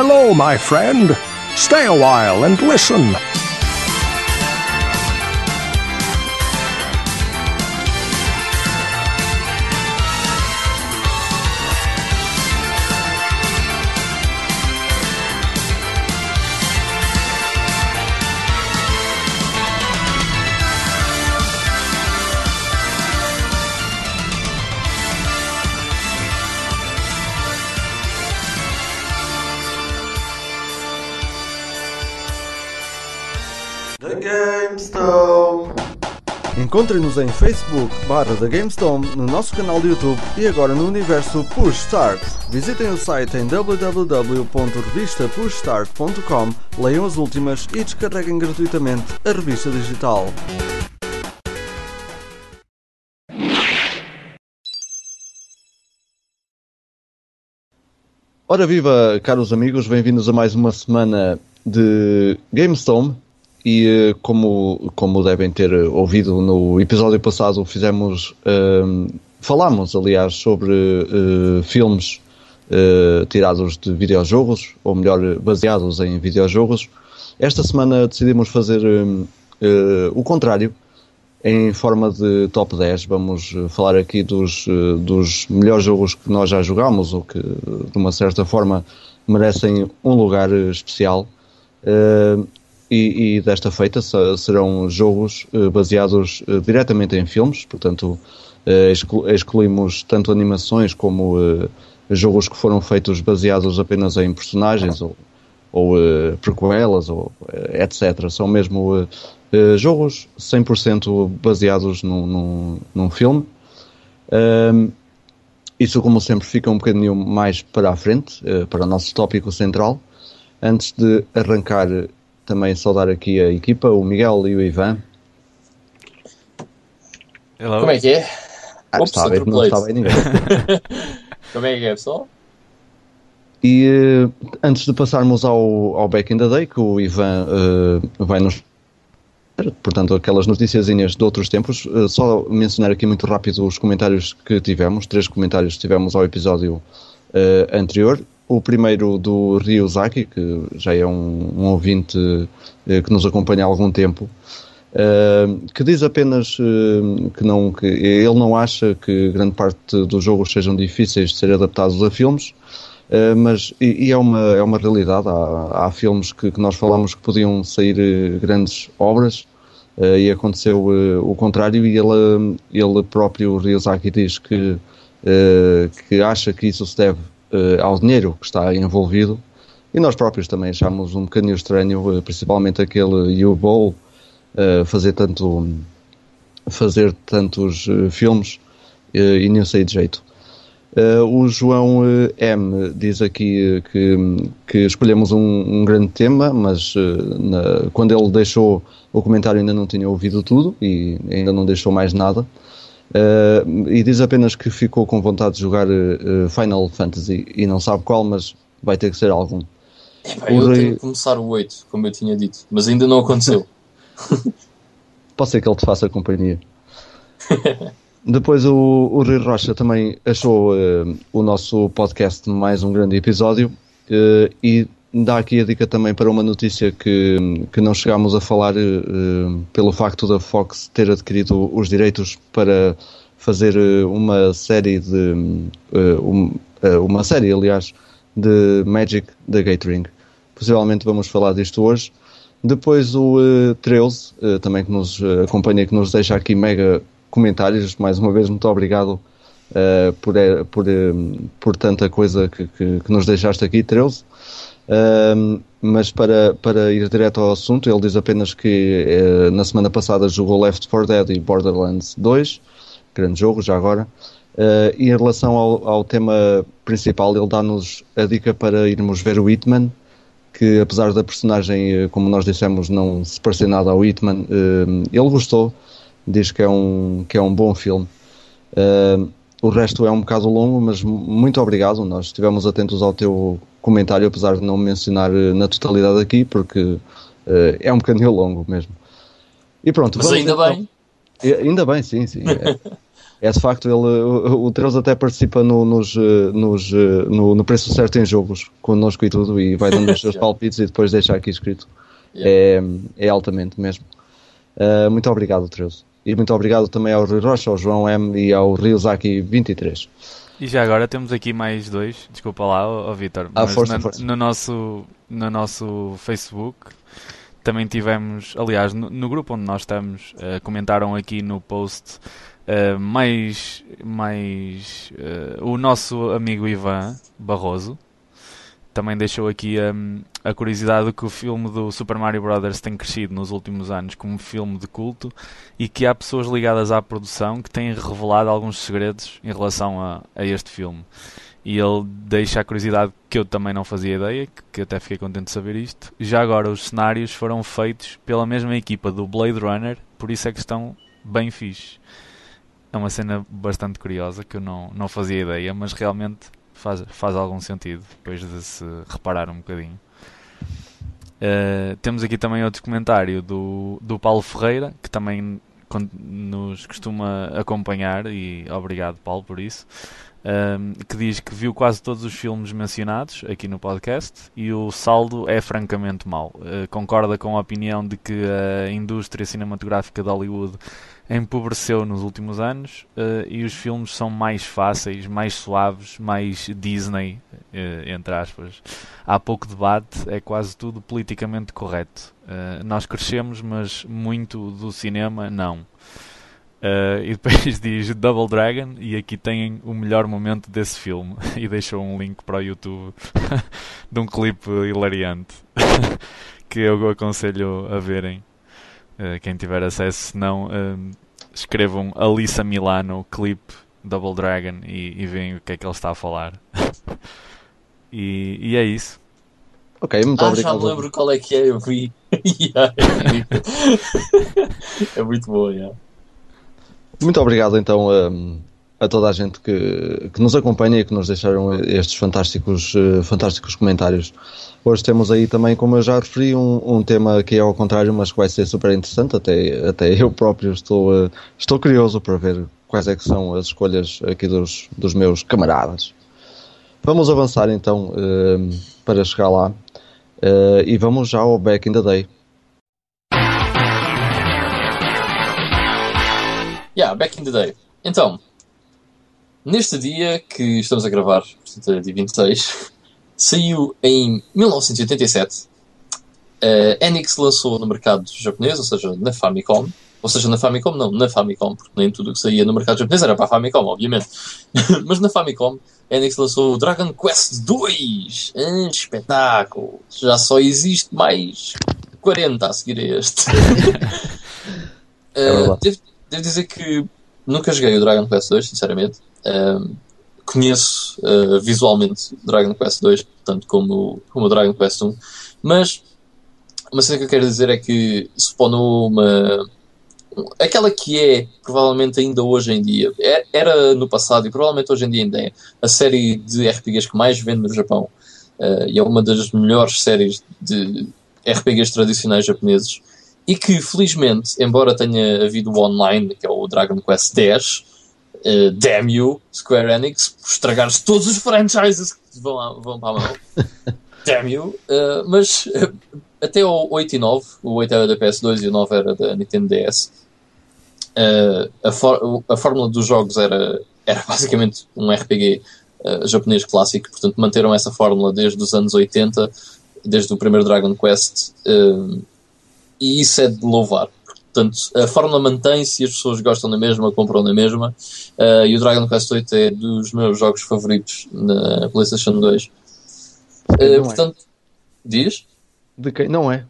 Hello, my friend. Stay a while and listen. Encontre-nos em Facebook barra da GameStone, no nosso canal de YouTube e agora no universo Push Start. Visitem o site em www.revistapushstart.com, leiam as últimas e descarreguem gratuitamente a revista digital. Ora viva, caros amigos, bem-vindos a mais uma semana de GameStone. E eh, como, como devem ter ouvido no episódio passado, fizemos. ehm, falámos, aliás, sobre eh, filmes eh, tirados de videojogos, ou melhor, baseados em videojogos. Esta semana decidimos fazer eh, eh, o contrário, em forma de top 10. Vamos eh, falar aqui dos, eh, dos melhores jogos que nós já jogámos, ou que, de uma certa forma, merecem um lugar eh, especial. Eh, e, e desta feita se- serão jogos eh, baseados eh, diretamente em filmes, portanto eh, exclu- excluímos tanto animações como jogos que foram feitos baseados apenas em personagens ou, ou prequelas ou etc. São mesmo jogos 100% baseados num, num, num filme. Isso, como sempre, fica um bocadinho mais para a frente, para o nosso tópico central. Antes de arrancar, também saudar aqui a equipa, o Miguel e o Ivan. Hello. Como é que é? Ah, Ops, está a ver que não estava aí ninguém. Como é que é, pessoal? E eh, antes de passarmos ao, ao Back in the Day, que o Ivan eh, vai nos. Portanto, aquelas noticiazinhas de outros tempos, eh, só mencionar aqui muito rápido os comentários que tivemos, três comentários que tivemos ao episódio eh, anterior. O primeiro do Ryuzaki, que já é um, um ouvinte eh, que nos acompanha há algum tempo, Uh, que diz apenas uh, que, não, que ele não acha que grande parte dos jogos sejam difíceis de ser adaptados a filmes, uh, mas e, e é, uma, é uma realidade. Há, há filmes que, que nós falamos que podiam sair grandes obras e aconteceu o contrário. E ele, ele próprio, o Ryuzaki, diz que, que acha que isso se deve uh, ao dinheiro que está envolvido. E nós próprios também achamos um bocadinho estranho, uh, principalmente aquele U-Bowl uh, fazer tanto fazer tantos filmes e nem sei de jeito. O João M diz aqui que, que escolhemos um, um grande tema, mas na- quando ele deixou o comentário ainda não tinha ouvido tudo e ainda não deixou mais nada. Uh, e diz apenas que ficou com vontade de jogar uh, uh, Final Fantasy e não sabe qual, mas vai ter que ser algum. Epá, O eu rei- tenho que começar o 8, como eu tinha dito, mas ainda não aconteceu. Pode ser que ele te faça companhia. Depois o, o Rui Rocha também achou eh, o nosso podcast mais um grande episódio e dá aqui a dica também para uma notícia que, que não chegámos a falar eh, pelo facto da Fox ter adquirido os direitos para fazer eh, uma série de eh, um- eh, uma série aliás de Magic the Gathering. Possivelmente vamos falar disto hoje. Depois o uh, 13, eh, também que nos acompanha, que nos deixa aqui mega comentários. Mais uma vez, muito obrigado por, por, por tanta coisa que, que, que nos deixaste aqui, 13. Ahm, mas para, para ir direto ao assunto, ele diz apenas que eh, na semana passada jogou Left 4 Dead e Borderlands 2, grande jogo já agora. Eh, e em relação ao, ao tema principal, ele dá-nos a dica para irmos ver o Hitman, que apesar da personagem, eh, como nós dissemos, não se parecer nada ao Hitman, eh, ele gostou, diz que é um, que é um bom filme. Eh, o resto é um bocado longo, mas mu- muito obrigado. Nós estivemos atentos ao teu comentário, apesar de não mencionar eh, na totalidade aqui, porque eh, é um bocadinho longo mesmo. E pronto, Mas ainda então- bem, Ainda bem, sim, sim. É. É de facto, ele, o, o Treus até participa no, nos, eh, nos, eh, no, no preço certo em jogos, connosco e tudo, e vai dando os seus palpites e depois deixa aqui escrito. É, é altamente mesmo. Uh, muito obrigado, Treus. E muito obrigado também ao Rui Rocha, ao João M e ao Ryuzaki23. E já agora temos aqui mais dois, desculpa lá, ó, ó Vitor, Ah, força, na- força. no nosso no nosso Facebook também tivemos, aliás, no, no grupo onde nós estamos, eh, comentaram aqui no post eh, mais mais eh, o nosso amigo Ivan Barroso também deixou aqui hum, a curiosidade de que o filme do Super Mario Bros. tem crescido nos últimos anos como filme de culto e que há pessoas ligadas à produção que têm revelado alguns segredos em relação a, a este filme. E ele deixa a curiosidade que eu também não fazia ideia, que, que até fiquei contente de saber isto. Já agora, os cenários foram feitos pela mesma equipa do Blade Runner, por isso é que estão bem fixe. É uma cena bastante curiosa que eu não, não fazia ideia, mas realmente faz, faz algum sentido depois de se reparar um bocadinho. Uh, temos aqui também outro comentário do, do Paulo Ferreira, que também nos costuma acompanhar, e obrigado, Paulo, por isso. um, que diz que viu quase todos os filmes mencionados aqui no podcast e o saldo é francamente mau. Uh, concorda com a opinião de que a indústria cinematográfica de Hollywood empobreceu nos últimos anos uh, e os filmes são mais fáceis, mais suaves, mais Disney, uh, entre aspas. Há pouco debate, é quase tudo politicamente correto. Uh, nós crescemos, mas muito do cinema não. E depois diz Double Dragon e aqui têm o melhor momento desse filme e deixou um link para o YouTube de um clipe hilariante que eu aconselho a verem quem tiver acesso se não um, escrevam Alissa Milano clipe Double Dragon e, e veem o que é que ele está a falar e, e é isso Ok, muito ah, já obrigado. me lembro qual é que é, eu vi. Yeah, é, muito boa, yeah. Muito obrigado então a, a toda a gente que, que nos acompanha e que nos deixaram estes fantásticos, eh, fantásticos comentários. Hoje temos aí também, como eu já referi, um, um tema que é ao contrário, mas que vai ser super interessante. Até, até eu próprio estou, eh, estou curioso para ver quais é que são as escolhas aqui dos, dos meus camaradas. Vamos avançar então eh, para chegar lá eh, e vamos já ao Back in the Day. Yeah, back in the day. Então, neste dia que estamos a gravar, portanto, é dia 26, saiu em 1987. A Enix lançou no mercado japonês, ou seja, na Famicom. Ou seja, na Famicom não, na Famicom, porque nem tudo o que saía no mercado japonês era para a Famicom, obviamente. Mas na Famicom, a Enix lançou o Dragon Quest 2. Um espetáculo! Já só existe mais 40 a seguir a este. É Uh, verdade. devo, devo dizer que nunca joguei o Dragon Quest 2, sinceramente. Um, conheço uh, visualmente Dragon Quest 2, tanto como, como Dragon Quest 1, mas uma cena que eu quero dizer é que spawnou uma. Aquela que é, provavelmente ainda hoje em dia, é- era no passado e provavelmente hoje em dia ainda é, a série de RPGs que mais vende no Japão. Uh, e é uma das melhores séries de RPGs tradicionais japoneses. E que, felizmente, embora tenha havido o online, que é o Dragon Quest X, uh, damn you, Square Enix, por estragares todos os franchises que vão, à- vão para a mão. damn you. Uh, mas uh, até o 8 e 9, o 8 era da PS2 e o 9 era da Nintendo DS, a, for- a fórmula dos jogos era, era basicamente um RPG japonês clássico, portanto manteram essa fórmula desde os anos 80, desde o primeiro Dragon Quest, e isso é de louvar. Portanto, a fórmula mantém-se e as pessoas gostam da mesma, compram da mesma. Uh, e o Dragon Quest 8 é dos meus jogos favoritos na PlayStation 2. Não Uh, é. portanto, diz? De quem não é?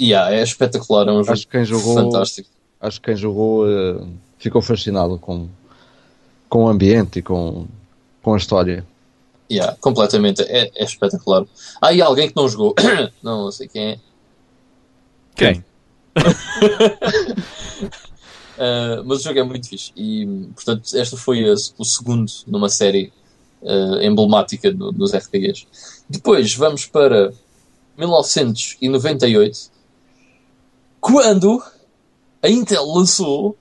Yeah, é espetacular, é um jogo Acho que quem jogou- fantástico. acho que quem jogou eh, ficou fascinado com, com o ambiente e com, com a história. Yeah, completamente, é, é espetacular. Há aí alguém que não jogou, não, não sei quem é. quem? Uh, mas o jogo é muito fixe e, portanto, esta foi a- o segundo numa série uh, emblemática no- nos RPGs. Depois vamos para 1998, quando a Intel lançou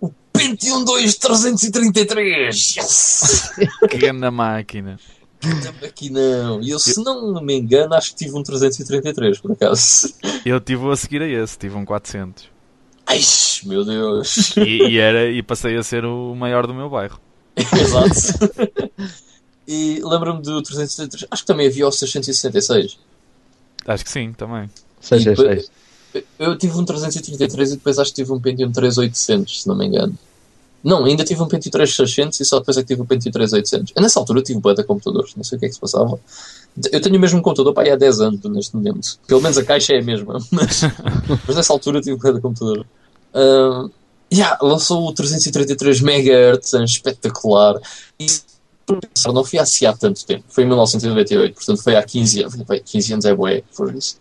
o Pentium 2 333! Yes! Que grande máquina. Aqui não. E eu, se não me engano, acho que tive um 333, por acaso. Eu tive a seguir a esse, tive um 400. Ai, meu Deus! E, e era, e passei a ser o maior do meu bairro. Exato. E lembro-me do 333, acho que também havia o 666. Acho que sim, também. 666. Eu tive um 333 e depois acho que tive um Pentium 3800, se não me engano. Não, ainda tive um Pentium 3600 e só depois é que tive um Pentium 3800. Eu, nessa altura tive bué de computadores, não sei o que é que se passava. Eu tenho o mesmo computador para aí há 10 anos neste momento. Pelo menos a caixa é a mesma, mas, mas nessa altura tive bué de computador. Uh, yeah, lançou o 333 MHz, espetacular. E não foi assim há tanto tempo. Foi em 1998, portanto foi há 15 anos. 15 anos é bué, foi isso.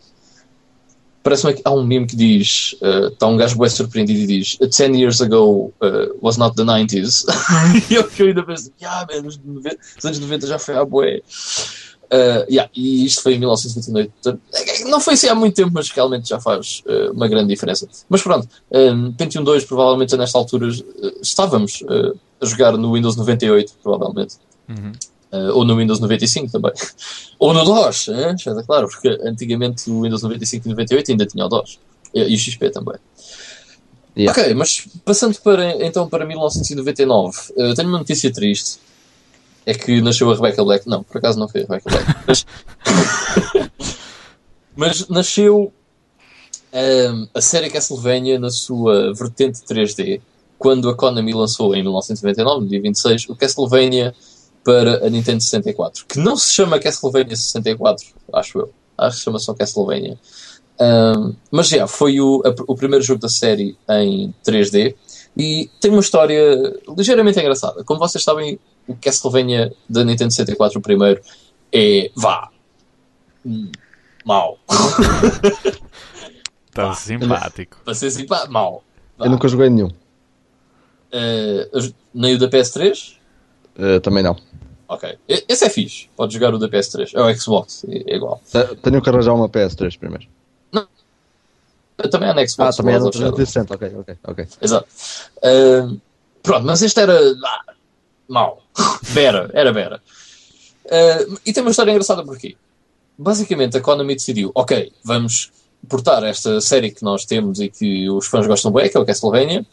Parece-me que há um meme que diz: está um gajo bué surpreendido e diz 10 years ago uh, was not the 90s. e eu que ainda penso: yeah, man, os, 90, os anos 90 já foi há bué. Uh, yeah, e isto foi em 1998. Portanto, não foi assim há muito tempo, mas realmente já faz uh, uma grande diferença. Mas pronto, um, Pentium 2, provavelmente nesta altura estávamos a jogar no Windows 98, provavelmente. Uhum. Uh, ou no Windows 95 também. ou no DOS, hein? está claro, porque antigamente o Windows 95 e 98 ainda tinha o DOS. E, e o XP também. Yeah. Ok, mas passando para, então para 1999, uh, tenho uma notícia triste. É que nasceu a Rebecca Black. Não, por acaso não foi a Rebecca Black. Mas, mas nasceu um, a série Castlevania na sua vertente 3D, quando a Konami lançou em 1999, no dia 26, o Castlevania para a Nintendo 64, que não se chama Castlevania 64, acho eu. Acho que se chama só Castlevania. Um, mas já, foi o, a, o primeiro jogo da série em 3D e tem uma história ligeiramente engraçada. Como vocês sabem, o Castlevania da Nintendo 64, o primeiro, é vá. Mau. Tão simpático. Para ser simpático, mau. Eu nunca joguei nenhum. Uh, nem o da PS3? Uh, também não. Ok. Esse é fixe. Pode jogar o da PS3. É o Xbox. É igual. Tenho que arranjar uma PS3 primeiro. Não. Também é no Xbox. Ah, também é no 360. Ok, ok, ok. Exato. Uh, pronto, mas este era. Ah, mau. Vera. Era Vera. Uh, e tem uma história engraçada porquê. Basicamente, a Konami decidiu: ok, vamos portar esta série que nós temos e que os fãs gostam bem, que é o Castlevania,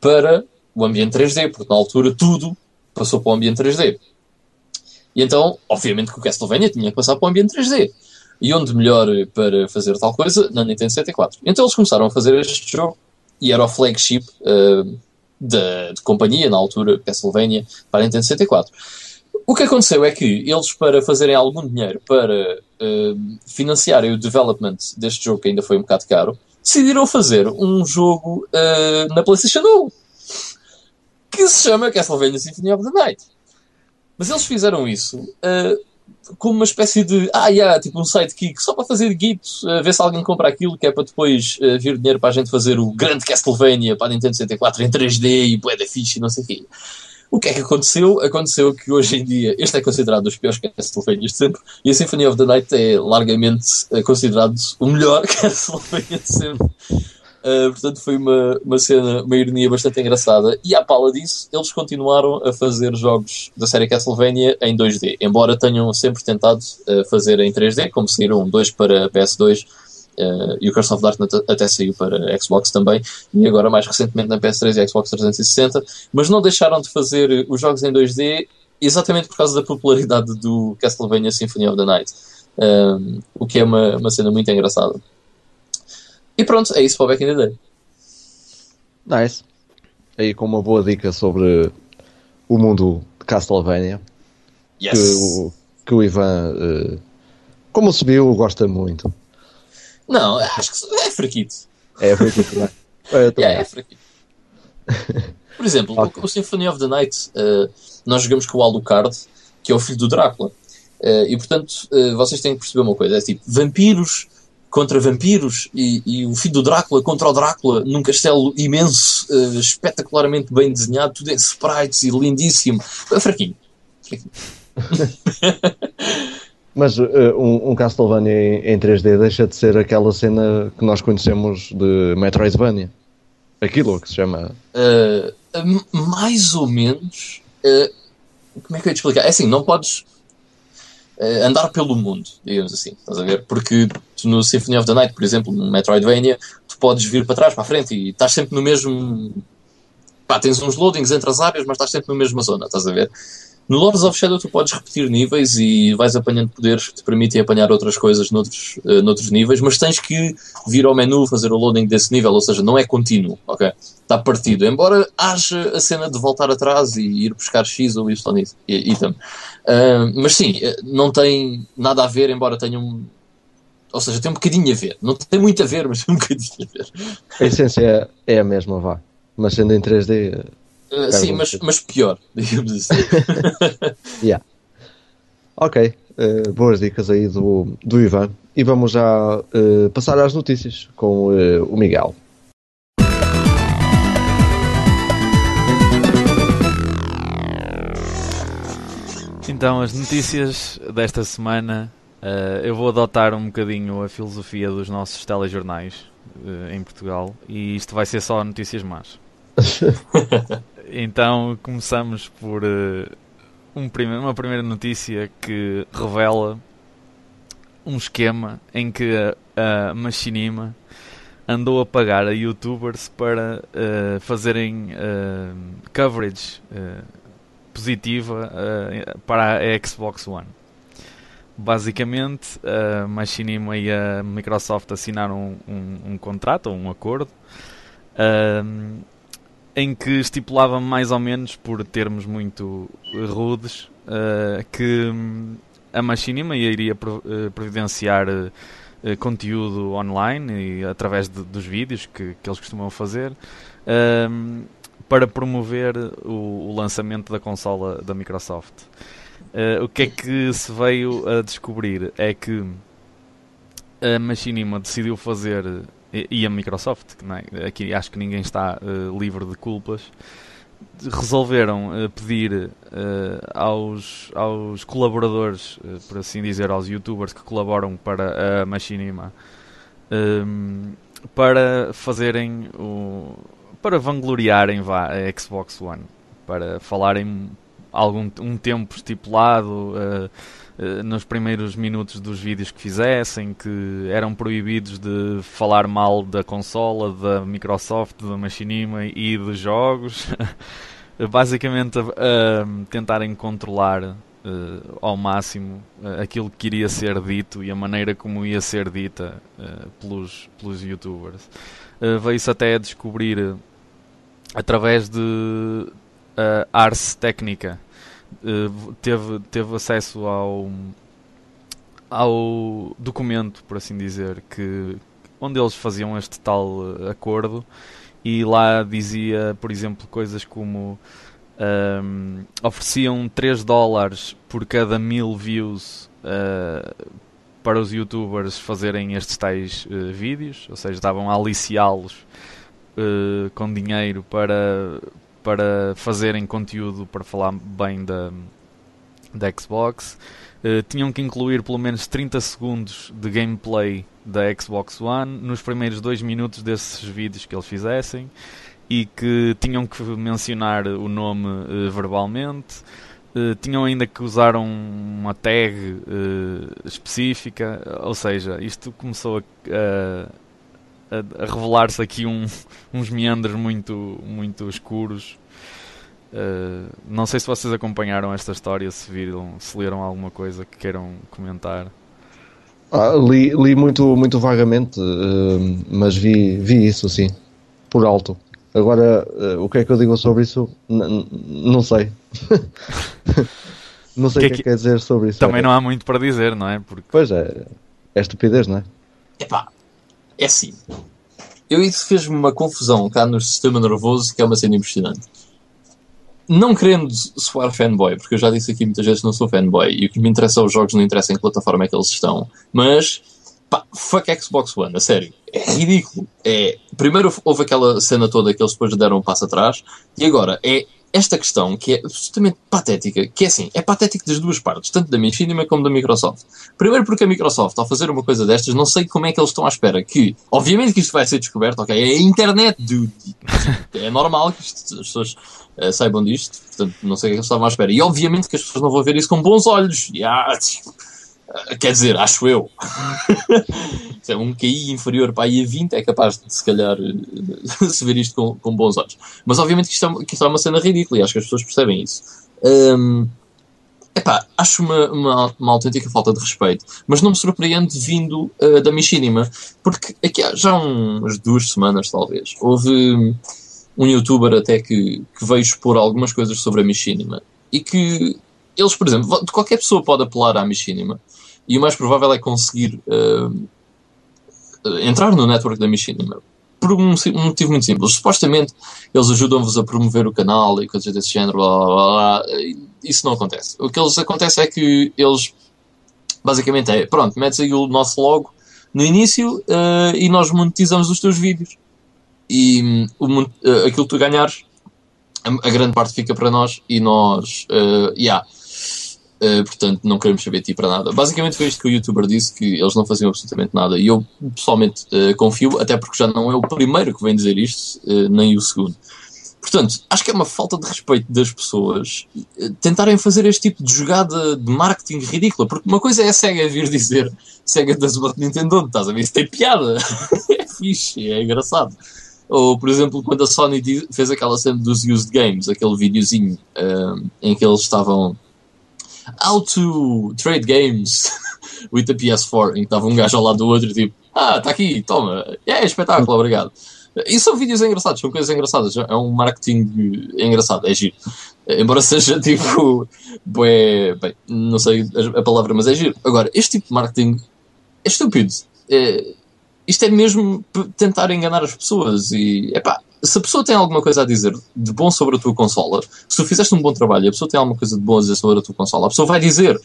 para o ambiente 3D, porque na altura tudo passou para o ambiente 3D. E então, obviamente que o Castlevania tinha que passar para o ambiente 3D. E onde melhor para fazer tal coisa? Na Nintendo 64. Então eles começaram a fazer este jogo e era o flagship uh, da de companhia, na altura, Castlevania, para a Nintendo 64. O que aconteceu é que eles, para fazerem algum dinheiro para uh, financiarem o development deste jogo, que ainda foi um bocado caro, decidiram fazer um jogo uh, na PlayStation 1 que se chama Castlevania Symphony of the Night. Mas eles fizeram isso uh, como uma espécie de. Ah, yeah, tipo um sidekick, só para fazer guitos, uh, ver se alguém compra aquilo, que é para depois uh, vir dinheiro para a gente fazer o grande Castlevania para a Nintendo 64 em 3D e bué da fixe e não sei o quê. O que é que aconteceu? Aconteceu que hoje em dia este é considerado dos piores Castlevanias de sempre e a Symphony of the Night é largamente considerado o melhor Castlevania de sempre. Uh, portanto, foi uma, uma cena, uma ironia bastante engraçada. E à pala disso, eles continuaram a fazer jogos da série Castlevania em 2D, embora tenham sempre tentado uh, fazer em 3D, como saíram dois para PS2 uh, e o Curse of Darkness até saiu para Xbox também, e agora mais recentemente na PS3 e Xbox 360, mas não deixaram de fazer os jogos em 2D exatamente por causa da popularidade do Castlevania Symphony of the Night. o que é uma, uma cena muito engraçada. E pronto, é isso para o Back in the Day. Nice. Aí com uma boa dica sobre o mundo de Castlevania. Yes. Que, o, que o Ivan, uh, como subiu, gosta muito. Não, acho que é fraquito. É fraquito, não é? É, yeah, é fraquito. Por exemplo, okay. o, o, Symphony of the Night, uh, nós jogamos com o Alucard, que é o filho do Drácula. Uh, e portanto, vocês têm que perceber uma coisa: é tipo, vampiros contra vampiros e, e, o filho do Drácula contra o Drácula num castelo imenso, uh, espetacularmente bem desenhado, tudo em sprites e lindíssimo. É fraquinho. fraquinho. Mas uh, um, um, Castlevania em, em 3D deixa de ser aquela cena que nós conhecemos de Metroidvania. Aquilo que se chama. Uh, mais ou menos. Uh, como é que eu ia te explicar? É assim, não podes uh, andar pelo mundo, digamos assim, estás a ver? Porque tu no Symphony of the Night, por exemplo, no Metroidvania, tu podes vir para trás, para a frente e estás sempre no mesmo. Pá, tens uns loadings entre as áreas, mas estás sempre na mesma zona, estás a ver? No Lords of Shadow tu podes repetir níveis e vais apanhando poderes que te permitem apanhar outras coisas noutros, uh, noutros níveis, mas tens que vir ao menu fazer o loading desse nível, ou seja, não é contínuo, ok? Está partido. Embora haja a cena de voltar atrás e ir buscar X ou Y item. Uh, mas sim, eh, não tem nada a ver, embora tenha um. Ou seja, tem um bocadinho a ver. Não tem muito a ver, mas tem um bocadinho a ver. A essência é, é a mesma, vá. Mas sendo em 3D, Uh, sim, mas, mas pior, digamos assim. yeah. Ok, uh, boas dicas aí do, do Ivan. E vamos já uh, passar às notícias com o Miguel. Então, as notícias desta semana, eu vou adotar um bocadinho a filosofia dos nossos telejornais em Portugal e isto vai ser só notícias más. Então começamos por uh, um prime uma primeira notícia que revela um esquema em que a, a Machinima andou a pagar a youtubers para uh, fazerem uh, coverage positiva para a Xbox One. Basicamente, a Machinima e a Microsoft assinaram um, um, um contrato, um acordo, em que estipulava mais ou menos, por termos muito rudes, uh, que a Machinima iria eh, providenciar uh, conteúdo online e através de, dos vídeos que, que, eles costumam fazer para promover o, o, lançamento da consola da Microsoft. O que é que se veio a descobrir é que a Machinima decidiu fazer e, a Microsoft, é? aqui acho que ninguém está uh, livre de culpas, resolveram uh, pedir uh, aos, aos colaboradores, por assim dizer, aos youtubers que colaboram para a Machinima, ehm, para fazerem o. para vangloriarem vá, a Xbox One, para falarem algum um tempo estipulado eh, nos primeiros minutos dos vídeos que fizessem, que eram proibidos de falar mal da consola, da Microsoft, da Machinima e dos jogos. Basicamente, uh, tentarem controlar uh, ao máximo uh, aquilo que iria ser dito e a maneira como ia ser dita pelos, pelos youtubers. Veio-se até a descobrir através de Ars Técnica. Uh, teve, teve acesso ao, ao documento, por assim dizer, que, onde eles faziam este tal eh, acordo. E lá dizia, por exemplo, coisas como um, ehm, ofereciam 3 dólares por cada mil views uh, para os youtubers fazerem estes tais uh, vídeos, ou seja, estavam a aliciá-los uh, com dinheiro para, para fazerem conteúdo para falar bem da, da Xbox. Uh, tinham que incluir pelo menos 30 segundos de gameplay da Xbox One nos primeiros 2 minutos desses vídeos que eles fizessem e que tinham que mencionar o nome uh, verbalmente. Uh, tinham ainda que usar um, uma tag específica, ou seja, isto começou a, a, a revelar-se aqui um, uns meandros muito, muito escuros. Uh, não sei se vocês acompanharam esta história, se viram, se leram alguma coisa que queiram comentar. Ah, li, li muito, muito vagamente, uh, mas vi, vi isso sim, por alto. Agora, uh, o que é que eu digo sobre isso? N não sei. não sei o que, é que, quer dizer sobre isso. Também não há muito para dizer, não é? Porque... Pois é, é estupidez, não é? Epá, é assim. Eu isso fez-me uma confusão cá no sistema nervoso que é uma cena impressionante. Não querendo soar fanboy, porque eu já disse aqui muitas vezes que não sou fanboy e o que me interessa aos jogos não interessa em que plataforma é que eles estão, mas pá, fuck Xbox One, a sério. É ridículo. É, primeiro houve aquela cena toda que eles depois deram um passo atrás e agora é esta questão que é absolutamente patética, que é assim, é patético das duas partes, tanto da Machinima como da Microsoft. Primeiro porque a Microsoft, ao fazer uma coisa destas, não sei como é que eles estão à espera que, obviamente que isto vai ser descoberto, ok, é a internet, dude. É normal que isto, as pessoas uh, saibam disto, portanto, não sei o que eles estavam à espera. E obviamente que as pessoas não vão ver isso com bons olhos. Yeah, uh, quer dizer, acho eu. um QI inferior para aí a 20 é capaz de, se calhar, se ver isto com, com bons olhos. Mas obviamente que isto, é, que isto é uma cena ridícula e acho que as pessoas percebem isso. Um, epá, acho uma, uma, uma, autêntica falta de respeito, mas não me surpreende vindo uh, da Michinima, porque aqui há já umas duas semanas, talvez, houve um youtuber até que, que veio expor algumas coisas sobre a Michinima e que eles, por exemplo, qualquer pessoa pode apelar à Michinima e o mais provável é conseguir uh, entrar no network da Machinima por um, um, motivo muito simples. Supostamente eles ajudam-vos a promover o canal e coisas desse género, blá, blá, blá, isso não acontece. O que eles acontece é que eles basicamente é, pronto, metes aí o nosso logo no início uh, e nós monetizamos os teus vídeos. E um, uh, aquilo que tu ganhares, a, a, grande parte fica para nós e nós, uh, yeah, Uh, portanto, não queremos saber de ti para nada. Basicamente foi isto que o youtuber disse, que eles não faziam absolutamente nada. E eu, pessoalmente, uh, confio, até porque já não é o primeiro que vem dizer isto, uh, nem o segundo. Portanto, acho que é uma falta de respeito das pessoas tentarem fazer este tipo de jogada de marketing ridícula. Porque uma coisa é a SEGA vir dizer SEGA da Super Nintendo, estás a ver? Isso tem piada. é fixe, é engraçado. Ou, por exemplo, quando a Sony fez aquela cena dos Used Games, aquele videozinho em que eles estavam How to Trade Games with the PS4, em que estava um gajo ao lado do outro, tipo, ah, está aqui, toma, é espetáculo, obrigado. E são vídeos engraçados, são coisas engraçadas, é um marketing engraçado, é giro. Embora seja tipo, bem, não sei a palavra, mas é giro. Agora, este tipo de marketing é estúpido. É, isto é mesmo tentar enganar as pessoas e, epá, se a pessoa tem alguma coisa a dizer de bom sobre a tua consola, se tu fizeste um bom trabalho e a pessoa tem alguma coisa de bom a dizer sobre a tua consola, a pessoa vai dizer.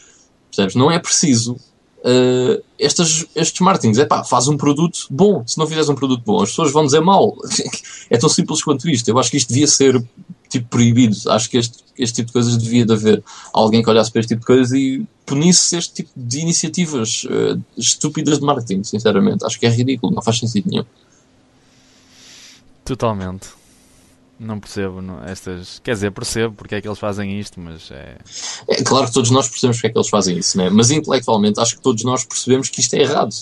Percebes? Não é preciso uh, estes, estes. É pá, faz um produto bom. Se não fizeres um produto bom, as pessoas vão dizer mal. é tão simples quanto isto. Eu acho que isto devia ser tipo proibido. Acho que este, este tipo de coisas devia de haver alguém que olhasse para este tipo de coisas e punisse este tipo de iniciativas uh, estúpidas de marketing, sinceramente. Acho que é ridículo, não faz sentido nenhum. Totalmente. Não percebo não, estas. Quer dizer, percebo porque é que eles fazem isto, mas é. É claro que todos nós percebemos porque é que eles fazem isso, né? mas intelectualmente acho que todos nós percebemos que isto é errado.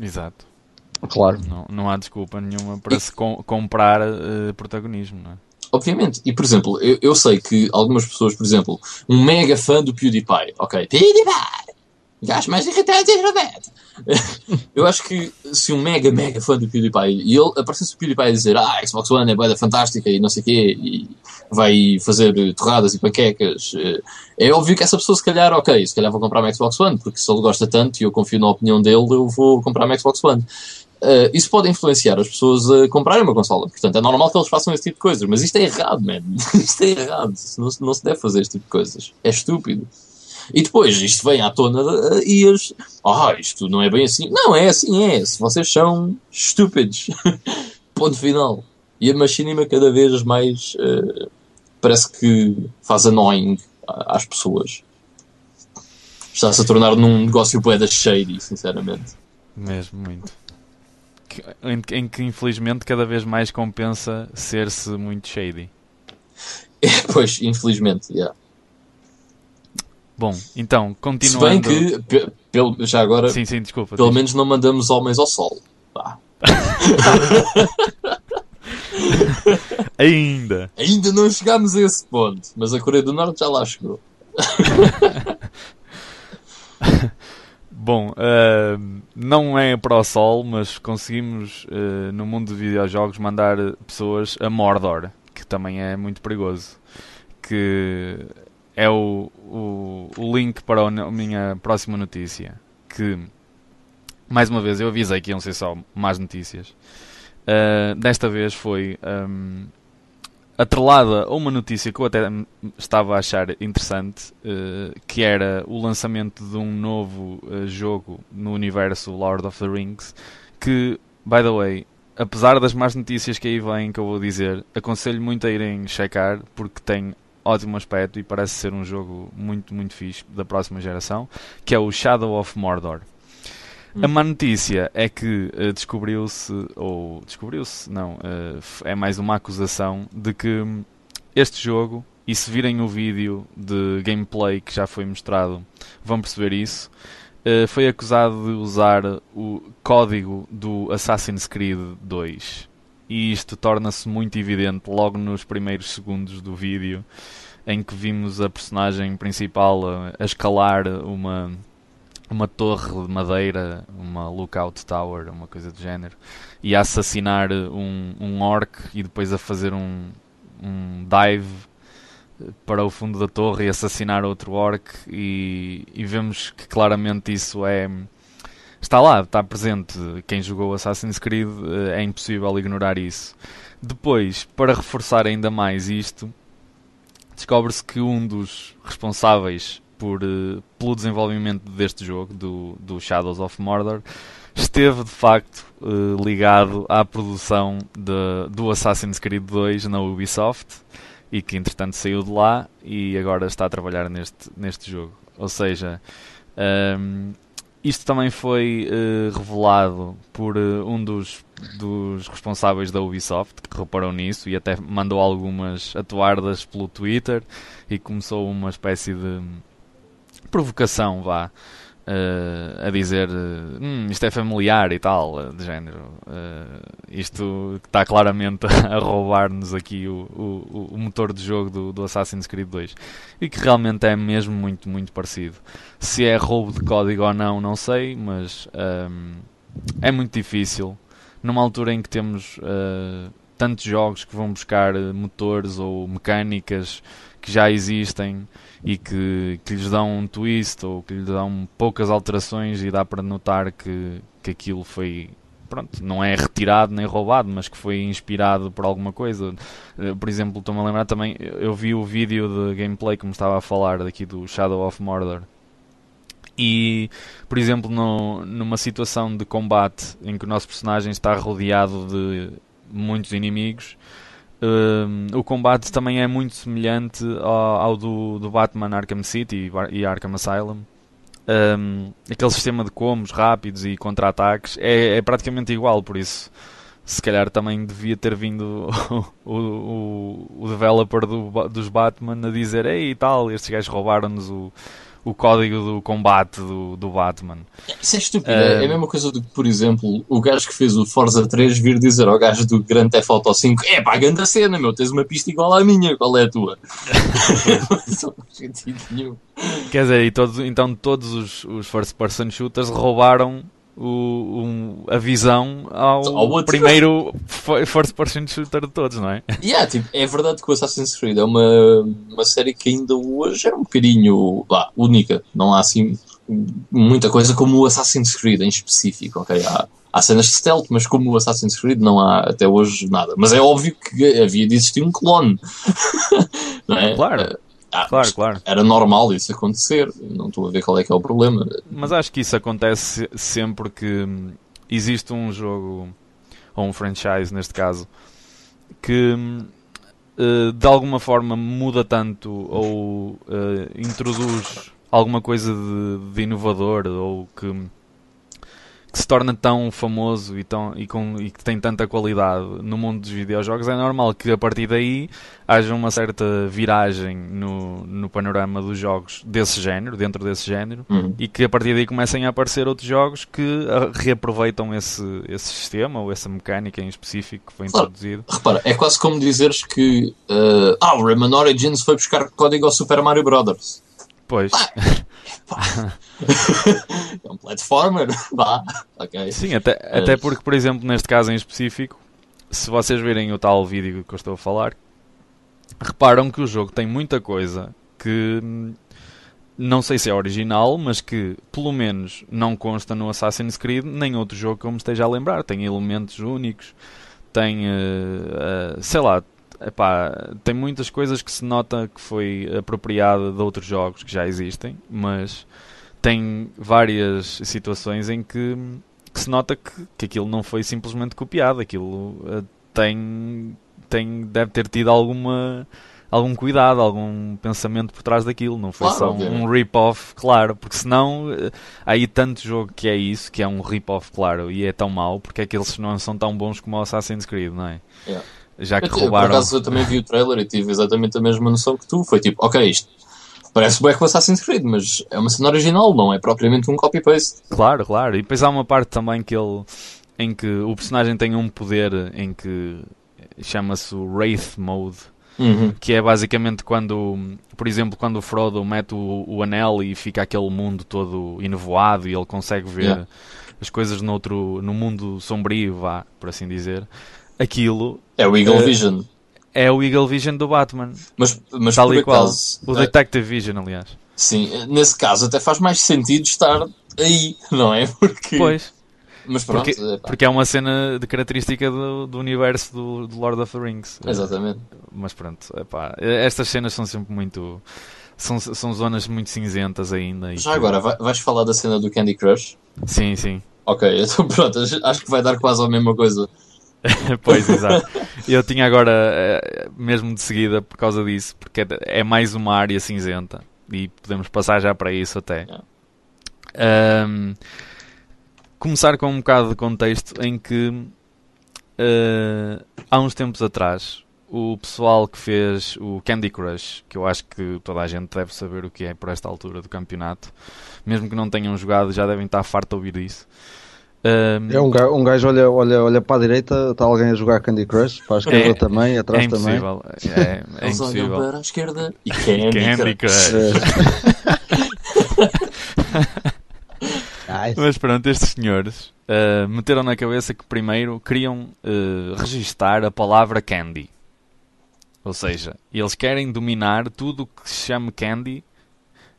Exato. Claro. Não, não há desculpa nenhuma para e... se com, comprar uh, protagonismo, não é? Obviamente. E, por exemplo, eu, eu sei que algumas pessoas, por exemplo, um mega fã do PewDiePie, ok? PewDiePie! Gajo mais irritante e Roberto. Eu acho que se um mega, mega fã do PewDiePie e ele aparecesse o PewDiePie a dizer ah, Xbox One é boeda fantástica e não sei o quê e vai fazer torradas e panquecas, eh, é óbvio que essa pessoa se calhar, ok, se calhar vou comprar uma Xbox One porque se ele gosta tanto e eu confio na opinião dele, eu vou comprar uma Xbox One. Uh, isso pode influenciar as pessoas a comprarem uma consola. Portanto, é normal que eles façam esse tipo de coisas. Mas isto é errado, man. isto é errado. Não, não se deve fazer este tipo de coisas. É estúpido. E depois isto vem à tona e as. Ah, isto não é bem assim. Não, é assim, é. Se vocês são estúpidos. Ponto final. E a machinima cada vez mais uh, parece que faz annoying às pessoas. Está-se a tornar num negócio poeda shady, sinceramente. Mesmo, muito. Em, em que infelizmente cada vez mais compensa ser-se muito shady. É, pois, infelizmente, yeah. Bom, então, continuando. Se bem que, pelo, já agora, sim, sim, desculpa, pelo menos não mandamos homens ao sol. Ainda. Ainda não chegámos a esse ponto, mas a Coreia do Norte já lá chegou. Bom, uh, não é para o sol, mas conseguimos uh, no mundo de videojogos mandar pessoas a Mordor, que também é muito perigoso. Que é o, o, o link para a minha próxima notícia. Que, mais uma vez, eu avisei que iam ser só más notícias. Uh, desta vez foi um, atrelada a uma notícia que eu até estava a achar interessante, uh, que era o lançamento de um novo uh, jogo no universo Lord of the Rings, que, by the way, apesar das más notícias que aí vêm, que eu vou dizer, aconselho muito a irem checar, porque tem ótimo aspecto e parece ser um jogo muito, muito fixe da próxima geração, que é o Shadow of Mordor. A má notícia é que uh, descobriu-se, ou descobriu-se, não, uh, é mais uma acusação de que este jogo, e se virem o vídeo de gameplay que já foi mostrado, vão perceber isso, uh, foi acusado de usar o código do Assassin's Creed 2. E isto torna-se muito evidente logo nos primeiros segundos do vídeo, em que vimos a personagem principal a, escalar uma uma torre de madeira, uma lookout tower, uma coisa do género, e a assassinar um, um orc e depois a fazer um, um dive para o fundo da torre e assassinar outro orc. E, e vemos que claramente isso é está lá, está presente. Quem jogou Assassin's Creed eh, é impossível ignorar isso. Depois, para reforçar ainda mais isto, descobre-se que um dos responsáveis por, uh, pelo desenvolvimento deste jogo, do, do Shadows of Mordor, esteve de facto uh, ligado à produção de, do Assassin's Creed 2 na Ubisoft e que entretanto saiu de lá e agora está a trabalhar neste, neste jogo. Ou seja, um, ehm, isto também foi uh, revelado por uh, um dos, dos responsáveis da Ubisoft que reparou nisso e até mandou algumas atuardas pelo Twitter e começou uma espécie de provocação, vá. Uh, a dizer hum, isto é familiar e tal, uh, de género. Uh, isto está claramente a roubar-nos aqui o, o, o, motor de jogo do, do, Assassin's Creed 2 e que realmente é mesmo muito, muito parecido. Se é roubo de código ou não, não sei, mas um, é muito difícil. Numa altura em que temos tantos jogos que vão buscar motores ou mecânicas que já existem e que, que lhes dão um twist ou que lhes dão poucas alterações e dá para notar que, que aquilo foi pronto, não é retirado nem roubado, mas que foi inspirado por alguma coisa. Eh, por exemplo, estou-me a lembrar também, eu vi o vídeo de gameplay como estava a falar daqui do Shadow of Mordor. E, por exemplo, no, numa situação de combate em que o nosso personagem está rodeado de muitos inimigos, Uh, o combate também é muito semelhante ao, ao do, do, Batman Arkham City e Arkham Asylum. Um, aquele sistema de combos rápidos e contra-ataques é, é, praticamente igual, por isso se calhar também devia ter vindo o, o, o developer do, dos Batman a dizer ei tal, estes gajos roubaram-nos o, o código do combate do, do Batman. Isso é estúpido. Uh, é a mesma coisa do que, por exemplo, o gajo que fez o Forza 3 vir dizer ao gajo do Grand Theft Auto 5 é pá, grande cena, meu, tens uma pista igual à minha, qual é a tua? Quer dizer, e todos, então todos os, os first person shooters roubaram o, um, a visão ao, ao primeiro first person shooter de todos, não é? Yeah, tipo, é verdade que o Assassin's Creed é uma, uma série que ainda hoje é um bocadinho lá, única. Não há assim muita coisa como o Assassin's Creed em específico, ok? Há, há cenas de stealth, mas como o Assassin's Creed não há até hoje nada. Mas é óbvio que havia de existir um clone. não é? Claro. Ah, claro, claro. Era normal isso acontecer. Não estou a ver qual é que é o problema. Mas acho que isso acontece sempre que existe um jogo, ou um franchise neste caso, que uh, de alguma forma muda tanto ou uh, introduz alguma coisa de, de inovador ou que que se torna tão famoso e, tão, e, com, e que tem tanta qualidade no mundo dos videojogos, é normal que a partir daí haja uma certa viragem no, no panorama dos jogos desse género, dentro desse género, uhum. e que a partir daí comecem a aparecer outros jogos que ah, reaproveitam esse, esse sistema ou essa mecânica em específico que foi claro. introduzido. Repara, é quase como dizeres que uh, ah, o Rayman Origins foi buscar código ao Super Mario Brothers. Pois. é um platformer, vá. Okay. Sim, até, até porque, por exemplo, neste caso em específico, se vocês virem o tal vídeo que eu estou a falar, reparam que o jogo tem muita coisa que não sei se é original, mas que pelo menos não consta no Assassin's Creed, nem outro jogo que eu me esteja a lembrar. Tem elementos únicos, tem, uh, uh, sei lá, epá, tem muitas coisas que se nota que foi apropriada de outros jogos que já existem, mas tem várias situações em que que se nota que, que aquilo não foi simplesmente copiado, aquilo uh, tem, tem, deve ter tido alguma algum cuidado, algum pensamento por trás daquilo, não foi Claro, só obviamente. um rip-off, claro, porque senão eh, há aí tanto jogo que é isso, que é um rip-off, claro, e é tão mau, porque é que eles não são tão bons como o Assassin's Creed, não é? Yeah. Já que Eu, te- por roubaram. acaso eu também vi o trailer e tive exatamente a mesma noção que tu. Foi tipo, ok, isto parece bem com Assassin's Creed, mas é uma cena original, não é propriamente um copy-paste. Claro, claro. E depois há uma parte também que ele em que o personagem tem um poder em que chama-se Wraith Mode, Uhum. que é basicamente quando, por exemplo, quando o Frodo mete o, o anel e fica aquele mundo todo enevoado e ele consegue ver Yeah. as coisas noutro, no mundo sombrio, vá, por assim dizer. Aquilo É o Eagle Eh, Vision. é o Eagle Vision do Batman, Mas, mas tal por e qual. O eh, Detective Vision, aliás. sim, eh, nesse caso até faz mais sentido estar aí, não é? Porque, Pois. Mas pronto, Porque, é porque é uma cena de característica do, do universo do, do Lord of the Rings. exatamente. Mas pronto, epá, estas cenas são sempre muito. São, são zonas muito cinzentas ainda. Já que- agora, vai- vais falar da cena do Candy Crush? Sim, sim. Ok, então pronto, acho que vai dar quase a mesma coisa. pois, exato. Eu tinha agora, eh, mesmo de seguida, por causa disso, porque é- é mais uma área cinzenta. E podemos passar já para isso até. Ahm, começar com um bocado de contexto em que eh, há uns tempos atrás o pessoal que fez o Candy Crush, que eu acho que toda a gente deve saber o que é por esta altura do campeonato, mesmo que não tenham jogado, já devem estar farto de ouvir isso. Ahm, É um gajo, um gajo olha, olha, olha para a direita, está alguém a jogar Candy Crush, para a esquerda É- também, atrás é também. impossível. É, é Eles olham impossível. para a esquerda e Candy, Candy Crush. Crush. Ai, Mas pronto, estes senhores uh, meteram na cabeça que primeiro queriam uh, registar a palavra candy. Ou seja, eles querem dominar tudo o que se chama candy.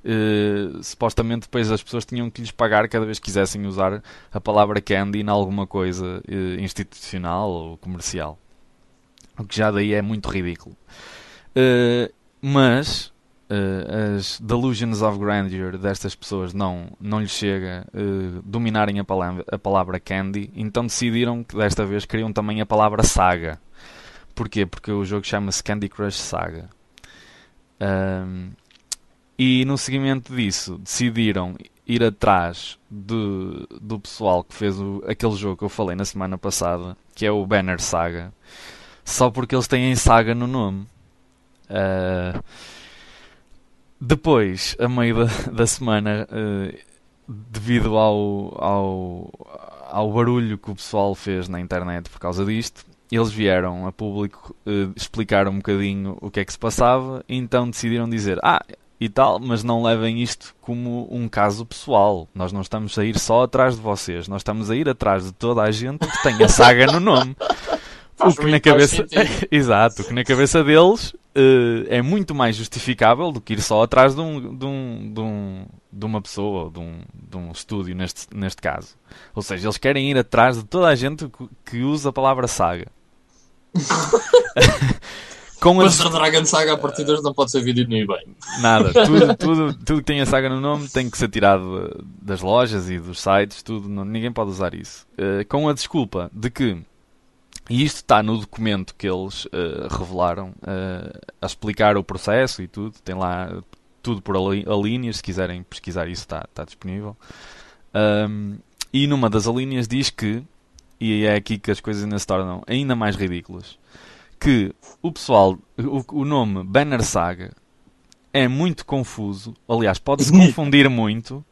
Uh, supostamente depois as pessoas tinham que lhes pagar cada vez que quisessem usar a palavra candy em alguma coisa uh, institucional ou comercial. O que já daí é muito ridículo. Uh, mas as delusions of grandeur destas pessoas não, não lhes chega dominarem a palavra, a palavra candy, então decidiram que desta vez queriam também a palavra saga. Porquê? Porque o jogo chama-se Candy Crush Saga. Um, e no seguimento disso decidiram ir atrás de, do pessoal que fez o, aquele jogo que eu falei na semana passada, que é o Banner Saga, só porque eles têm saga no nome. Uh, depois, a meio da, da semana, uh, devido ao, ao, ao barulho que o pessoal fez na internet por causa disto, eles vieram a público uh, explicar um bocadinho o que é que se passava, então decidiram dizer: Ah, e tal, mas não levem isto como um caso pessoal. Nós não estamos a ir só atrás de vocês, nós estamos a ir atrás de toda a gente que tem a saga no nome. O que na cabeça exato o que na cabeça deles uh, é muito mais justificável do que ir só atrás de um de, um, de, um, de uma pessoa ou de um, de um estúdio neste, neste caso ou seja eles querem ir atrás de toda a gente que, que usa a palavra saga com a Panzer Dragon Saga a partir de hoje não pode ser vendido no eBay. Nada, tudo, tudo, tudo que tem a saga no nome tem que ser tirado eh, das lojas e dos sites, tudo, não- ninguém pode usar isso. Eh, com a desculpa de que, e isto está no documento que eles eh, revelaram, eh, a explicar o processo e tudo, tem lá tudo por alíneas, se quiserem pesquisar isso está, está disponível. Ahm, e numa das alíneas diz que, e é aqui que as coisas ainda se tornam ainda mais ridículas, que o pessoal, o, o nome Banner Saga é muito confuso. Aliás, pode-se confundir muito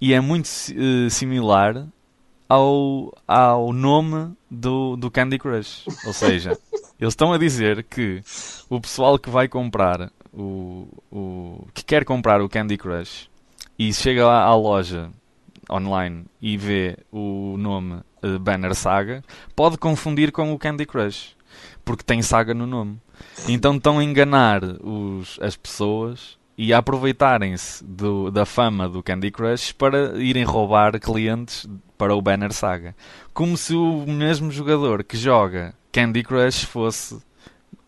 e é muito eh, similar ao, ao nome do, do Candy Crush. Ou seja, eles estão a dizer que o pessoal que vai comprar o, o que quer comprar o Candy Crush e chega lá à loja online e vê o nome eh, Banner Saga pode confundir com o Candy Crush porque tem saga no nome. Então estão a enganar os, as pessoas e a aproveitarem-se da fama do Candy Crush para irem roubar clientes para o Banner Saga. Como se o mesmo jogador que joga Candy Crush fosse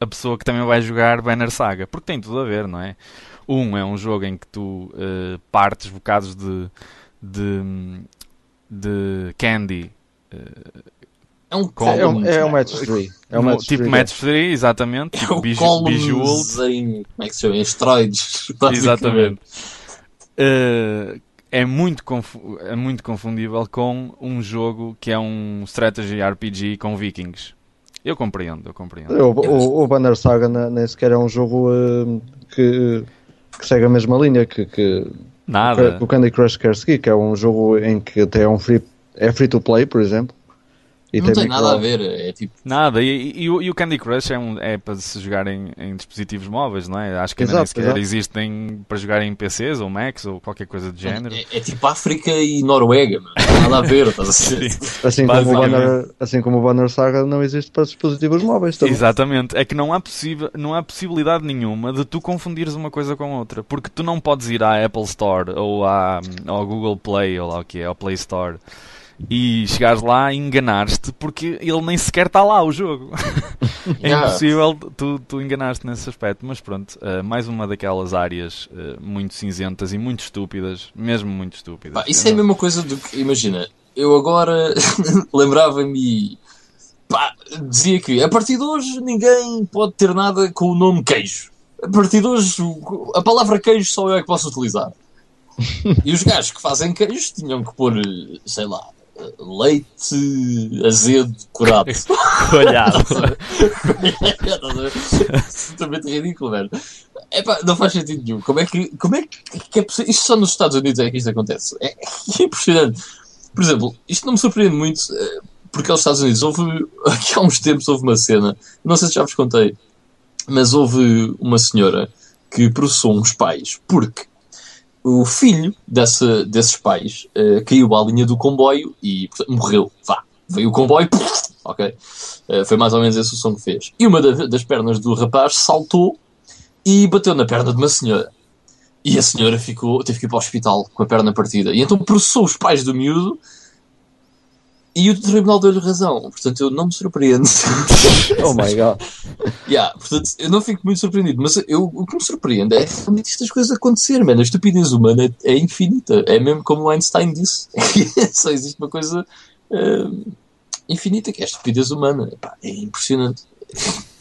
a pessoa que também vai jogar Banner Saga. Porque tem tudo a ver, não é? Um é um jogo em que tu eh, partes bocados de, de, de Candy. É um Com- É um, é um match 3. É um match tipo. Match 3, exatamente. É Tipo um biju- em. Como é que se chama? Em esteroides. Exatamente. Eh, é, muito é muito confundível com um jogo que é um strategy RPG com vikings. Eu compreendo, eu compreendo. O, o, o Banner Saga ne- nem sequer é um jogo eh, que, que segue a mesma linha que, que, Nada. que o Candy Crush quer seguir, que é um jogo em que até é um free, é free to play, por exemplo. E Não tem nada a ver. É tipo. Nada, e, e o- e o Candy Crush é, um- é para se jogar em, em dispositivos móveis, não é? Acho que ainda nem sequer existem para jogar em PCs ou Macs ou qualquer coisa do género. É, é tipo África e Noruega, mano. Nada a ver, estás a ver? Sim. Assim como, o. Banner, assim como o Banner Saga não existe para dispositivos móveis também. Exatamente, é que não há, possível, não há possibilidade nenhuma de tu confundires uma coisa com outra, porque tu não podes ir à Apple Store ou à, ao Google Play ou lá o que é, ao Play Store e chegares lá e enganar-te porque ele nem sequer está lá o jogo. é Yeah. impossível tu, tu enganaste nesse aspecto, mas pronto, eh, mais uma daquelas áreas eh, muito cinzentas e muito estúpidas, mesmo muito estúpidas. Pá, isso é a mesma coisa do que, imagina, eu agora lembrava-me, pá, dizia que a partir de hoje ninguém pode ter nada com o nome queijo. A partir de hoje a palavra queijo só eu é que posso utilizar. E os gajos que fazem queijo tinham que pôr, sei lá, leite azedo curado. Olhado. Absolutamente ridículo, velho. Epá, não faz sentido nenhum. Como é que, como é que, que é possível? Isto só nos Estados Unidos é que isto acontece. É, é impressionante. Por exemplo, isto não me surpreende muito, eh, porque aos Estados Unidos houve, aqui há uns tempos houve uma cena, não sei se já vos contei, mas houve uma senhora que processou uns pais porque o filho dessa, desses pais eh, caiu à linha do comboio e portanto, morreu. Vá, veio o comboio, ok? Eh, foi mais ou menos esse o som que fez. E uma da- das pernas do rapaz saltou e bateu na perna de uma senhora. E a senhora ficou, teve que ir para o hospital com a perna partida. E então processou os pais do miúdo e o tribunal deu-lhe razão. Portanto, eu não me surpreendo. Oh my god. Yeah, portanto, eu não fico muito surpreendido, mas eu, o que me surpreende é realmente estas coisas acontecerem, mano. A estupidez humana é, é infinita. É mesmo como o Einstein disse. Só existe uma coisa hum, infinita que é a estupidez humana. Epá, é impressionante.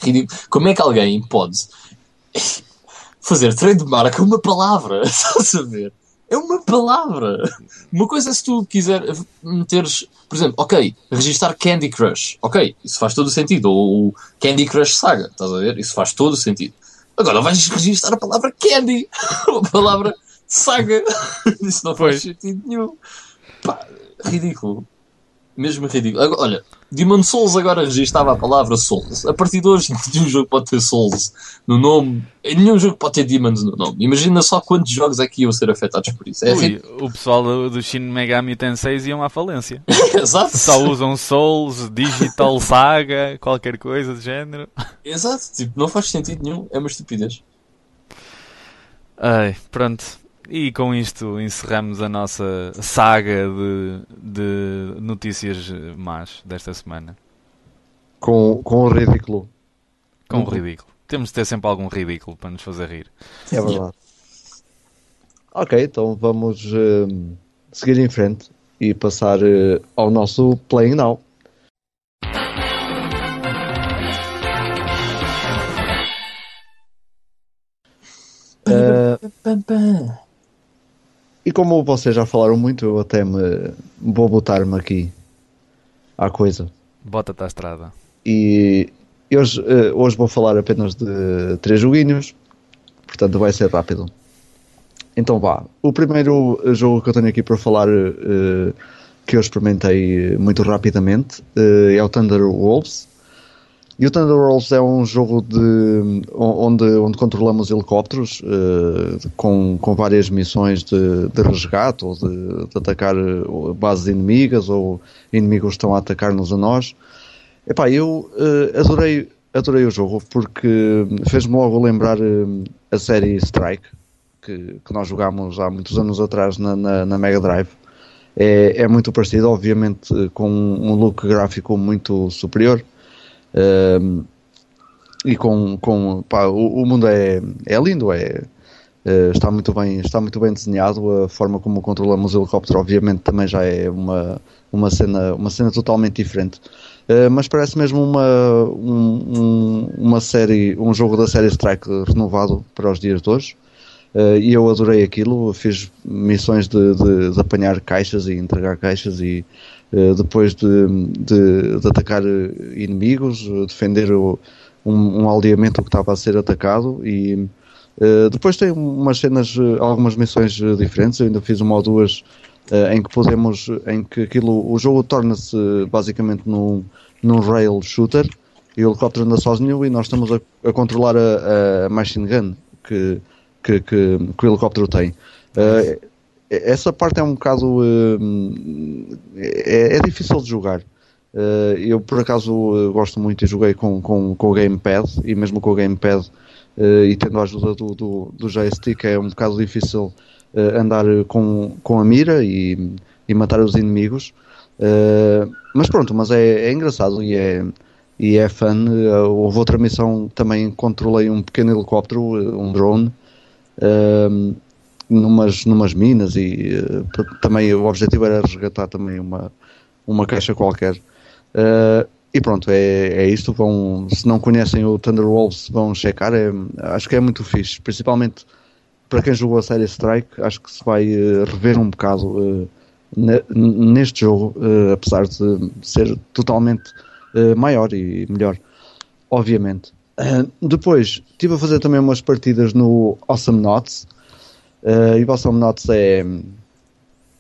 Ridículo. Como é que alguém pode fazer trademark a uma palavra? Estás a ver? É uma palavra. Uma coisa é se tu quiser meteres, por exemplo, ok, registar Candy Crush. Ok, isso faz todo o sentido. Ou o Candy Crush Saga, estás a ver? Isso faz todo o sentido. Agora vais registar a palavra Candy. a palavra Saga. Isso não Pois. faz sentido nenhum. Pá, ridículo. Mesmo ridículo. Agora, olha, Demon Souls agora registava a palavra Souls. A partir de hoje, nenhum jogo pode ter Souls no nome. Nenhum jogo pode ter Demons no nome. Imagina só quantos jogos é que iam ser afetados por isso. É Ui, ridículo. o pessoal do, do Shin Megami Tensei iam à falência. Exato. Só usam Souls, Digital Saga, qualquer coisa do género. Exato. Tipo, não faz sentido nenhum. É uma estupidez. Ai, pronto. E com isto encerramos a nossa saga de, de notícias más desta semana. Com, com o ridículo. Com o ridículo. Temos de ter sempre algum ridículo para nos fazer rir. É verdade. Ok, então vamos hum, seguir em frente e passar eh, ao nosso Playing Now. Eh, e como vocês já falaram muito, eu até me vou botar-me aqui à coisa. Bota-te à estrada. E hoje, eh, hoje vou falar apenas de três joguinhos, portanto vai ser rápido. Então vá. O primeiro jogo que eu tenho aqui para falar, eh, que eu experimentei muito rapidamente, eh, é o Thunder Wolves. E o Thunder Wolves é um jogo de, onde, onde controlamos helicópteros eh, com, com várias missões de, de resgate ou de, de atacar eh, bases inimigas ou inimigos que estão a atacar-nos a nós. Epá, eu eh, adorei, adorei o jogo porque fez-me logo lembrar eh, a série Strike que, que nós jogámos há muitos anos atrás na, na, na Mega Drive. É, é muito parecido, obviamente, com um look gráfico muito superior. Ehm, e com, com pá, o, o mundo é, é lindo, é, Uh, está muito bem está muito bem desenhado a forma como controlamos o helicóptero obviamente também já é uma uma cena uma cena totalmente diferente. Uh, mas parece mesmo uma um, um, uma série um jogo da série Strike renovado para os dias de hoje. Uh, e eu adorei aquilo fiz missões de, de, de apanhar caixas e entregar caixas e depois de, de, de, atacar inimigos defender o, um, um aldeamento que estava a ser atacado e eh, depois tem umas cenas, eh, algumas missões eh, diferentes. Eu ainda fiz uma ou duas em que podemos, em que aquilo, o jogo torna-se basicamente num, num rail shooter e o helicóptero anda sozinho e nós estamos a, a controlar a, a, machine gun que, que, que, que o helicóptero tem. Uh, essa parte é um bocado uh, é, é, difícil de jogar. eu por acaso gosto muito e joguei com, com, com o gamepad e mesmo com o gamepad uh, e tendo a ajuda do, do, do joystick é um bocado difícil uh, andar com, com a mira e, e matar os inimigos. Uh, mas pronto, mas é, é, engraçado e é, e é fun. houve outra missão também controlei um pequeno helicóptero, um drone, numas, numas minas e também o objetivo era resgatar também uma, uma caixa qualquer. Uh, e pronto, é, é isto. Vão, se não conhecem o Thunder Wolves, vão checar. É, acho que é muito fixe, principalmente para quem jogou a série Strike. Acho que se vai uh, rever um bocado uh, neste jogo, uh, apesar de ser totalmente maior e melhor, obviamente. depois, estive a fazer também umas partidas no Awesome Knots. E o Awesome Knots é.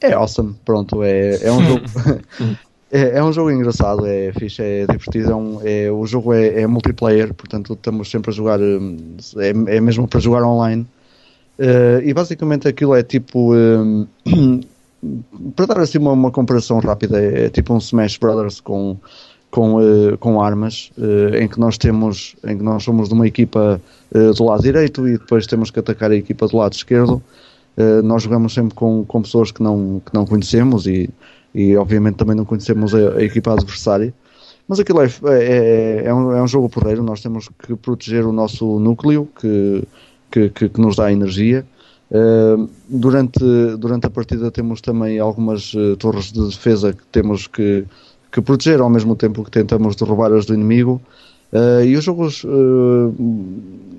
É awesome, pronto, é, é um jogo. É, é, um jogo engraçado, é fixe, é divertido. É um, é, o jogo é, é, multiplayer, portanto estamos sempre a jogar. Hum, é, é mesmo para jogar online. Uh, e basicamente aquilo é tipo. Um, para dar assim uma, uma comparação rápida, é, é, tipo um Smash Brothers com, com, uh, com armas, uh, em que nós temos. em que nós somos de uma equipa do lado direito e depois temos que atacar a equipa do lado esquerdo. nós jogamos sempre com, com pessoas que não, que não conhecemos e e obviamente também não conhecemos a, a equipa adversária. Mas aquilo é, é, é, é, um, é um jogo porreiro, nós temos que proteger o nosso núcleo que, que, que, que nos dá energia. Uh, durante, durante a partida temos também algumas uh, torres de defesa que temos que, que proteger ao mesmo tempo que tentamos derrubar as do inimigo. Uh, e os jogos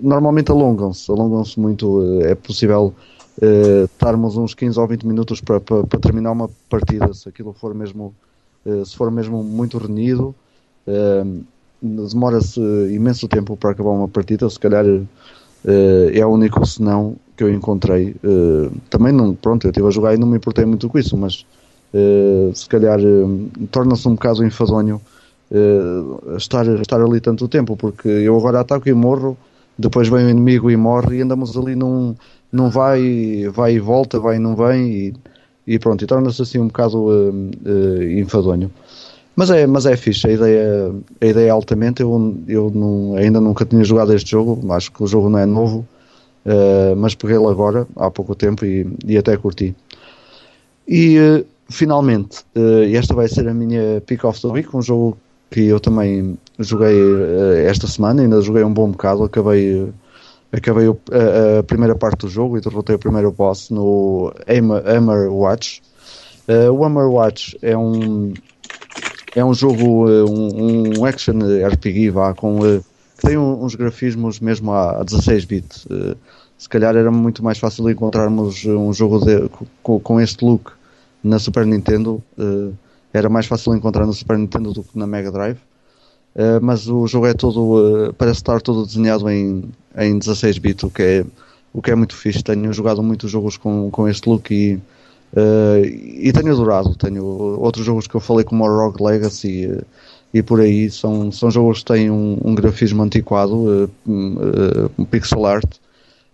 normalmente alongam-se, alongam-se muito. é possível uh, estarmos uns 15 ou 20 minutos para, terminar uma partida, se aquilo for mesmo, uh, se for mesmo muito renhido, uh, demora-se imenso tempo para acabar uma partida, se calhar é o único senão que eu encontrei. também não, pronto, eu estive a jogar e não me importei muito com isso, mas se calhar torna-se um bocado enfadonho estar, estar ali tanto tempo, porque eu agora ataco e morro, depois vem o inimigo e morre e andamos ali num, não vai, vai e volta, vai e não vem e, e pronto, e torna-se assim um bocado uh, enfadonho. Mas é, mas é fixe, a ideia, a ideia é altamente. Eu, eu não, ainda nunca tinha jogado este jogo, acho que o jogo não é novo, uh, mas peguei-lo agora, há pouco tempo, e, e até curti. E uh, finalmente, uh, esta vai ser a minha Pick of the Week, um jogo que eu também joguei esta semana, ainda joguei um bom bocado, acabei acabei a, a, primeira parte do jogo e derrotei o primeiro boss no Hammer Watch. Uh, o Hammer Watch é um é um jogo, uh, um, um, action RPG vá, com, uh, que tem uns grafismos mesmo a, a 16 bits. se calhar era muito mais fácil encontrarmos um jogo de, com, com, este look na Super Nintendo. era mais fácil encontrar na Super Nintendo do que na Mega Drive. Uh, mas o jogo é todo, uh, parece estar todo desenhado em, em 16 bits, o que é, o que é muito fixe. Tenho jogado muitos jogos com, com este look e, uh, e tenho adorado. Tenho outros jogos que eu falei como o Rogue Legacy e por aí são, são jogos que têm um, um grafismo antiquado, um pixel art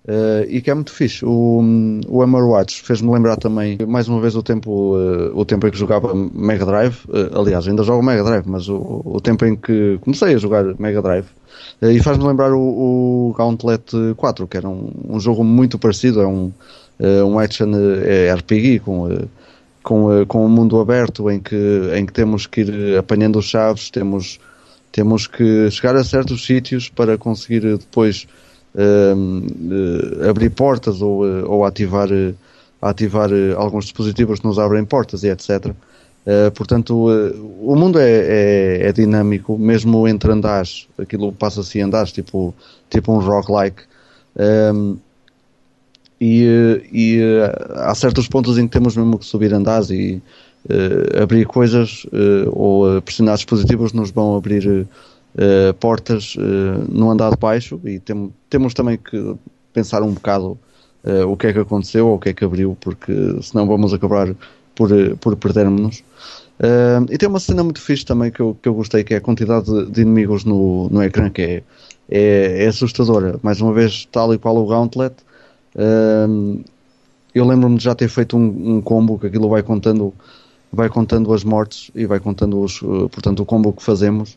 Uh, e que é muito fixe. O, o Hammer Watch fez-me lembrar também, mais uma vez, o tempo, uh, o tempo em que jogava Mega Drive. Uh, aliás, ainda jogo Mega Drive, mas o, o tempo em que comecei a jogar Mega Drive. e faz-me lembrar o, o, Gauntlet 4, que era um, um jogo muito parecido. É um, um action RPG com, com, com um mundo aberto em que, em que temos que ir apanhando chaves, temos, temos que chegar a certos sítios para conseguir depois uh, abrir portas ou, uh, ou ativar, ativar alguns dispositivos que nos abrem portas e etc. portanto, o mundo é, é, é, dinâmico, mesmo entre andares, aquilo passa-se em andares, tipo, tipo um roguelike. Um, e, e há certos pontos em que temos mesmo que subir andares e abrir coisas ou pressionar dispositivos nos vão abrir uh, portas uh, no andar de baixo e tem, temos também que pensar um bocado uh, o que é que aconteceu ou o que é que abriu, porque senão vamos acabar por, por perdermos-nos. E tem uma cena muito fixe também que eu, que eu gostei, que é a quantidade de, inimigos no, no ecrã, que é, é, é, assustadora. Mais uma vez, tal e qual o Gauntlet. Eu lembro-me de já ter feito um, um, combo, que aquilo vai contando, vai contando as mortes e vai contando os, portanto, o combo que fazemos.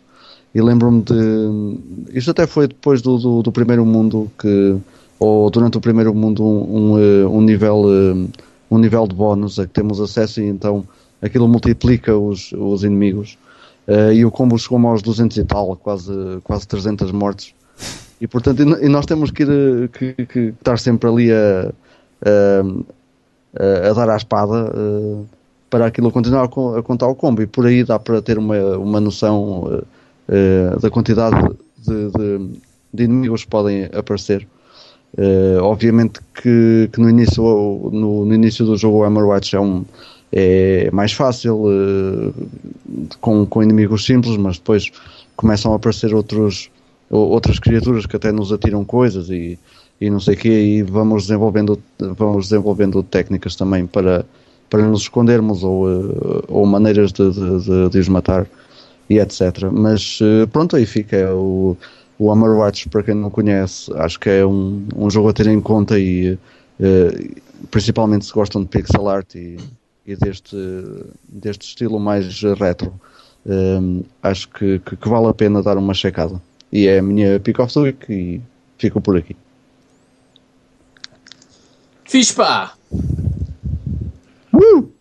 E lembro-me de. Isto até foi depois do, do, do, primeiro mundo que. Ou durante o primeiro mundo um, um, eh, um nível eh, um nível de bónus a que temos acesso e então aquilo multiplica os, os inimigos. Uh, e o combo chegou-me aos 200 e tal, quase, quase 300 mortes. E portanto, e nós temos que, ir, que, que estar sempre ali a, a, a dar à espada uh, para aquilo continuar a, contar o combo. E por aí dá para ter uma, uma noção. Uh, uh, da quantidade de, de, de, inimigos que podem aparecer. Uh, obviamente que, que, no, início, no, no, início do jogo o Hammerwatch é, um, é mais fácil uh, com, com inimigos simples, mas depois começam a aparecer outros, outras criaturas que até nos atiram coisas e, e não sei o quê, e vamos desenvolvendo, vamos desenvolvendo técnicas também para, para nos escondermos ou, ou maneiras de, de, de os matar e etc. Mas eh, pronto, aí fica é o, o Overwatch, para quem não conhece, acho que é um, um jogo a ter em conta e uh, principalmente se gostam de pixel art e, e deste, deste estilo mais retro, um, eh, acho que, que, que, vale a pena dar uma checada. E é a minha pick of the week e fico por aqui. Fiz pá! Uh!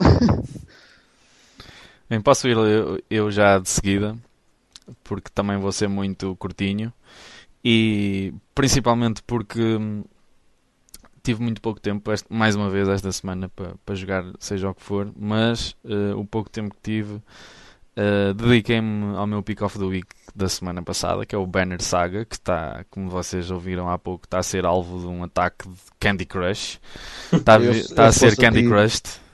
Bem, posso ir eu, eu, já de seguida, porque também vou ser muito curtinho. E principalmente porque hum, tive muito pouco tempo, mais uma vez esta semana, para, para jogar seja o que for, mas uh, o pouco tempo que tive, uh, dediquei-me ao meu pick of the week da semana passada, que é o Banner Saga, que está, como vocês ouviram há pouco, está a ser alvo de um ataque de Candy Crush. Está, a, está a ser Candy Crushed.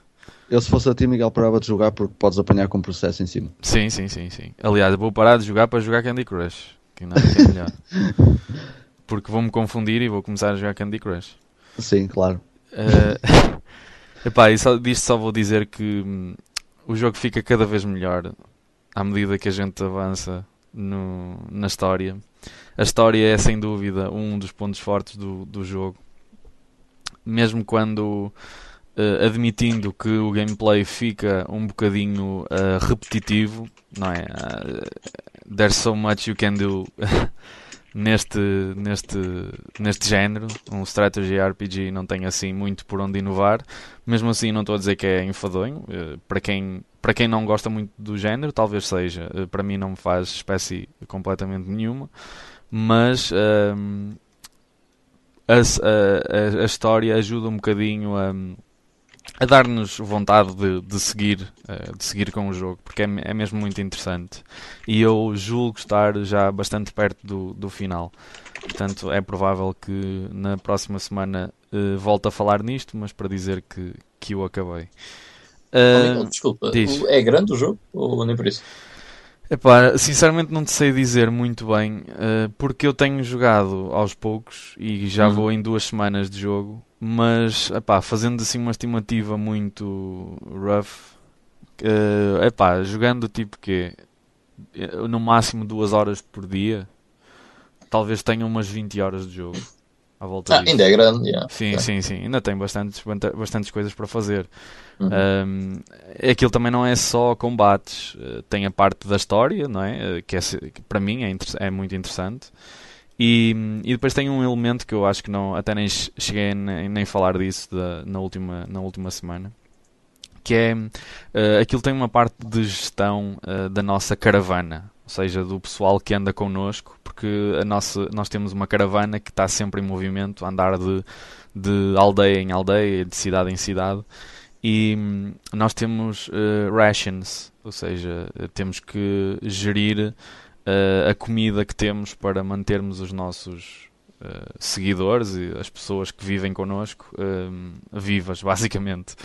Eu, se fosse a ti, Miguel, parava de jogar porque podes apanhar com processo em cima. Sim, sim, sim, sim. Aliás, vou parar de jogar para jogar Candy Crush. Que não é melhor. porque vou-me confundir e vou começar a jogar Candy Crush. Sim, claro. Uh, epá, e só, disto só vou dizer que hum, o jogo fica cada vez melhor à medida que a gente avança no, na história. A história é sem dúvida um dos pontos fortes do, do jogo. Mesmo quando uh, admitindo que o gameplay fica um bocadinho uh, repetitivo, não é? Uh, there's so much you can do neste, neste, neste género. Um strategy RPG não tem assim muito por onde inovar. Mesmo assim, não estou a dizer que é enfadonho. para, quem, para quem não gosta muito do género, talvez seja. para mim, não me faz espécie completamente nenhuma. Mas. A, a, a, história ajuda um bocadinho a, a dar-nos vontade de, de, seguir, eh, de seguir com o jogo, porque é, é, mesmo muito interessante. E eu julgo estar já bastante perto do, do final. Portanto, é provável que na próxima semana uh, volte a falar nisto, mas para dizer que, que eu acabei. Uh, oh, desculpa, diz. é grande o jogo ou nem por isso? Epá, sinceramente não te sei dizer muito bem, uh, porque eu tenho jogado aos poucos e já uhum. vou em duas semanas de jogo, mas epá, fazendo assim uma estimativa muito rough, uh, epá, jogando tipo que no máximo duas horas por dia, talvez tenha umas 20 horas de jogo à volta ah, Ainda é grande, yeah. Sim, sim, sim, ainda tem bastantes, bastantes coisas para fazer. Uhum. Um, aquilo também não é só combates, uh, tem a parte da história, não é? Que, é, que para mim é, é muito interessante. E, e, depois tem um elemento que eu acho que não, até nem cheguei nem, nem falar disso da, na, última, na última semana, que é uh, aquilo tem uma parte de gestão uh, da nossa caravana, ou seja, do pessoal que anda connosco, porque a nossa, nós temos uma caravana que está sempre em movimento, a andar de, de aldeia em aldeia, de cidade em cidade, e hum, nós temos uh, rations, ou seja, temos que gerir a comida que temos para mantermos os nossos seguidores e as pessoas que vivem connosco vivas, basicamente.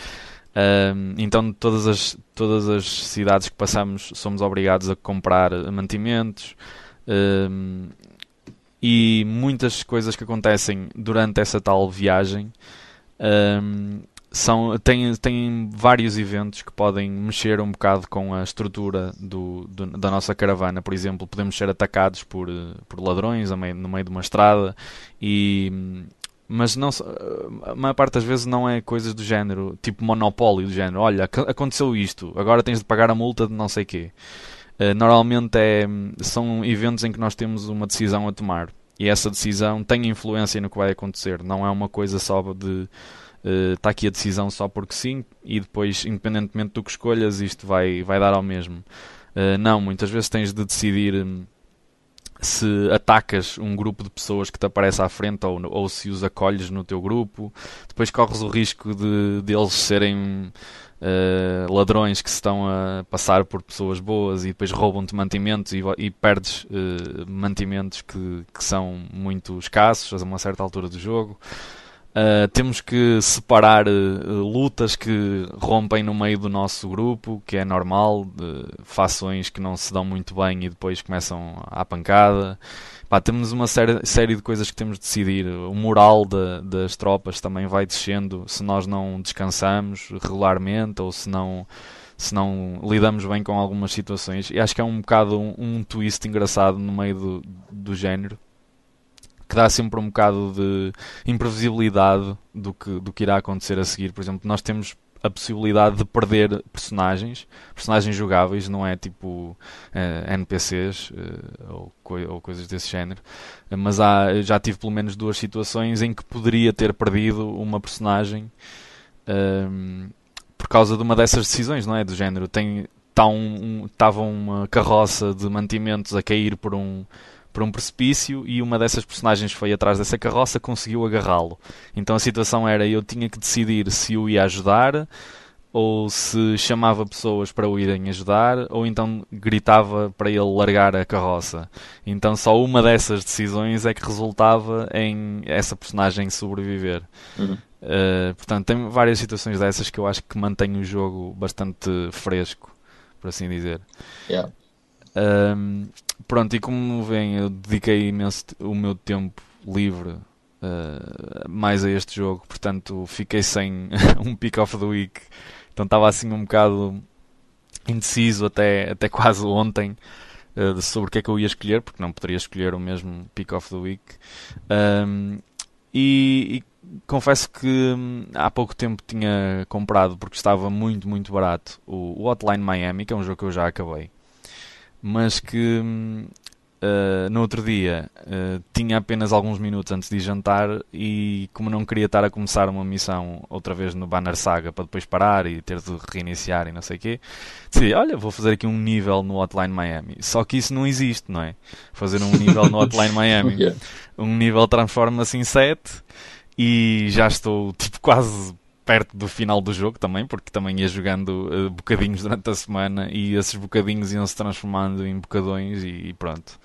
Então, todas as, todas as cidades que passamos somos obrigados a comprar mantimentos e muitas coisas que acontecem durante essa tal viagem são, têm, têm vários eventos que podem mexer um bocado com a estrutura do, do, da nossa caravana. Por exemplo, podemos ser atacados por, por ladrões no meio de uma estrada e mas não a maior parte das vezes não é coisas do género, tipo monopólio do género, olha, aconteceu isto, agora tens de pagar a multa de não sei quê. Uh, normalmente é, são eventos em que nós temos uma decisão a tomar e essa decisão tem influência no que vai acontecer, não é uma coisa só de está uh, aqui a decisão só porque sim e depois, independentemente do que escolhas, isto vai, vai dar ao mesmo. Uh, não, muitas vezes tens de decidir. Um, se atacas um grupo de pessoas que te aparece à frente ou, ou se os acolhes no teu grupo, depois corres o risco de, de eles serem uh, ladrões que se estão a passar por pessoas boas e depois roubam-te mantimentos e, e perdes uh, mantimentos que, que são muito escassos a uma certa altura do jogo. Uh, temos que separar uh, lutas que rompem no meio do nosso grupo, que é normal, de fações que não se dão muito bem e depois começam à pancada. Pá, temos uma série, série de coisas que temos de decidir. O moral das tropas também vai descendo se nós não descansamos regularmente ou se não, se não lidamos bem com algumas situações. E acho que é um bocado um, um twist engraçado no meio do, do género que dá sempre um bocado de imprevisibilidade do que, do que irá acontecer a seguir. Por exemplo, nós temos a possibilidade de perder personagens, personagens jogáveis, não é tipo uh, eh, NPCs uh, eh, ou, coi ou, coisas desse género, mas há, já tive pelo menos duas situações em que poderia ter perdido uma personagem ehm, por causa de uma dessas decisões, não é? Do género, tem, tá um, um, estava uma carroça de mantimentos a cair por um por um precipício e uma dessas personagens foi atrás dessa carroça, conseguiu agarrá-lo. Então a situação era eu tinha que decidir se o ia ajudar ou se chamava pessoas para o irem ajudar, ou então gritava para ele largar a carroça. Então só uma dessas decisões é que resultava em essa personagem sobreviver. Uhum. Uh, portanto, tem várias situações dessas que eu acho que mantém o jogo bastante fresco, por assim dizer. Yeah. Um, pronto, e como vem, eu dediquei imenso o meu tempo livre uh, mais a este jogo, portanto fiquei sem um pick of the week, então estava assim um bocado indeciso até, até quase ontem uh, sobre o que é que eu ia escolher, porque não poderia escolher o mesmo pick of the week. Um, e, e, confesso que hum, há pouco tempo tinha comprado porque estava muito, muito barato o, o Hotline Miami, que é um jogo que eu já acabei mas que uh, no outro dia uh, tinha apenas alguns minutos antes de jantar e como não queria estar a começar uma missão outra vez no Banner Saga para depois parar e ter de reiniciar e não sei o quê, decidi, olha, vou fazer aqui um nível no Hotline Miami. Só que isso não existe, não é? Fazer um nível no Hotline Miami. yeah. Um nível transforma-se em 7 e já estou tipo quase perto do final do jogo também, porque também ia jogando uh, bocadinhos durante a semana e esses bocadinhos iam se transformando em bocadões e, e pronto.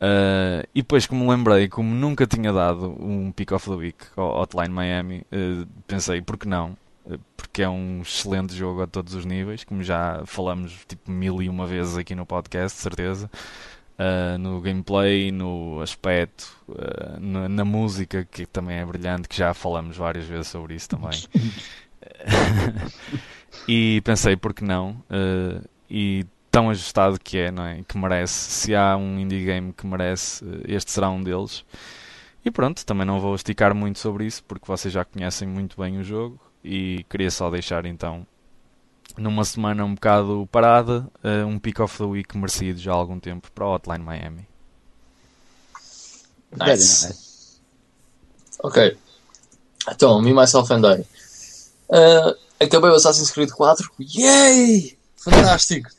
Uh, e depois, como lembrei, como nunca tinha dado um Pick of the Week ao Hotline Miami, uh, pensei, por que não? porque é um excelente jogo a todos os níveis, como já falamos tipo mil e uma vezes aqui no podcast, certeza uh, no gameplay, no aspecto, uh, na, na, música, que também é brilhante, que já falamos várias vezes sobre isso também. e pensei, por que não? Uh, e tão ajustado que é, não é? Que merece. Se há um indie game que merece, este será um deles. E pronto, também não vou esticar muito sobre isso, porque vocês já conhecem muito bem o jogo. E queria só deixar então numa semana um bocado parada, uh, um pick of the week merecido já há algum tempo para o Hotline Miami. Nice. Ok. Então, Me, Myself and I. Uh, acabei o Assassin's Creed 4. Yay! Fantástico!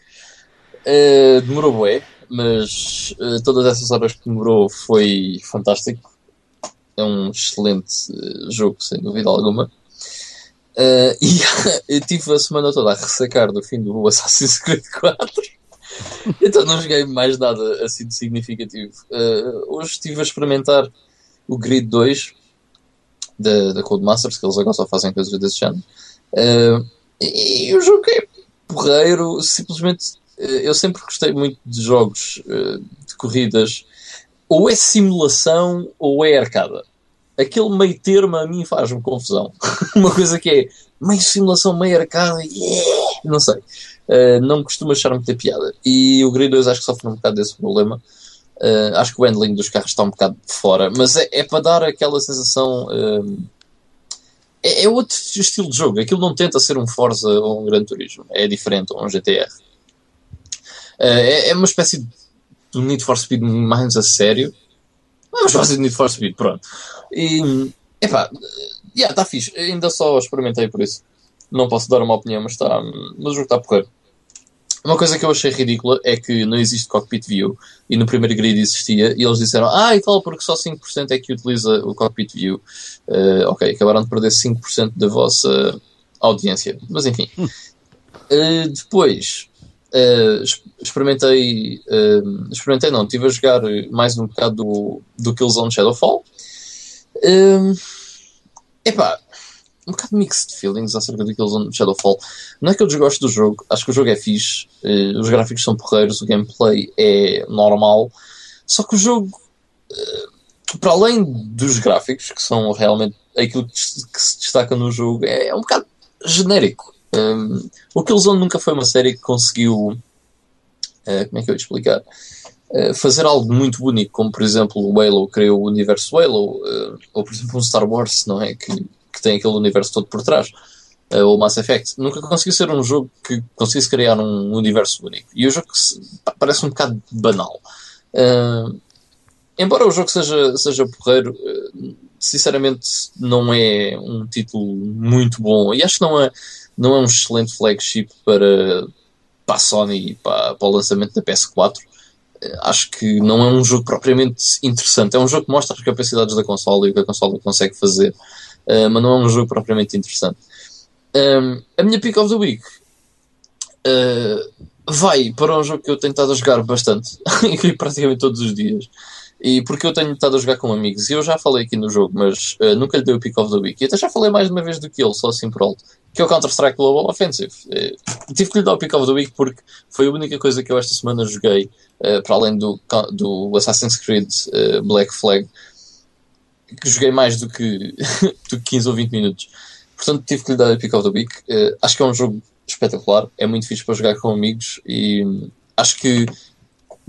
Uh, demorou bué, mas uh, todas essas horas que demorou foi fantástico. É um excelente uh, jogo, sem dúvida alguma. e eu tive a semana toda a ressacar do fim do Assassin's Creed 4. então não joguei mais nada assim de significativo. hoje estive a experimentar o Grid 2 da, da Codemasters, que eles agora só fazem coisas desse género. e o jogo é porreiro, simplesmente eu sempre gostei muito de jogos de corridas, ou é simulação ou é arcada. Aquele meio termo a mim faz-me confusão. Uma coisa que é meio simulação, meio arcada, yeah! não sei. Uh, não costuma achar muita piada. E o Grid 2 acho que sofre um bocado desse problema. Uh, acho que o handling dos carros está um bocado fora, mas é, é para dar aquela sensação. Uh, é, é, outro estilo de jogo. Aquilo não tenta ser um Forza ou um Gran Turismo. É diferente, ou um GTR. É, é uma espécie de Need for Speed mais a sério. Espécie de Need for Speed, pronto. E, epá, yeah, está fixe. Ainda só experimentei por isso. Não posso dar uma opinião, mas, está, mas o jogo está a porrer. Uma coisa que eu achei ridícula é que não existe cockpit view e no primeiro grid existia e eles disseram, ah, e tal, porque só 5% é que utiliza o cockpit view. Uh, ok, acabaram de perder 5% da vossa audiência. Mas enfim. Uh, depois, Uh, experimentei, uh, experimentei não, estive a jogar mais um bocado do, do Killzone Shadowfall. Uh, epá, um bocado mixed feelings acerca do Killzone Shadowfall. Não é que eu desgosto do jogo, acho que o jogo é fixe, uh, os gráficos são porreiros, o gameplay é normal, só que o jogo, para além dos gráficos, que são realmente aquilo que, que se destaca no jogo, é, é um bocado genérico. Um, o Killzone nunca foi uma série que conseguiu. Uh, como é que eu ia explicar? Uh, fazer algo muito bonito, como por exemplo o Halo criou o universo Halo, uh, ou por exemplo um Star Wars, não é? Que, que tem aquele universo todo por trás, ou Mass Effect. Nunca conseguiu ser um jogo que conseguisse criar um universo único. E o jogo parece um bocado banal. embora o jogo seja, seja porreiro, sinceramente não é um título muito bom. E acho que não é não é um excelente flagship para, para a Sony e para, para o lançamento da PS4. Eh, acho que não é um jogo propriamente interessante. É um jogo que mostra as capacidades da consola e o que a consola consegue fazer, uh, mas não é um jogo propriamente interessante. Um, ehm, a minha pick of the week uh, vai para um jogo que eu tenho estado a jogar bastante, e praticamente todos os dias, e porque eu tenho estado a jogar com amigos, e eu já falei aqui no jogo, mas uh, nunca lhe dei o pick of the week, e até já falei mais de uma vez do que ele, só assim por alto, que é o Counter-Strike Global Offensive. Uh, tive que lhe dar o pick of the week porque foi a única coisa que eu esta semana joguei, uh, para além do, do Assassin's Creed Black Flag, que joguei mais do que, do que 15 ou 20 minutos. Portanto, tive que lhe dar o pick of the week. acho que é um jogo espetacular, é muito fixe para jogar com amigos, e hum, acho que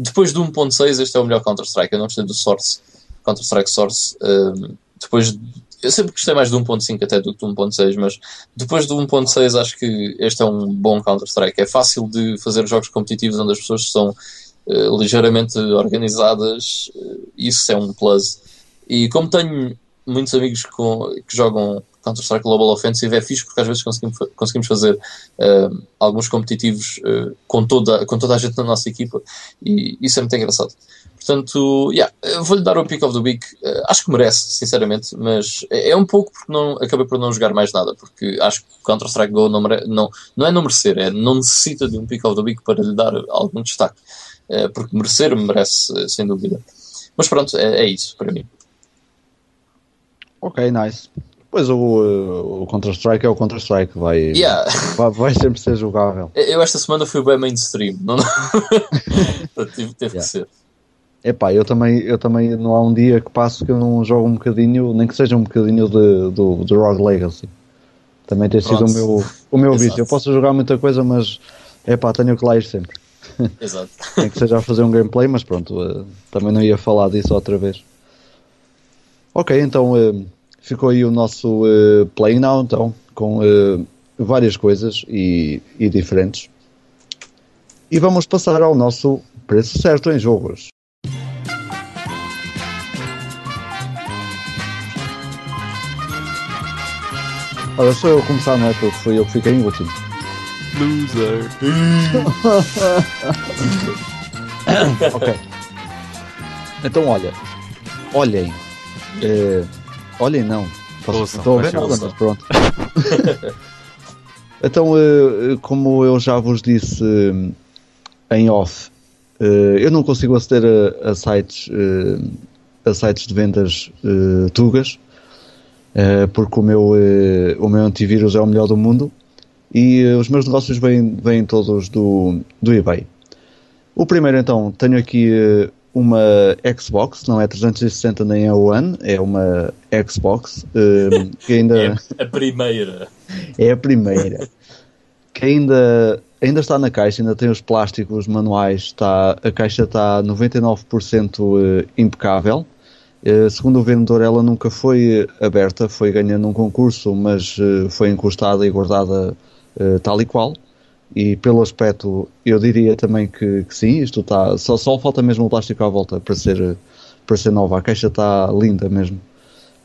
depois do 1.6, este é o melhor Counter-Strike. Eu não gostei do Source, Counter-Strike Source. Um, depois, eu sempre gostei mais do 1.5 até do que do 1.6, mas depois do 1.6 acho que este é um bom Counter-Strike. É fácil de fazer jogos competitivos onde as pessoas são uh, ligeiramente organizadas. Uh, isso é um plus. E como tenho muitos amigos com, que jogam Counter-Strike Global Offensive é fixe porque às vezes conseguimos, conseguimos fazer uh, alguns competitivos uh, com, toda, com toda a gente na nossa equipa e isso é muito engraçado. Portanto, yeah, vou-lhe dar o pick of the week. Uh, acho que merece, sinceramente, mas é, é, um pouco porque não, acabei por não jogar mais nada, porque acho que Counter-Strike Go não, mere, não, não é não merecer, é não necessita de um pick of the week para lhe dar algum destaque. porque merecer merece, sem dúvida. Mas pronto, é, é isso para mim. Ok, nice. Pois o, o Counter-Strike é o Counter-Strike, vai, yeah. vai, vai, sempre ser jogável. Eu esta semana fui bem mainstream, não, teve, teve yeah. que ser. Epá, eu também, eu também não há um dia que passo que eu não jogo um bocadinho, nem que seja um bocadinho de, do, do Rogue Legacy. Também tem sido o meu, o meu vício. Eu posso jogar muita coisa, mas epá, tenho que lá ir sempre. Exato. Nem que seja a fazer um gameplay, mas pronto, uh, também não ia falar disso outra vez. Ok, então uh, ficou aí o nosso uh, Play Now, então, com uh, várias coisas e, e diferentes. E vamos passar ao nosso preço certo em jogos. Olha, sou eu a começar, não é? Porque foi eu que fiquei em último. Loser. ok. Então, olha. Olhem. Eh, olhem, não. Estou a ver nada, pronto. então, eh, como eu já vos disse eh, em off, eh, eu não consigo aceder a, a sites, eh, a sites de vendas eh, tugas, eh, porque o meu, eh, o meu antivírus é o melhor do mundo e eh, os meus negócios vêm, vêm todos do, do eBay. O primeiro, então, tenho aqui eh, uma Xbox, não é 360 nem é One, é uma Xbox, eh, que ainda É a primeira. é a primeira, que ainda, ainda está na caixa, ainda tem os plásticos manuais, está, a caixa está 99% eh, impecável. Eh, segundo o vendedor, ela nunca foi aberta, foi ganhando um concurso, mas eh, foi encostada e guardada tal e qual. E pelo aspecto, eu diria também que, que sim, isto está. Só, só falta mesmo o plástico à volta para ser, para ser nova. A caixa está linda mesmo.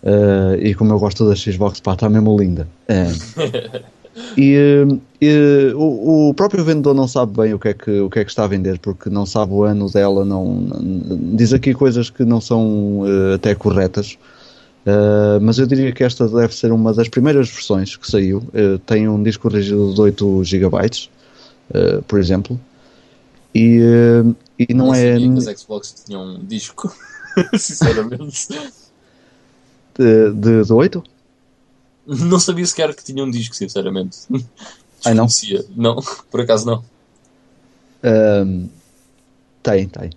Eh, e como eu gosto da Xbox, pá, está mesmo linda. Eh, e, eh, e, o, o próprio vendedor não sabe bem o que, é que, o que é que está a vender, porque não sabe o ano dela, não, não- diz aqui coisas que não são eh, até corretas. Uh, mas eu diria que esta deve ser uma das primeiras versões que saiu. Uh, tem um disco rígido de 8 GB, uh, por exemplo. E, uh, e não Nem é as Xbox tinham um disco. Sinceramente. de, de, de 8? Não sabia sequer que tinha um disco, sinceramente. Ai, não? Desconhecia. Não, por acaso não. Um, tem, tem.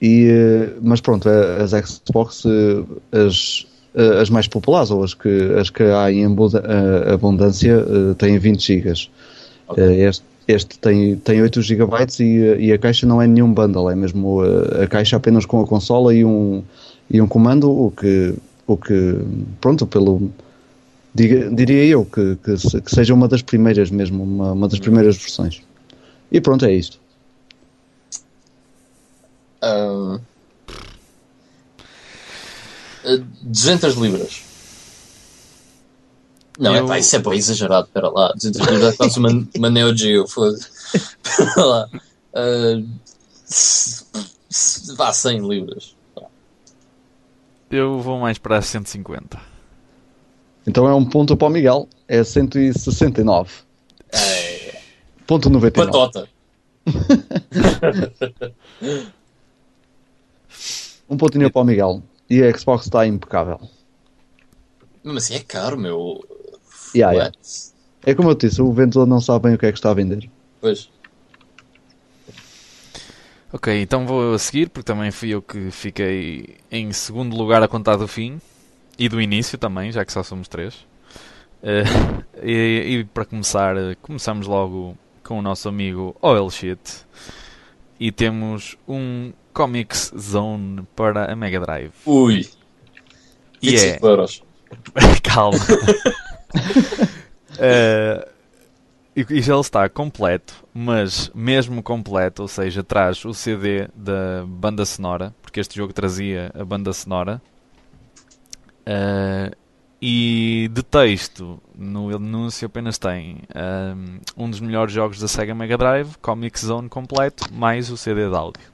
E, eh, mas pronto, as Xbox, eh, as, eh, as mais populares, ou as que, as que há em eh, abundância, eh, têm 20 GB. Ok. Eh, Este, este tem, tem 8 GB e, e a caixa não é nenhum bundle, é mesmo eh, a caixa apenas com a consola e um, e um comando, o que, o que pronto, pelo. diga- diria eu que, que, que seja uma das primeiras mesmo, uma, uma das primeiras versões. E pronto, é isto. Ah, ah, 200 libras. Não, Eu- é pá, isso é bem exagerado. Espera lá. 200 libras é quase uma, uma Neo Geo. Foda-se. Espera lá. Se- vá 100 libras. Eu vou mais para as 150. Então é um ponto para o Miguel, é 169. É, Ponto 99. patota. Um pontinho para o Miguel. E a Xbox está impecável. Mesmo assim é caro, meu. Yeah, yeah. É como eu te disse, o vendedor não sabe bem o que é que está a vender. Pois. Ok, então vou a seguir, porque também fui eu que fiquei em segundo lugar a contar do fim e do início também, já que só somos três. Eh, e, e para começar, começamos logo com o nosso amigo Oil Shit e temos um Comics Zone para a Mega Drive. Ui. E é 25 euros. Calma. Eh, e já ele está completo, mas mesmo completo, ou seja, traz o CD da banda sonora, porque este jogo trazia a banda sonora. Eh, e de texto, no anúncio apenas tem ehm, um dos melhores jogos da Sega Mega Drive, Comic Zone completo, mais o CD de áudio.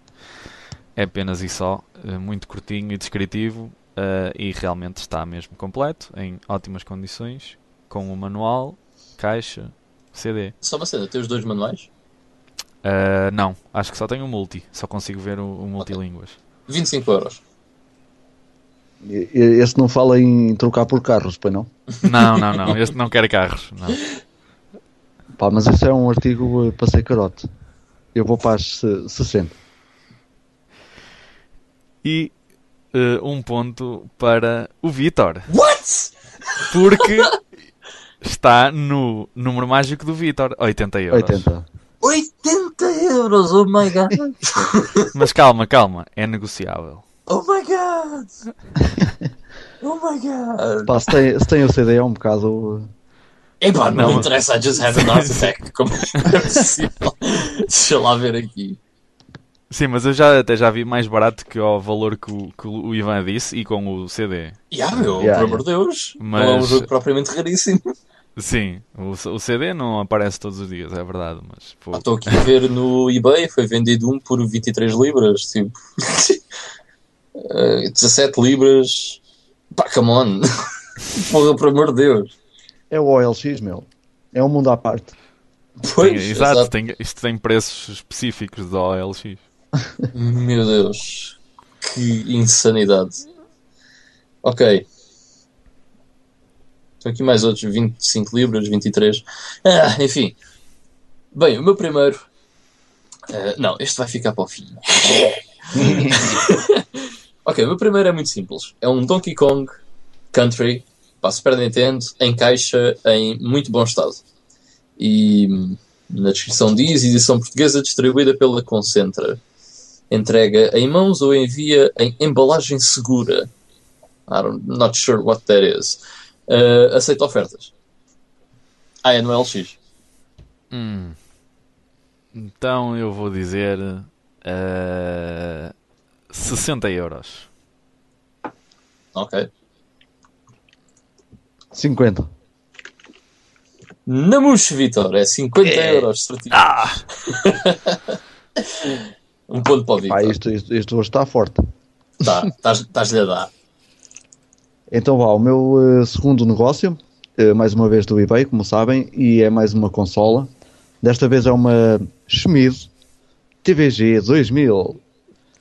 É apenas e só, muito curtinho e descritivo, Uh, e realmente está mesmo completo, em ótimas condições, com o manual, caixa, CD. Só uma cena, tem os dois manuais? Uh, não, acho que só tem o multi, só consigo ver o, o multilínguas. 25 euros. E- e- Esse não fala em trocar por carros, pois não? Não, não, não, este não quer carros. Não. Pá, mas esse é um artigo eh, para ser carote. Eu vou para as se- 60. E uh, um ponto para o Vitor, What? porque está no número mágico do Vitor, 80 euros. 80. 80 euros, oh my god! Mas calma, calma, é negociável. Oh my god! Oh my god! Pá, se tem, se tem o CD é um bocado. Epá, não, Não. me interessa, I just have an artifact. Como é possível? Deixa lá ver aqui. Sim, mas eu já até já vi mais barato que ao valor que o, que o Ivan disse e com o CD. Yeah, meu, Yeah, por amor de Deus. Mas- Não é um jogo propriamente raríssimo. Sim, o, o CD não aparece todos os dias, é verdade, mas pô, Ah, Estou aqui a ver no eBay, foi vendido um por 23 libras, tipo. Eh, 17 libras. Pá, come on. Porra, por amor de Deus. É o OLX, meu. É um mundo à parte. Pois, tem- exato, Tem, isto tem preços específicos do OLX. Meu Deus. Que insanidade. Ok. Estão aqui mais outros 25 libras, 23. Ah, enfim. Bem, o meu primeiro. eh, não, este vai ficar para o fim. ok, o meu primeiro é muito simples. É um Donkey Kong Country para Super Nintendo em caixa em muito bom estado. E hum, na descrição diz edição portuguesa distribuída pela Concentra entrega em mãos ou envia em embalagem segura. I'm not sure what that is. Uh, aceita ofertas. Ah, é no LX. Hum. Então eu vou dizer eh, 60 euros. Ok. 50. Na Muxe, Vitor, é 50 euros certinho. um ponto para o Vitor. isto, isto, isto hoje está forte. Tá, estás- Estás-lhe a dar. Então vá, o meu eh, segundo negócio, eh, mais uma vez do eBay, como sabem, e é mais uma consola. Desta vez é uma Schmid TVG 2000.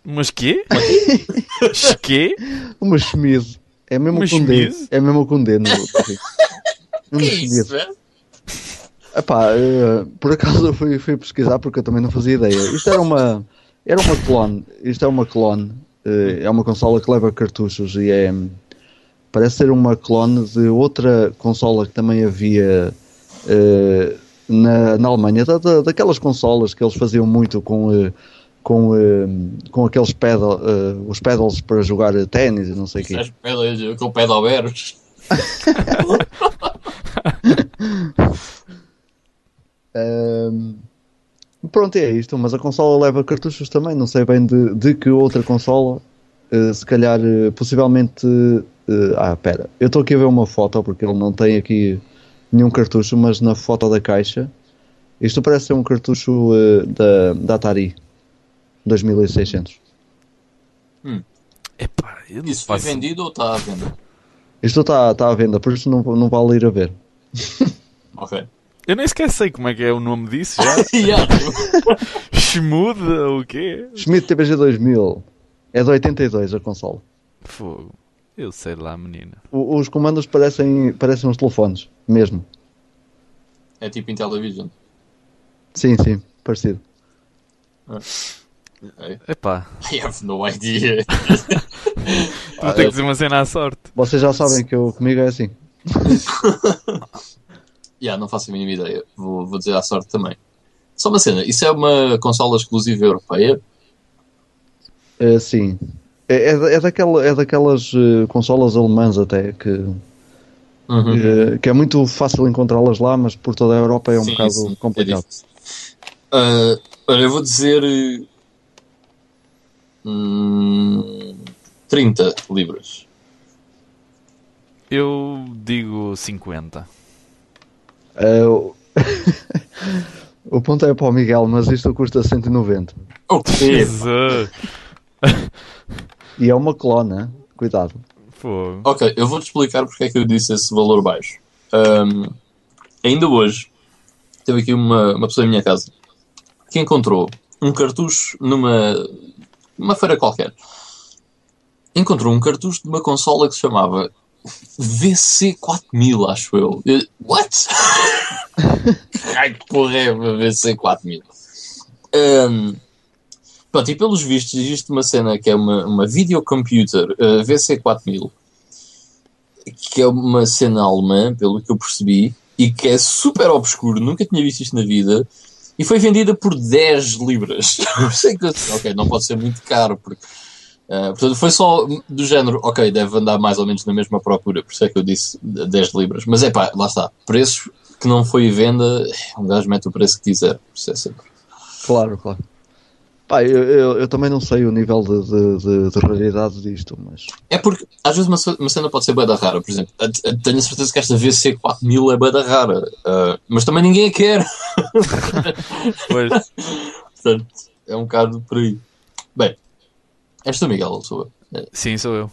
Mas quê? quê? Uma Schmid. É mesmo Uma com? É mesmo com D. No, uma Que isso, Schmid. velho? Epá, eh, por acaso eu fui, fui pesquisar porque eu também não fazia ideia. Isto era uma, era uma clone. Isto é uma clone. eh, é uma consola que leva cartuchos e é. Parece ser uma clone de outra consola que também havia eh, na, na Alemanha. Da, da- daquelas consolas que eles faziam muito com. eh, com, eh, com aqueles pedal, os pedals para jogar ténis e não sei o quê. Pé- com o pé de Alberos. Ahm, pronto, é isto, mas a consola leva cartuchos também, não sei bem de, de que outra consola, se calhar, possivelmente. Eh, ah, pera, eu estou aqui a ver uma foto porque ele não tem aqui nenhum cartucho, mas na foto da caixa, isto parece ser um cartucho eh, da, da Atari 2600. Epá, eu não Isso foi faço- vendido ou está à venda? Isto está está à venda, por isso não, não vale ir a ver. Ok. Eu nem sequer sei como é que é o nome disso já. Schmud o quê? Schmidt TVG 2000 é de 82 a consola. Fogo. Eu sei lá, menina. O- os comandos parecem, parecem uns telefones, mesmo. É tipo Intellivision. Sim, sim, parecido. Ok. Epá, I have no idea. vou ter que dizer uma cena à sorte. Vocês já sabem que eu, comigo é assim. Yeah, não faço a mínima ideia. Vou, vou dizer à sorte também. Só uma cena, isso é uma consola exclusiva europeia? É, sim. É, é, é daquela, é daquelas eh, consolas alemãs até que, Uhum. eh, que é muito fácil encontrá-las lá, mas por toda a Europa é um Sim, bocado sim, é complicado. difícil. Ah, olha, eu vou dizer. eh, hum, 30 libras. Eu digo 50. Eh, o- ponto é para o Miguel, mas isto custa 190. Ok. Jesus. E é uma clona, cuidado. Fogo. Ok, eu vou-te explicar porque é que eu disse esse valor baixo. Ahm, ainda hoje, teve aqui uma, uma pessoa em minha casa que encontrou um cartucho numa, numa feira qualquer. Encontrou um cartucho de uma consola que se chamava VC4000, acho eu. What? Ai, que porra é uma VC4000? Ahm, Pronto, e pelos vistos existe uma cena que é uma, uma videocomputer uh, VC4000 que é uma cena alemã, pelo que eu percebi, e que é super obscuro, nunca tinha visto isto na vida, e foi vendida por 10 libras. Ok, não pode ser muito caro, porque, uh, portanto, foi só do género, ok, deve andar mais ou menos na mesma procura, por isso é que eu disse 10 libras. Mas é pá, lá está, preços que não foi venda, um gajo mete o preço que quiser, isso é sempre. Claro, claro. Pá, eu, eu, eu também não sei o nível de, de, de, de raridade disto, mas. É porque às vezes uma, uma cena pode ser bada rara, por exemplo. a- a- Tenho a certeza que esta VC4000 é bada rara, ah, mas também ninguém a quer. Pois, Portanto, é um bocado por aí. Bem, és tu, Miguel, sou eu. É, sim, sou eu.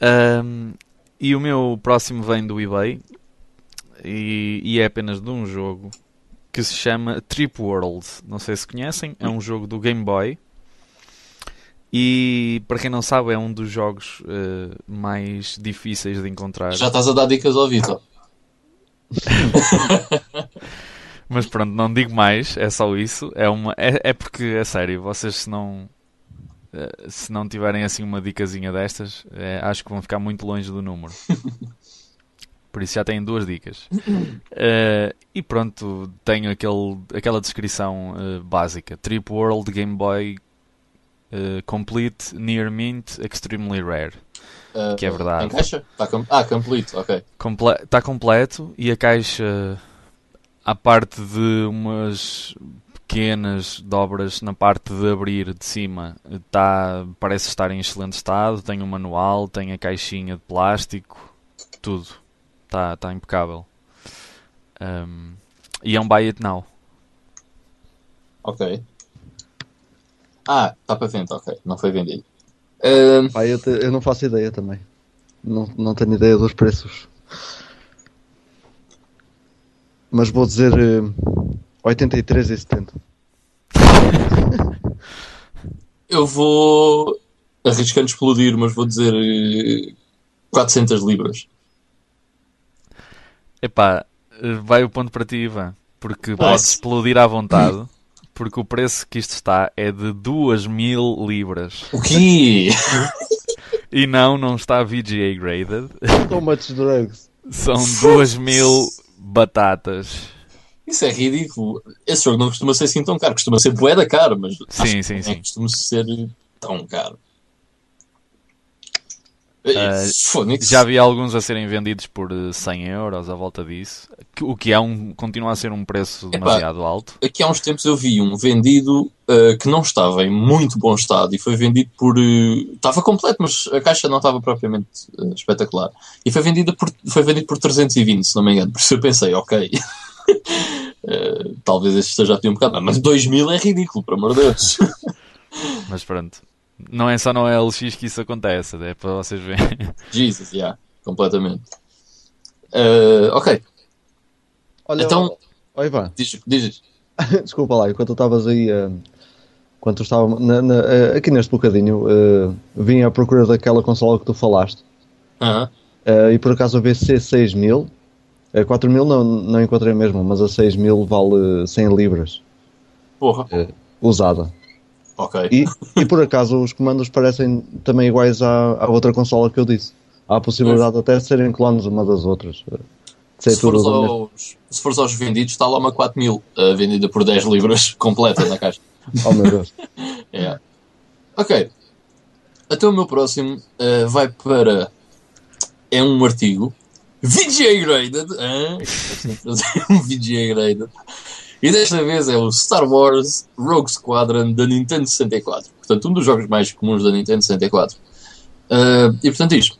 Ahm, e o meu próximo vem do eBay e, e é apenas de um jogo que se chama Trip World. Não sei se conhecem, é um jogo do Game Boy. E para quem não sabe, é um dos jogos eh, mais difíceis de encontrar. Já estás a dar dicas ao Vitor. Mas pronto, não digo mais, é só isso. É, uma, é, é porque, é sério, vocês se não, eh, se não tiverem assim uma dicasinha destas, eh, acho que vão ficar muito longe do número. Por isso já têm duas dicas. Eh, e pronto, tenho aquele, aquela descrição eh, básica: Trip World Game Boy eh, Complete Near Mint Extremely Rare. Que é verdade. Em caixa? Tá com... Ah, complete, ok. Está completo e a caixa, à parte de umas pequenas dobras na parte de abrir de cima, tá, parece estar em excelente estado. Tem o manual, tem a caixinha de plástico, tudo. Está tá impecável. Um, e é um buy it now. Ok. Ah, está para venda, ok. Não foi vendido. Ah, Pá, eu, te- eu não faço ideia também. Não, não tenho ideia dos preços. Mas vou dizer eh, 83,70. eu vou arriscando explodir, mas vou dizer eh, 400 libras. Epá, vai o ponto para ti, Ivan. Porque podes explodir à vontade. Porque o preço que isto está é de 2 mil libras. O quê? E não, não está VGA graded. So much drugs. São 2 mil batatas. Isso é ridículo. Esse jogo não costuma ser assim tão caro. Costuma ser bué da caro, mas Sim, sim, não sim. costuma ser tão caro. Fónix. Já vi alguns a serem vendidos por eh, 100 euros à volta disso. O que é um, continua a ser um preço Epá. demasiado alto. Aqui há uns tempos eu vi um vendido uh, que não estava em muito bom estado e foi vendido por. uh, estava completo, mas a caixa não estava propriamente uh, espetacular. E foi, vendida por, foi vendido por 320, se não me engano. Por isso eu pensei, ok. uh, talvez este esteja a pedir um bocado, mas 2000 é ridículo, por amor de Deus. Mas pronto. Não é só no LX que isso acontece. É para vocês verem. Jesus, yeah, completamente. Uh, ok, Olha, Então- ó, Ivan, diz, diz. desculpa lá, enquanto tu estavas aí, enquanto tu estava na- na- eh, aqui neste bocadinho, eh, vim à procura daquela consola que tu falaste. Aham. Eh, e por acaso a VC 6000, a 4000 não, não encontrei mesmo, mas a 6000 vale 100 libras, Porra, usada. Ok. E, e por acaso os comandos parecem também iguais à, à outra consola que eu disse. Há a possibilidade até de serem clones uma das outras. eh, Se fores, do mesmo. aos, se fores aos vendidos, está lá uma 4000 uh, vendida por 10 libras, completa na caixa. Oh meu Deus. É. Ok. Então o meu próximo uh, vai para. É um artigo. VGA Graded. hã? um VGA Graded. E desta vez é o Star Wars Rogue Squadron da Nintendo 64. Portanto, um dos jogos mais comuns da Nintendo 64. Uh, e portanto, isto.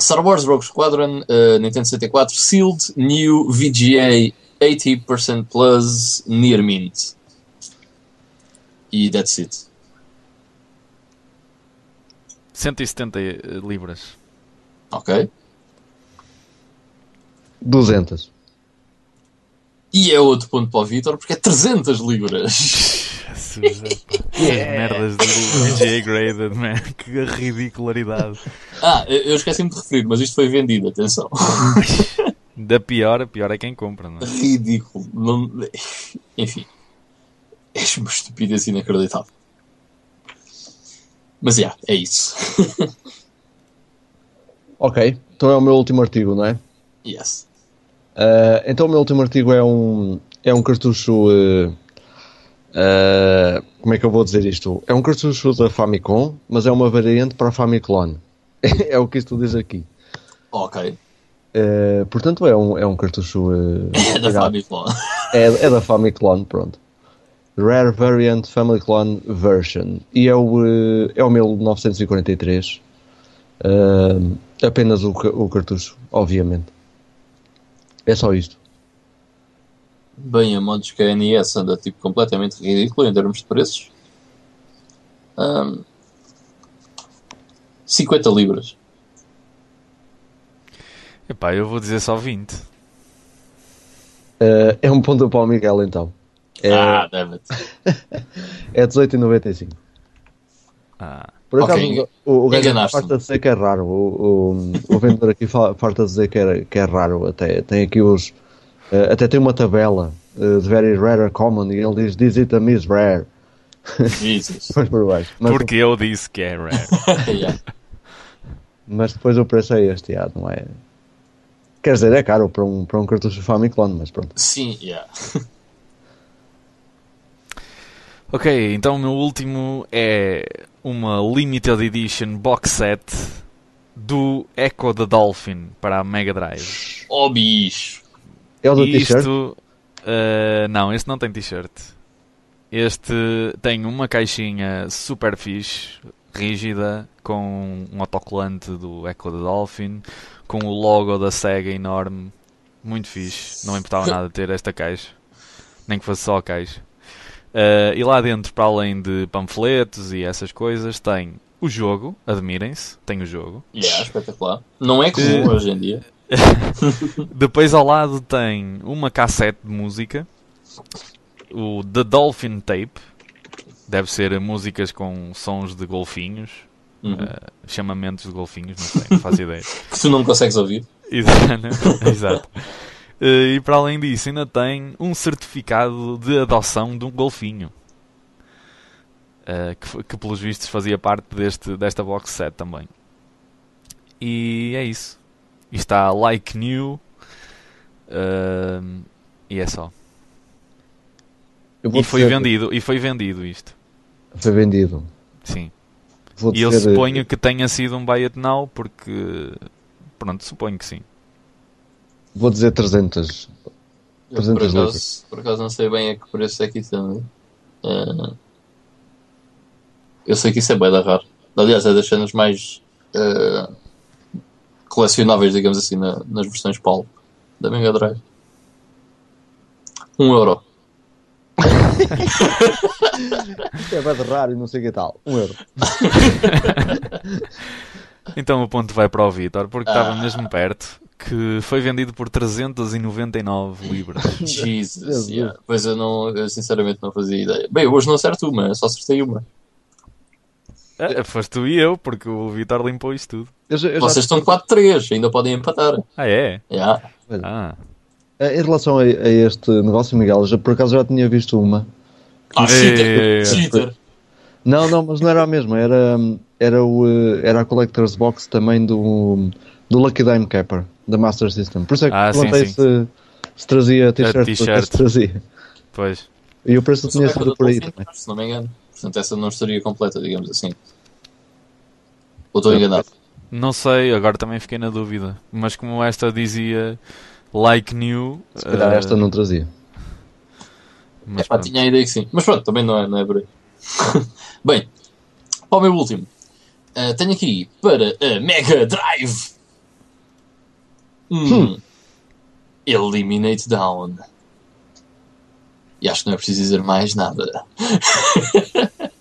Star Wars Rogue Squadron uh, Nintendo 64 Sealed New VGA 80% Plus Near Mint. E that's it. 170 eh, libras. Ok? 200. E é outro ponto para o Vitor, porque é 300 libras. Jesus, pá. Que merdas de VGA graded, man. Que ridicularidade. Ah, eu esqueci-me de referir, mas isto foi vendido, atenção. Da pior, a pior é quem compra, não é? Ridículo. Não... Enfim. É uma estupidez inacreditável. Mas, já, é isso. Ok, então é o meu último artigo, não é? yes. Uh, então o meu último artigo é um, é um cartucho. uh, uh, como é que eu vou dizer isto? É um cartucho da Famicom, mas é uma variante para a Famiclone. é o que isto diz aqui. Ok. Portanto, é um, é um cartucho. É da Famicom. é, é da Famiclone, pronto. Rare Variant Family Clone Version. E é o, é o 1943. Eh, apenas o, o cartucho, obviamente. É só isto. Bem, a modos que a NES anda tipo completamente ridículo em termos de preços. Ahm, 50 libras. Epá, eu vou dizer só 20. Eh, é um ponto para o Miguel então. É, Ah, David. é 18,95. Ah, Por acaso, o, o gajo farta de dizer que é raro. O, o, o vendedor aqui fa- farta de dizer que é, que é raro. Até tem aqui os. eh, até tem uma tabela uh, de very rare or common e ele diz: This item is rare. Jesus. Por baixo. Mas, porque eu disse que é rare. Yeah. mas depois o preço é este, já, não é? Quer dizer, é caro para um, para um cartucho Famiclone, mas pronto. Sim, yeah. Ok, então o meu último é uma Limited Edition box set do Echo the Dolphin para a Mega Drive. Oh, bicho. É o do E t-shirt? isto. eh, não, este não tem t-shirt. Este tem uma caixinha super fixe, rígida, com um autocolante do Echo the Dolphin, com o logo da SEGA enorme. Muito fixe. Não importava nada ter esta caixa. Nem que fosse só a caixa. Eh, e lá dentro, para além de panfletos e essas coisas, tem o jogo. Admirem-se, tem o jogo. Yeah, espetacular. Não é comum Eh, hoje em dia. Depois ao lado tem uma cassete de música, o The Dolphin Tape, deve ser músicas com sons de golfinhos, Uhum. eh, chamamentos de golfinhos, não sei, não faço ideia. Que tu não consegues ouvir. Exato. Exato. Eh, E para além disso, ainda tem um certificado de adoção de um golfinho. Eh, que, que pelos vistos fazia parte deste, desta box set também. E é isso. E está like new. Ehm, e é só. E foi vendido, e foi vendido isto. Foi vendido. Sim. Vou E eu suponho que tenha sido um buy it now porque pronto, suponho que sim. Vou dizer 300. Eu, por, 300 acaso, por acaso não sei bem a que preço é que isso anda. Eh, eu sei que isso é bem da raro. Aliás, é das cenas mais eh, colecionáveis, digamos assim, na- nas versões PAL da Mega Drive. Um euro. Isto é bem de raro e não sei o que tal. Um euro. Então o ponto vai para o Vitor, porque estava Ah. mesmo perto, que foi vendido por 399 libras. Jesus. Yeah. Pois eu, não, eu sinceramente não fazia ideia. Bem, hoje não acerto uma, só acertei uma. Ah, foste tu e eu, porque o Vitor limpou isto tudo. Eu já- eu já- Vocês estão 4-3, ainda podem empatar. Ah, é? Yeah. Ah, Eh, Em relação a, a este negócio, Miguel, já, por acaso já tinha visto uma. Ah, cheater! Cheater! Não, não, mas não era a mesma. Era, era, o, eh, era a Collector's Box também do, do Lucky Dime Capper, da Master System. Por isso é que Ah, sim, perguntei sim. se, se trazia t-shirt. t-shirt. se trazia. pois. E o preço tinha sido por aí também. Se não me engano. Portanto, essa não estaria completa, digamos assim. Ou estou enganado? Não sei, agora também fiquei na dúvida. Mas como esta dizia like new. Se calhar ah, esta não trazia. mas Epá, pronto. tinha a ideia que sim. Mas pronto, também não é, não é por aí. Bem, para o meu último. ah, tenho aqui para a Mega Drive. Hum. Eliminate Down. E acho que não é preciso dizer mais nada. Ah,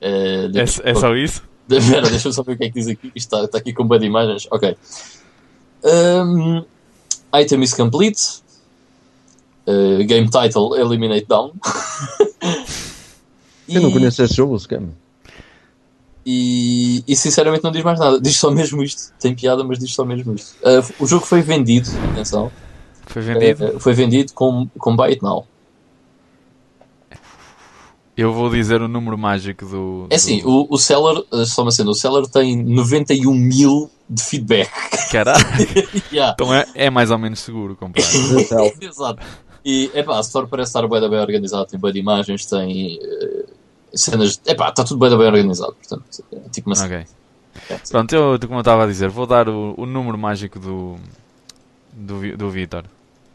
É, é só isso? Espera, deixa eu só ver o que é que diz aqui. Isto está, está aqui com bem de imagens. Ok. Um, item is complete. Uh, game title Eliminate Down. Eu não E- conheço esse jogo, sequer. E, e sinceramente não diz mais nada. Diz só mesmo isto. Tem piada, mas diz só mesmo isto. Uh, o jogo foi vendido, atenção. Foi vendido? Uh, foi vendido com, com Buy It Now. Eu vou dizer o número mágico do. É assim, do... o, o seller, uh, só uma cena, o seller tem 91 mil de feedback. Caralho! Yeah. Então é, é mais ou menos seguro comprar. Exato. E, epá, a Store parece estar bem, bem organizado, tem de imagens, tem eh, cenas. Epá, está tudo bem, bem organizado, portanto, é tipo uma ok. Pronto, eu, como eu estava a dizer, vou dar o, o número mágico do. do, do Vitor: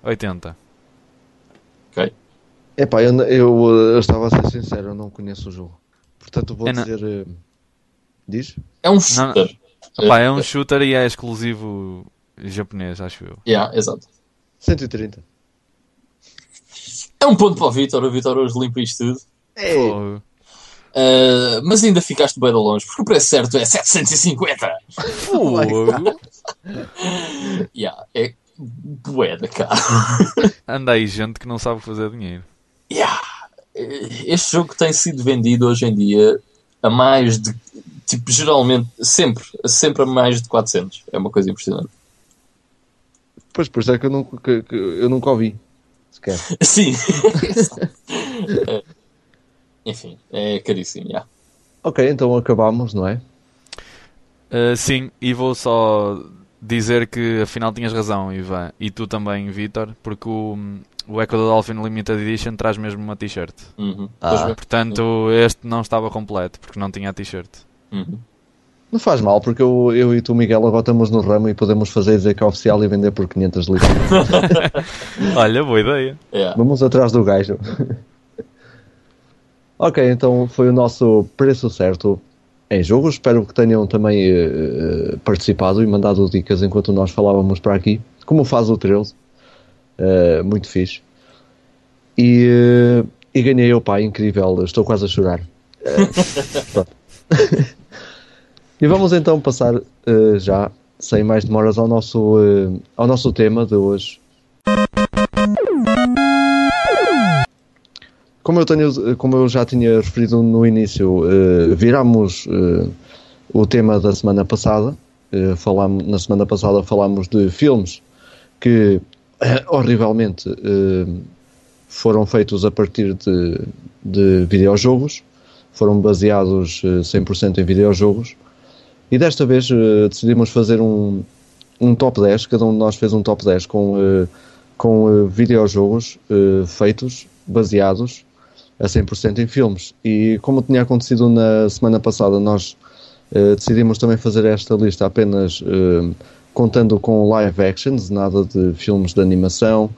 80. Epá, eu, eu, eu estava a ser sincero, eu não conheço o jogo. Portanto, vou É dizer. eh, Diz? É um shooter. Pá, é um shooter e é exclusivo japonês, acho eu. Yeah, exato. 130. É um ponto para o Vitor. O Vitor hoje limpa isto tudo. Fogo. Uh, mas ainda ficaste bem de longe, porque o preço certo é 750. Fogo. Yeah, é bué da cara. Anda aí gente que não sabe fazer dinheiro. Yeah. Este jogo tem sido vendido hoje em dia a mais de. Tipo, geralmente, sempre, sempre a mais de 400. É uma coisa impressionante. Pois, por isso é que eu nunca, que- que eu nunca ouvi. Sequer. Sim. É. Enfim, é caríssimo, yeah. Ok, então acabamos, não é? Uh, sim, e vou só dizer que afinal tinhas razão, Ivan, e tu também, Vitor, porque o, o Echo the Dolphin Limited Edition traz mesmo uma t-shirt. Uhum. Ah. Portanto, este não estava completo, porque não tinha a t-shirt. Uhum. Não faz mal, porque eu, eu e tu, Miguel, agora estamos no ramo e podemos fazer dizer que é oficial e vender por 500 litros. Olha, boa ideia. Yeah. Vamos atrás do gajo. Ok, então foi o nosso preço certo em jogo. Espero que tenham também eh, participado e mandado dicas enquanto nós falávamos para aqui. Como faz o 13. Eh, muito fixe. E, eh, e ganhei o pai, incrível. Estou quase a chorar. E vamos então passar já, sem mais demoras, ao nosso, ao nosso tema de hoje. Como eu, tenho, como eu já tinha referido no início, eh, viramos eh, o tema da semana passada. Eh, falámos, na semana passada falámos de filmes que horrivelmente foram feitos a partir de, de videojogos, foram baseados eh, 100% em videojogos. E desta vez decidimos fazer um, um top 10, cada um de nós fez um top 10 com, com videojogos feitos, baseados a 100% em filmes. E como tinha acontecido na semana passada, nós eh, decidimos também fazer esta lista apenas eh, contando com live actions, nada de filmes de animação,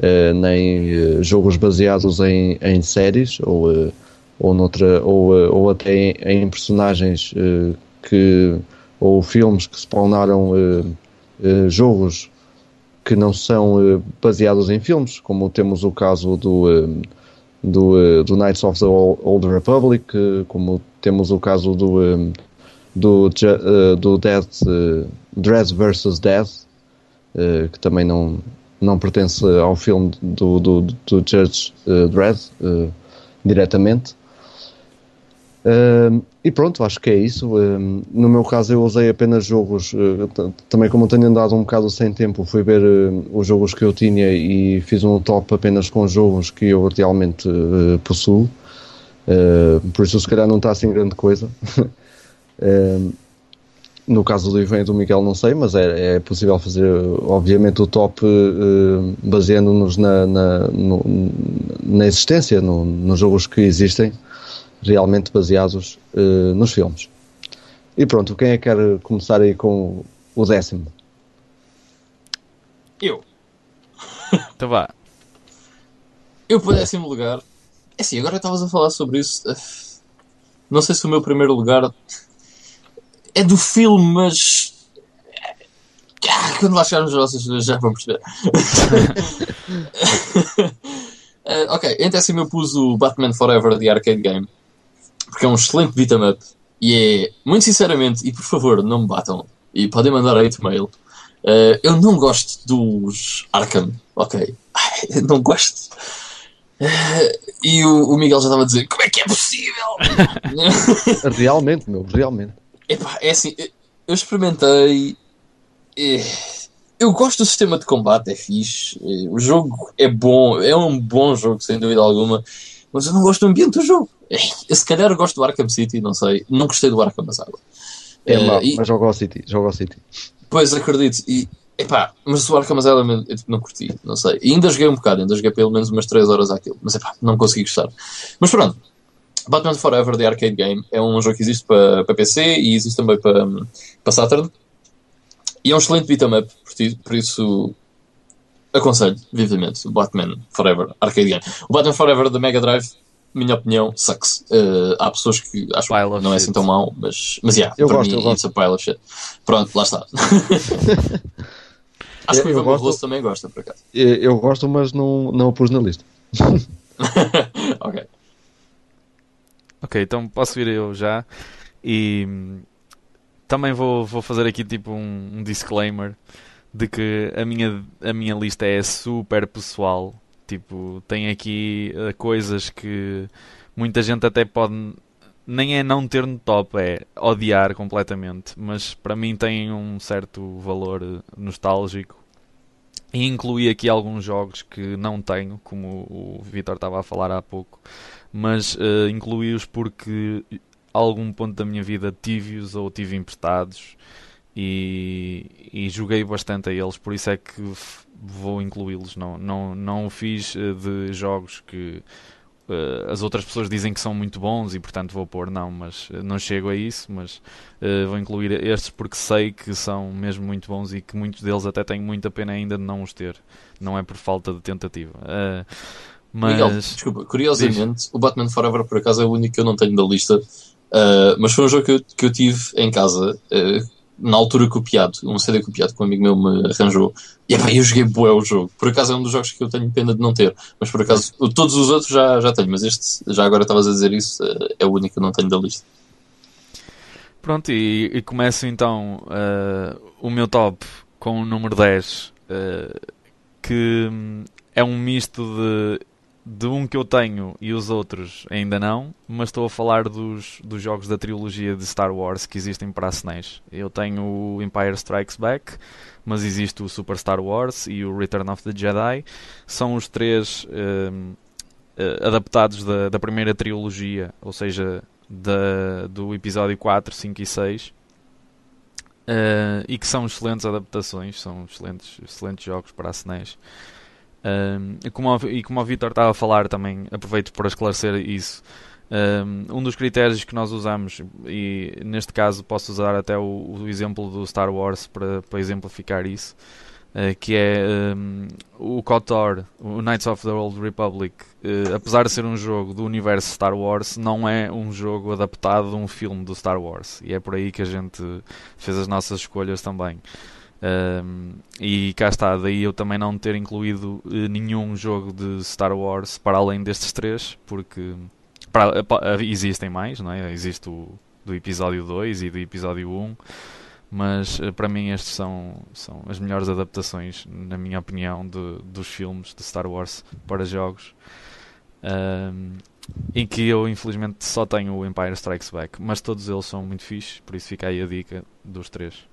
eh, nem jogos baseados em, em séries ou, ou, noutra, ou, ou até em, em personagens que ou filmes que spawnaram jogos que não são baseados em filmes, como temos o caso do, do, eh, do Knights of the Ol- Old Republic, eh, como temos o caso do, eh, do, do Dead, eh, Dread vs. Dead, eh, que também não, não pertence ao filme do, do, do Judge Dredd diretamente. Um, e pronto, acho que é isso. Um, no meu caso, eu usei apenas jogos. uh, também, como tenho andado um bocado sem tempo, fui ver uh, os jogos que eu tinha e fiz um top apenas com jogos que eu realmente uh, possuo. Uh, por isso, se calhar, não está assim grande coisa. No caso do Ivan e do Miguel, não sei, mas é, é possível fazer, obviamente, o top uh, baseando-nos na, na, na existência, no- nos jogos que existem realmente baseados eh, nos filmes. E pronto, quem é que quer começar aí com o décimo? Eu. Então vá. Eu para décimo lugar. É assim, agora estavas a falar sobre isso. eh, Não sei se o meu primeiro lugar é do filme, mas. Ah, Quando lá chegarmos vocês já vão perceber. Eh, ok, em décimo eu pus o Batman Forever de Arcade Game. Porque é um excelente beat'em up. E é, muito sinceramente, e por favor, não me batam. E podem mandar hate mail. eh, eu não gosto dos Arkham, ok? Ai, não gosto. Eh, e o, o Miguel já estava a dizer: Como é que é possível? Realmente, meu, realmente. Epá, é assim, eu- experimentei. eh, Eu gosto do sistema de combate, é fixe. O jogo é bom, é um bom jogo, sem dúvida alguma. Mas eu não gosto do ambiente do jogo. Eu, se calhar gosto do Arkham City, não sei. Não gostei do Arkham Asylum. É mau, e- mas joga ao City, joga ao City. Pois, acredito. E, epá, mas o Arkham Asylum eu, eu, tipo, não curti, não sei. E ainda joguei um bocado, ainda joguei pelo menos umas 3 horas àquilo. Mas epá, não consegui gostar. Mas pronto. Batman Forever, The Arcade Game, é um jogo que existe para, para PC e existe também para, para Saturn. E é um excelente beat'em up, por ti- por isso aconselho vivamente o Batman Forever Arcade Game. O Batman Forever da Mega Drive, minha opinião, sucks. Uh, há pessoas que acham Pile que não é assim tão mau, mas, mas yeah, Eu para gosto, mim, eu gosto. it's a pile of shit. Pronto, lá está. Acho que o Eu Ivan gosto. Barroso também gosta, por acaso. Eu eu gosto, mas não, não o pus na lista. ok. Ok, então posso ir eu já. E hum, também vou, vou fazer aqui tipo um, um disclaimer de que a minha, a minha lista é super pessoal. Tipo, tem aqui eh, coisas que muita gente até pode. Nem é não ter no top, é odiar completamente. Mas para mim tem um certo valor eh, nostálgico. E incluí aqui alguns jogos que não tenho, como o Vitor estava a falar há pouco mas eh, incluí-os porque algum ponto da minha vida tive-os ou tive emprestados e, e joguei bastante a eles, por isso é que vou incluí-los. Não, não, não o fiz eh, de jogos que eh, as outras pessoas dizem que são muito bons e portanto vou pôr, não, mas eh, não chego a isso, mas eh, vou incluir estes porque sei que são mesmo muito bons e que muitos deles até tenho muita pena ainda de não os ter. Não é por falta de tentativa. Eh, mas Miguel, desculpa, curiosamente, o Batman Forever por acaso é o único que eu não tenho da lista, uh, mas foi um jogo que eu, que eu tive em casa, uh, na altura copiado, um CD copiado que um amigo meu me arranjou, e epá, eu joguei bué o jogo. Por acaso é um dos jogos que eu tenho pena de não ter, mas por acaso todos os outros já, já tenho, mas este, já agora estavas a dizer isso, uh, é o único que não tenho da lista. Pronto, e, e começo então eh, o meu top com o número 10, eh, que hum, é um misto de, de um que eu tenho e os outros ainda não, mas estou a falar dos, dos jogos da trilogia de Star Wars que existem para a. Eu tenho o Empire Strikes Back, mas existe o Super Star Wars e o Return of the Jedi. São os três hum, eh, adaptados da, da primeira trilogia, ou seja, da, do episódio 4, 5 e 6. eh, e que são excelentes adaptações, são excelentes, excelentes jogos para a SNES. Um, e como, e como o Vitor estava a falar também, aproveito para esclarecer isso. Um, dos critérios que nós usamos, e neste caso posso usar até o, o exemplo do Star Wars para, para exemplificar isso, eh, que é um, o KOTOR, o Knights of the Old Republic, eh, apesar de ser um jogo do universo Star Wars, não é um jogo adaptado de um filme do Star Wars. E é por aí que a gente fez as nossas escolhas também. Um, e cá está, daí eu também não ter incluído eh, nenhum jogo de Star Wars para além destes três, porque para- pa- existem mais, não é? Existe o do episódio 2 e do episódio 1, mas eh, para mim estes são, são as melhores adaptações, na minha opinião, de, dos filmes de Star Wars para jogos. Um, em que eu infelizmente só tenho o Empire Strikes Back, mas todos eles são muito fixes, por isso fica aí a dica dos três.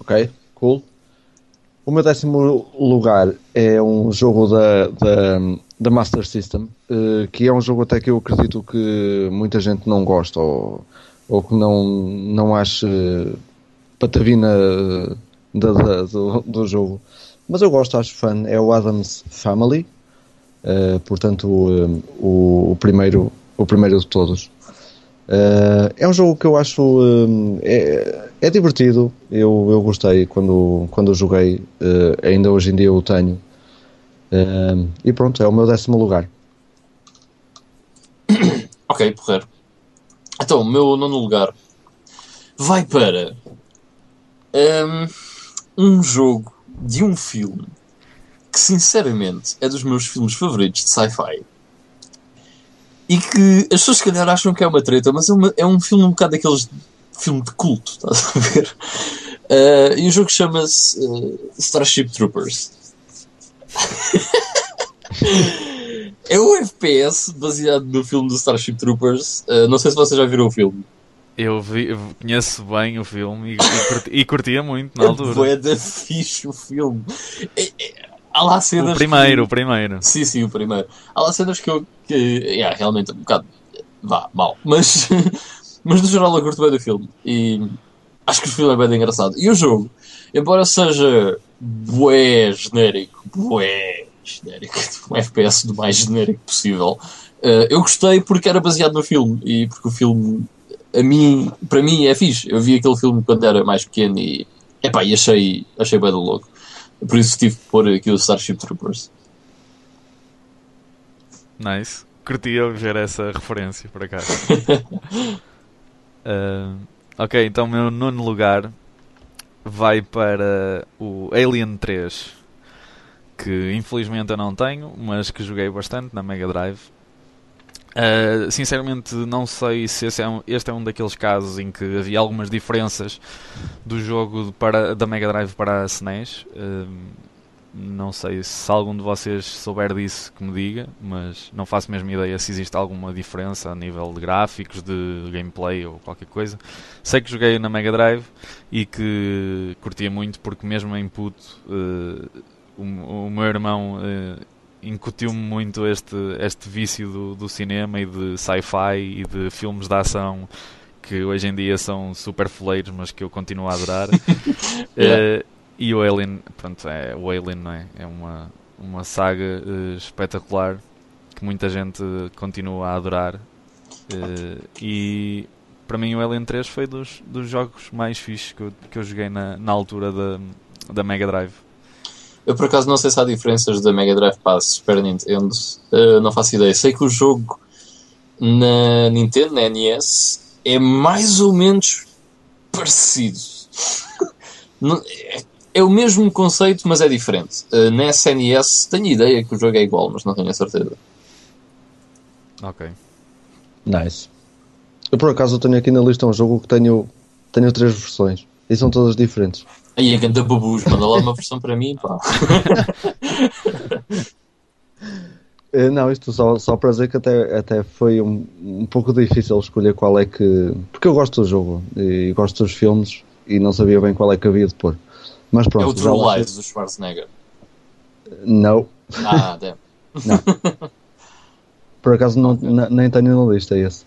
Ok, cool. O meu décimo lugar é um jogo da, da, da Master System, eh, que é um jogo até que eu acredito que muita gente não gosta ou, ou que não, não acha patavina eh, da, da- do, do jogo. Mas eu gosto, acho fã. É o Adams Family, eh, portanto, o, o, o primeiro, o primeiro de todos. Uh, é um jogo que eu acho um, é, é divertido. Eu, eu gostei quando, quando o joguei, uh, ainda hoje em dia eu o tenho. Um, e pronto, é o meu décimo lugar. Ok, porreiro. Então, o meu nono lugar vai para hum, um, jogo de um filme que, sinceramente, é dos meus filmes favoritos de sci-fi. E que as pessoas, se calhar, acham que é uma treta, mas é, uma- é um filme um bocado daqueles filme de culto, estás a ver? Uh, e o jogo chama-se uh, Starship Troopers. é um FPS baseado no filme do Starship Troopers. Uh, não sei se vocês já viram o filme. Eu, vi- eu conheço bem o filme e, e, curti- e curtia muito na É altura. bué da fixe o filme. É, é, há lá cenas O primeiro, o que... primeiro. Sim, sim, o primeiro. Há lá cenas que eu... Que, yeah, realmente um bocado... Vá, mal. Mas, mas no geral eu curto bem do filme. E acho que o filme é bem engraçado. E o jogo, embora seja bué genérico, bué genérico, um FPS do mais genérico possível, eh, eu gostei porque era baseado no filme. E porque o filme, a mim, para mim é fixe. Eu vi aquele filme quando era mais pequeno e... Epá, e achei, achei bem do louco. Por isso tive que pôr aqui o Starship Troopers. Nice. Curtia ver essa referência, por acaso. uh, ok, então o meu nono lugar vai para o Alien 3, que infelizmente eu não tenho, mas que joguei bastante na Mega Drive. Uh, sinceramente, não sei se é um, este é um daqueles casos em que havia algumas diferenças do jogo para, da Mega Drive para a SNES. Uh, não sei se algum de vocês souber disso que me diga, mas não faço mesmo ideia se existe alguma diferença a nível de gráficos, de gameplay ou qualquer coisa. Sei que joguei na Mega Drive e que curtia muito porque mesmo em puto uh, o, o, meu irmão incutiu-me muito este, este vício do, do cinema e de sci-fi e de filmes de ação que hoje em dia são super foleiros, mas que eu continuo a adorar. yeah. uh, e o Alien, pronto, é, o Alien não é? É uma, uma saga uh, espetacular que muita gente continua a adorar. Uh, e para mim o Alien 3 foi dos, dos jogos mais fixes que eu, que eu joguei na, na altura da, da Mega Drive. Eu por acaso não sei se há diferenças da Mega Drive para a Super Nintendo, uh, não faço ideia. Sei que o jogo na Nintendo, na NES, é mais ou menos parecido. não, é é o mesmo conceito, mas é diferente. Uh, na SNES tenho ideia que o jogo é igual, mas não tenho a certeza. Ok. Nice. Eu por acaso tenho aqui na lista um jogo que tenho, tenho três versões e são todas diferentes. Aí a canta babus, manda lá uma versão para mim, pá. Eh, não, isto só, só para dizer que até, até foi um, um pouco difícil escolher qual é que. Porque eu gosto do jogo e gosto dos filmes e não sabia bem qual é que havia de pôr. Mas pronto, é o True Lies do Schwarzenegger. Não. Ah, damn. não. Por acaso não, okay. nem tenho na lista esse.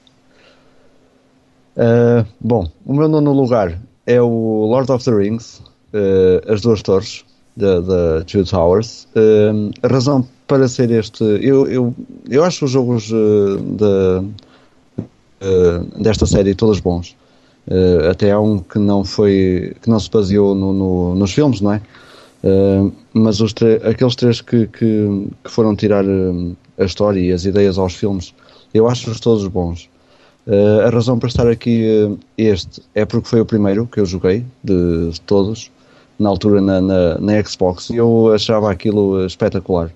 Uh, bom, o meu nono lugar é o Lord of the Rings, uh, As Duas Torres, da Two Towers. Uh, a razão para ser este. Eu, eu, eu acho os jogos de, desta série todos bons. Uh, até há um que não foi que não se baseou no, no, nos filmes, não é? Uh, mas os aqueles três que, que, que foram tirar uh, a história e as ideias aos filmes, eu acho-os todos bons. a razão para estar aqui este é porque foi o primeiro que eu joguei de, de todos, na altura na, na, na, Xbox, e eu achava aquilo espetacular.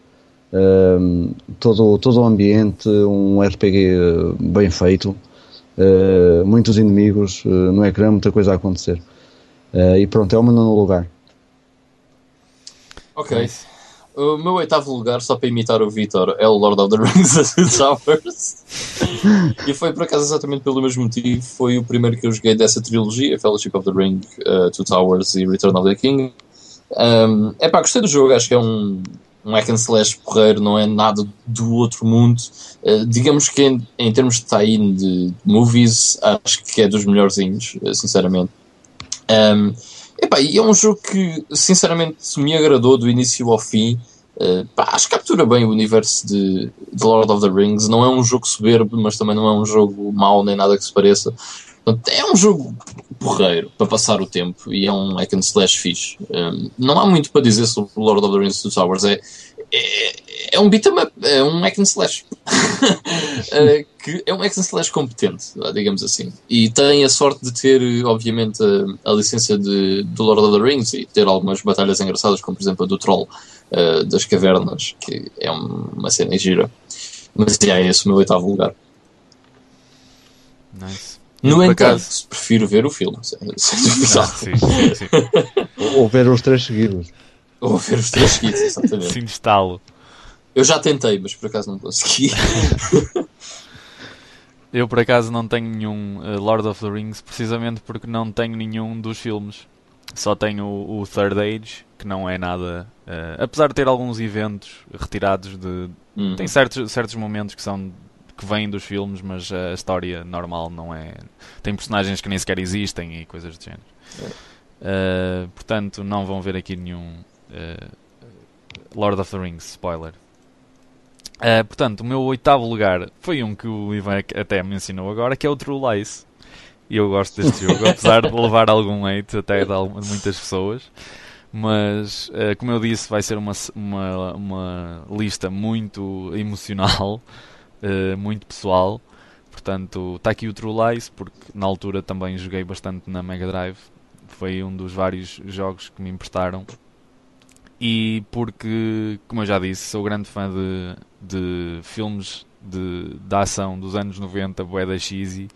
todo, todo o ambiente, um RPG bem feito, uh, muitos inimigos uh, no ecrã, muita coisa a acontecer. Uh, e pronto, é o meu nono lugar. Ok. O meu oitavo lugar, só para imitar o Vitor, é o Lord of the Rings Towers. e foi por acaso exatamente pelo mesmo motivo. Foi o primeiro que eu joguei dessa trilogia: Fellowship of the Ring, uh, Two Towers e Return of the King. Um, é pá, gostei do jogo, acho que é um, um hack and slash porreiro, não é nada do outro mundo. Uh, digamos que em, em termos de tie-in de movies, acho que é dos melhorzinhos, uh, sinceramente. Um, epá, e é um jogo que, sinceramente, me agradou do início ao fim. Uh, pá, acho que captura bem o universo de, de, Lord of the Rings. Não é um jogo soberbo, mas também não é um jogo mau nem nada que se pareça. Portanto, é um jogo porreiro para passar o tempo e é um hack and slash fixe. Um, não há muito para dizer sobre Lord of the Rings Two Towers. É, é, é um beat'em up, é um hack and slash. uh, que é um hack and slash competente, digamos assim. E tem a sorte de ter, obviamente, a, a licença de, do Lord of the Rings e ter algumas batalhas engraçadas, como por exemplo a do Troll uh, das Cavernas, que é uma cena gira. Mas é esse o meu oitavo lugar. Nice. No entanto, acaso... prefiro ver o filme. Sem, ah, sim, sim, sim. Ou ver os três seguidos. Ou ver os três seguidos, exatamente. Sim, estalo. Eu já tentei, mas por acaso não consegui. Eu por acaso não tenho nenhum uh, Lord of the Rings, precisamente porque não tenho nenhum dos filmes. Só tenho o, o Third Age, que não é nada. Uh, apesar de ter alguns eventos retirados de. Uhum. Tem certos, certos momentos que são que vêm dos filmes, mas a história normal não é. Tem personagens que nem sequer existem e coisas do género. Uh, portanto, não vão ver aqui nenhum Lord of the Rings spoiler. Uh, portanto, o meu oitavo lugar foi um que o Ivan até mencionou agora, que é o True Lies. E eu gosto deste jogo, apesar de levar algum hate até de muitas pessoas. Mas, uh, como eu disse, vai ser uma, uma, uma lista muito emocional, uh, muito pessoal. Portanto, está aqui o True Lies, porque na altura também joguei bastante na Mega Drive. Foi um dos vários jogos que me emprestaram. E porque, como eu já disse, sou grande fã de, de filmes de, de ação dos anos 90, bué da cheesy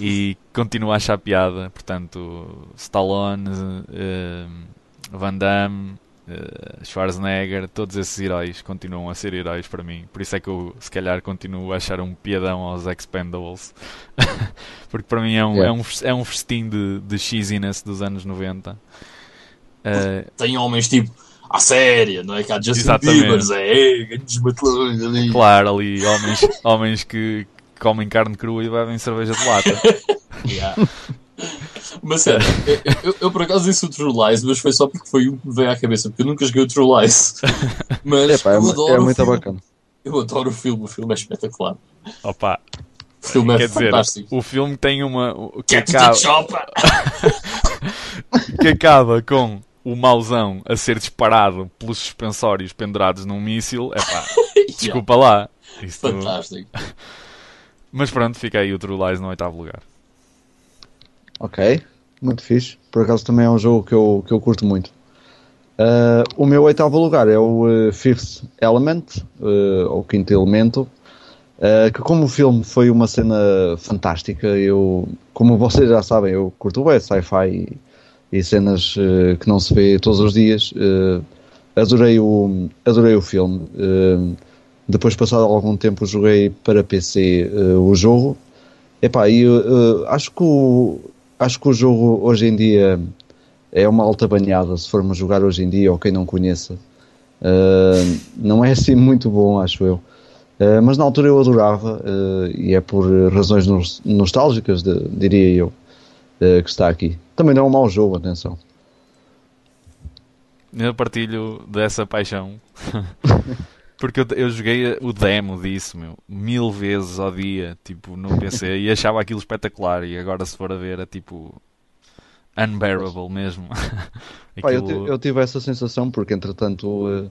e continuo a achar piada. Portanto, Stallone, uh, Van Damme, uh, Schwarzenegger, todos esses heróis continuam a ser heróis para mim. Por isso é que eu, se calhar, continuo a achar um piadão aos Expendables. Porque para mim é um, yeah. é um, é um festim de, de cheesiness dos anos 90. Uh, Tem homens tipo à séria, não é? Que há Justin Bieber, é, grandes matelões ali. Claro, ali, homens, homens que comem carne crua e bebem cerveja de lata. yeah. Mas sério, eu, eu, eu, por acaso disse o True Lies, mas foi só porque foi o que me veio à cabeça, porque eu nunca joguei o True Lies. Mas é, pá, é, eu adoro é muito bacana. Eu adoro o filme, o filme é espetacular. Opa, o filme é Quer fantástico. Dizer, o filme tem uma. Que Get acaba, que acaba com o mauzão a ser disparado pelos suspensórios pendurados num míssil. É pá, desculpa lá. Isto... Fantástico. Mas pronto, fica aí o True Lies no oitavo lugar. Ok, muito fixe. Por acaso também é um jogo que eu, que eu curto muito. Uh, o meu oitavo lugar é o uh, Fifth Element, uh, ou Quinto Elemento, que como o filme foi uma cena fantástica, eu, como vocês já sabem, eu curto bem sci-fi e, cenas que não se vê todos os dias. adorei, o, adorei o filme. depois, passado algum tempo, joguei para PC o jogo. Epá, e acho que o, acho que o jogo hoje em dia é uma alta banhada se formos jogar hoje em dia ou quem não conheça. Uh, não é assim muito bom, acho eu. Uh, mas na altura eu adorava uh, e é por razões nostálgicas, de, diria eu, que está aqui. Também não é um mau jogo, atenção. Eu partilho dessa paixão. Porque eu, eu, joguei o demo disso, meu, mil vezes ao dia, tipo, no PC, e achava aquilo espetacular. E agora, se for a ver, é tipo. unbearable mesmo. aquilo... Eu, eu, tive essa sensação porque, entretanto. Uh,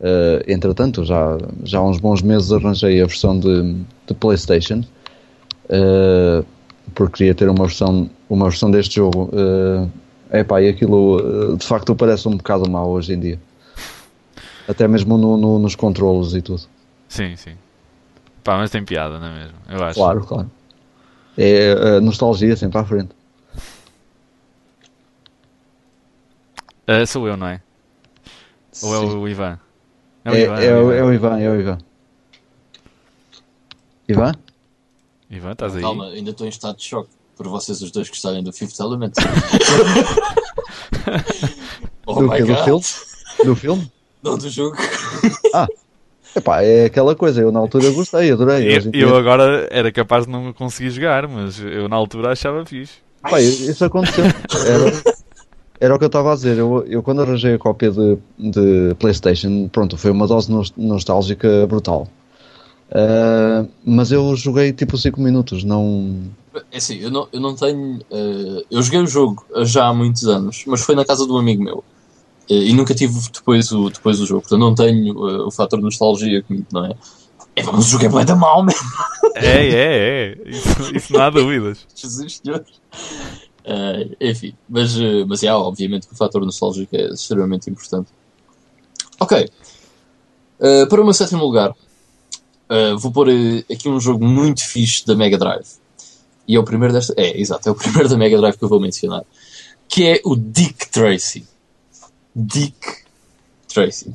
uh, entretanto, já, já há uns bons meses arranjei a versão de, de PlayStation. Uh, porque queria ter uma versão, uma versão deste jogo. Uh, epá, e aquilo de facto parece um bocado mal hoje em dia. Até mesmo no, no, nos controlos e tudo. Sim, sim. Pá, mas tem piada, não é mesmo? Eu acho. Claro, claro. É a nostalgia sempre à frente. Uh, sou eu, não é? Ou é o Ivan? É o é, Ivan, é, é, o, é o Ivan, é o Ivan. Ivan? Ivan, estás aí? Calma, ainda estou em estado de choque por vocês os dois gostarem do Fifth Element. oh do, my God. do filme? Do filme? Não, do jogo. Ah, epá, é aquela coisa. Eu na altura gostei, adorei. Eu, eu agora era capaz de não conseguir jogar, mas eu na altura achava fixe. Epá, isso aconteceu. Era, era o que eu estava a dizer. Eu, eu quando arranjei a cópia de, de PlayStation, pronto, foi uma dose nostálgica brutal. Uh, mas eu joguei tipo 5 minutos, não. É assim, eu não, eu não tenho. Uh, eu joguei o jogo já há muitos anos, mas foi na casa de um amigo meu. Eh, e nunca tive depois o, depois o jogo, portanto não tenho uh, o fator de nostalgia comigo, não é? É, mas o jogo é bem da mal mesmo. É, é, é. Isso, isso não há dúvidas. Jesus Senhor. Uh, enfim, mas, uh, mas é, obviamente que o fator nostálgico é extremamente importante. Ok. Uh, para o meu sétimo lugar, vou pôr aqui um jogo muito fixe da Mega Drive. E é o primeiro desta. É, exato, é o primeiro da Mega Drive que eu vou mencionar. Que é o Dick Tracy. Dick Tracy.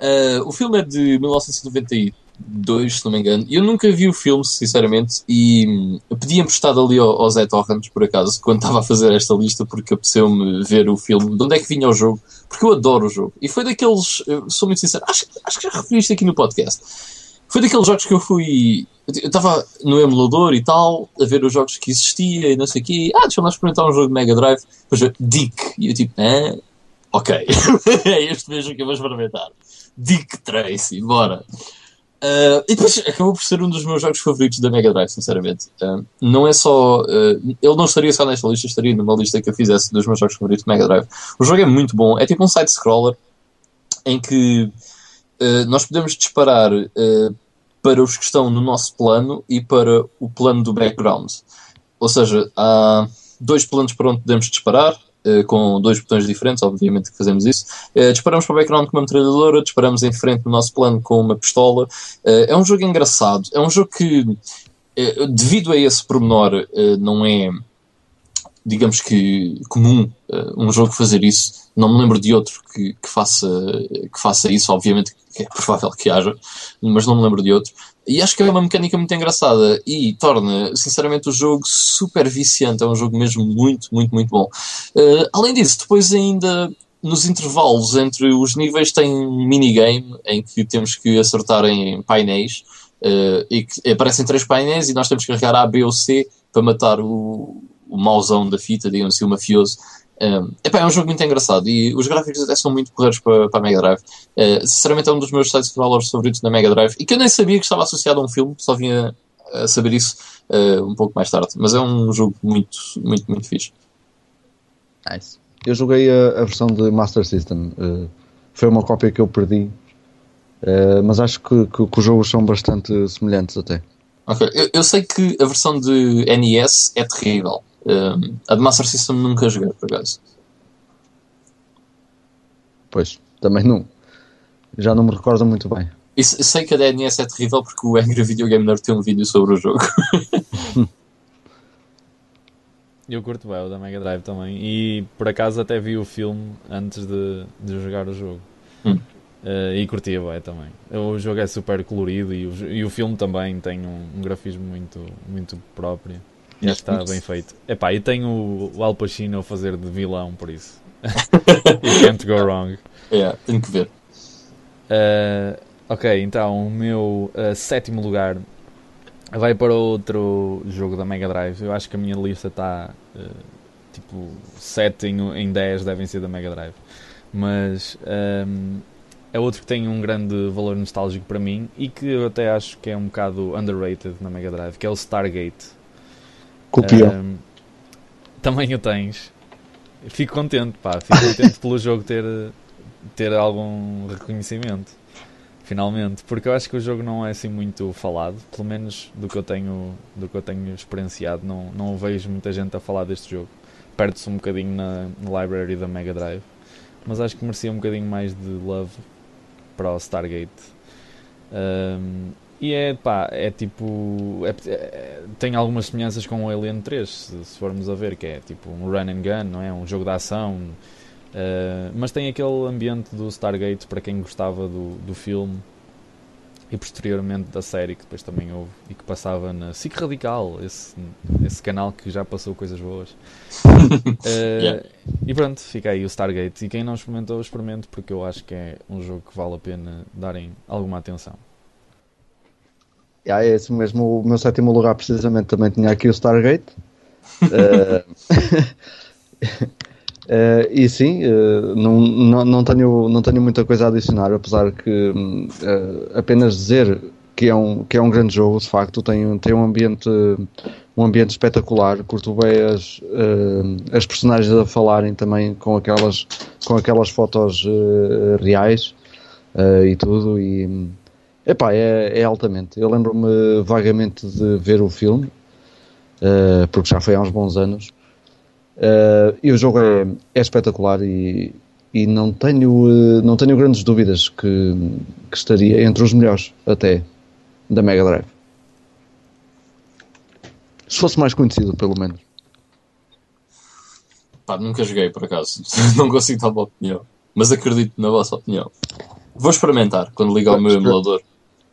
uh, o filme é de 1992, se não me engano. Eu nunca vi o filme, sinceramente, e hum, eu pedi emprestado ali ao, ao Zé Torrents, por acaso, quando estava a fazer esta lista, porque apeteceu-me ver o filme, de onde é que vinha o jogo, porque eu adoro o jogo. E foi daqueles, sou muito sincero, acho, acho que já referiste aqui no podcast foi daqueles jogos que eu fui. Eu estava no emulador e tal, a ver os jogos que existia e não sei o quê. Ah, deixa-me lá experimentar um jogo de Mega Drive. Depois eu, Dick. E eu tipo, ah, ok. é este mesmo que eu vou experimentar. Dick Tracy, bora. Uh, e depois acabou por ser um dos meus jogos favoritos da Mega Drive, sinceramente. Uh, não é só. Uh, ele não estaria só nesta lista, estaria numa lista que eu fizesse dos meus jogos favoritos da Mega Drive. O jogo é muito bom, é tipo um side-scroller em que nós podemos disparar para os que estão no nosso plano e para o plano do background. Ou seja, há dois planos para onde podemos disparar, eh, com dois botões diferentes, obviamente que fazemos isso. Uh, disparamos para o background com uma metralhadora, disparamos em frente no nosso plano com uma pistola. Uh, é um jogo engraçado, é um jogo que, devido a esse pormenor, não é, digamos que, comum um jogo fazer isso. Não me lembro de outro que, que, faça, que faça isso, obviamente é provável que haja, mas não me lembro de outro. E acho que é uma mecânica muito engraçada e torna, sinceramente, o jogo super viciante. É um jogo mesmo muito, muito, muito bom. Uh, além disso, depois ainda nos intervalos entre os níveis tem um minigame em que temos que acertar em painéis uh, e que aparecem três painéis e nós temos que carregar A, B ou C para matar o, o mauzão da fita, digamos assim, o mafioso. Um, epá, é um jogo muito engraçado e os gráficos até são muito correios para, para a Mega Drive. Uh, sinceramente, é um dos meus sites de valores favoritos na Mega Drive e que eu nem sabia que estava associado a um filme, só vinha a saber isso uh, um pouco mais tarde. Mas é um jogo muito, muito, muito fixe. Nice. Eu joguei a, a versão de Master System, uh, foi uma cópia que eu perdi, mas acho que, que, que, os jogos são bastante semelhantes até. Eu, eu sei que a versão de NES é terrível. Um, a de Master System nunca joguei, por acaso. Pois, também não. Já não me recordo muito bem. E sei que a DNS é terrível porque o Angry Video Game Nerd tem um vídeo sobre o jogo. Eu curto bem o da Mega Drive também. E por acaso até vi o filme antes de, de jogar o jogo. Hum. Uh, e curtia bem também. O jogo é super colorido e o, e o filme também tem um, um grafismo muito, muito próprio. E que está bem feito. Epá, e tenho o Al Pacino a fazer de vilão, por isso. It can't go wrong. É, tenho que ver. Uh, ok, então o meu uh, sétimo lugar vai para outro jogo da Mega Drive. Eu acho que a minha lista está uh, tipo 7 em, em 10 devem ser da Mega Drive. Mas um, é outro que tem um grande valor nostálgico para mim e que eu até acho que é um bocado underrated na Mega Drive, que é o Stargate. Um, também o tens. Fico contente, pá. Fico contente pelo jogo ter, ter algum reconhecimento. Finalmente, porque eu acho que o jogo não é assim muito falado, pelo menos do que eu tenho, do que eu tenho experienciado, não, não vejo muita gente a falar deste jogo. Perde-se um bocadinho na, na library da Mega Drive, mas acho que merecia um bocadinho mais de love para o Stargate. Um, e é pá, é tipo. É, é, tem algumas semelhanças com o Alien 3, se, se, formos a ver, que é tipo um run and gun, não é? Um jogo de ação. Uh, mas tem aquele ambiente do Stargate para quem gostava do, do filme e posteriormente da série que depois também houve e que passava na SIC Radical, esse, esse canal que já passou coisas boas. uh, yeah. E pronto, fica aí o Stargate. E quem não experimentou, experimente, porque eu acho que é um jogo que vale a pena darem alguma atenção. Ah, é esse mesmo. O meu sétimo lugar, precisamente, também tinha aqui o Stargate. uh, uh, e sim, uh, não, não, não, tenho, não tenho muita coisa a adicionar, apesar que apenas dizer que é, um, que é um grande jogo, de facto, tem, tem um ambiente um ambiente espetacular, curto bem as, as personagens a falarem também com aquelas, com aquelas fotos reais e tudo, e Epá, é, é altamente. Eu lembro-me vagamente de ver o filme, uh, porque já foi há uns bons anos. Uh, e o jogo é, é espetacular e, e não, tenho, uh, não tenho grandes dúvidas que, que estaria entre os melhores, até, da Mega Drive. Se fosse mais conhecido, pelo menos. Pá, nunca joguei, por acaso. não consigo dar uma opinião. Mas acredito na vossa opinião. Vou experimentar quando ligar o meu emulador.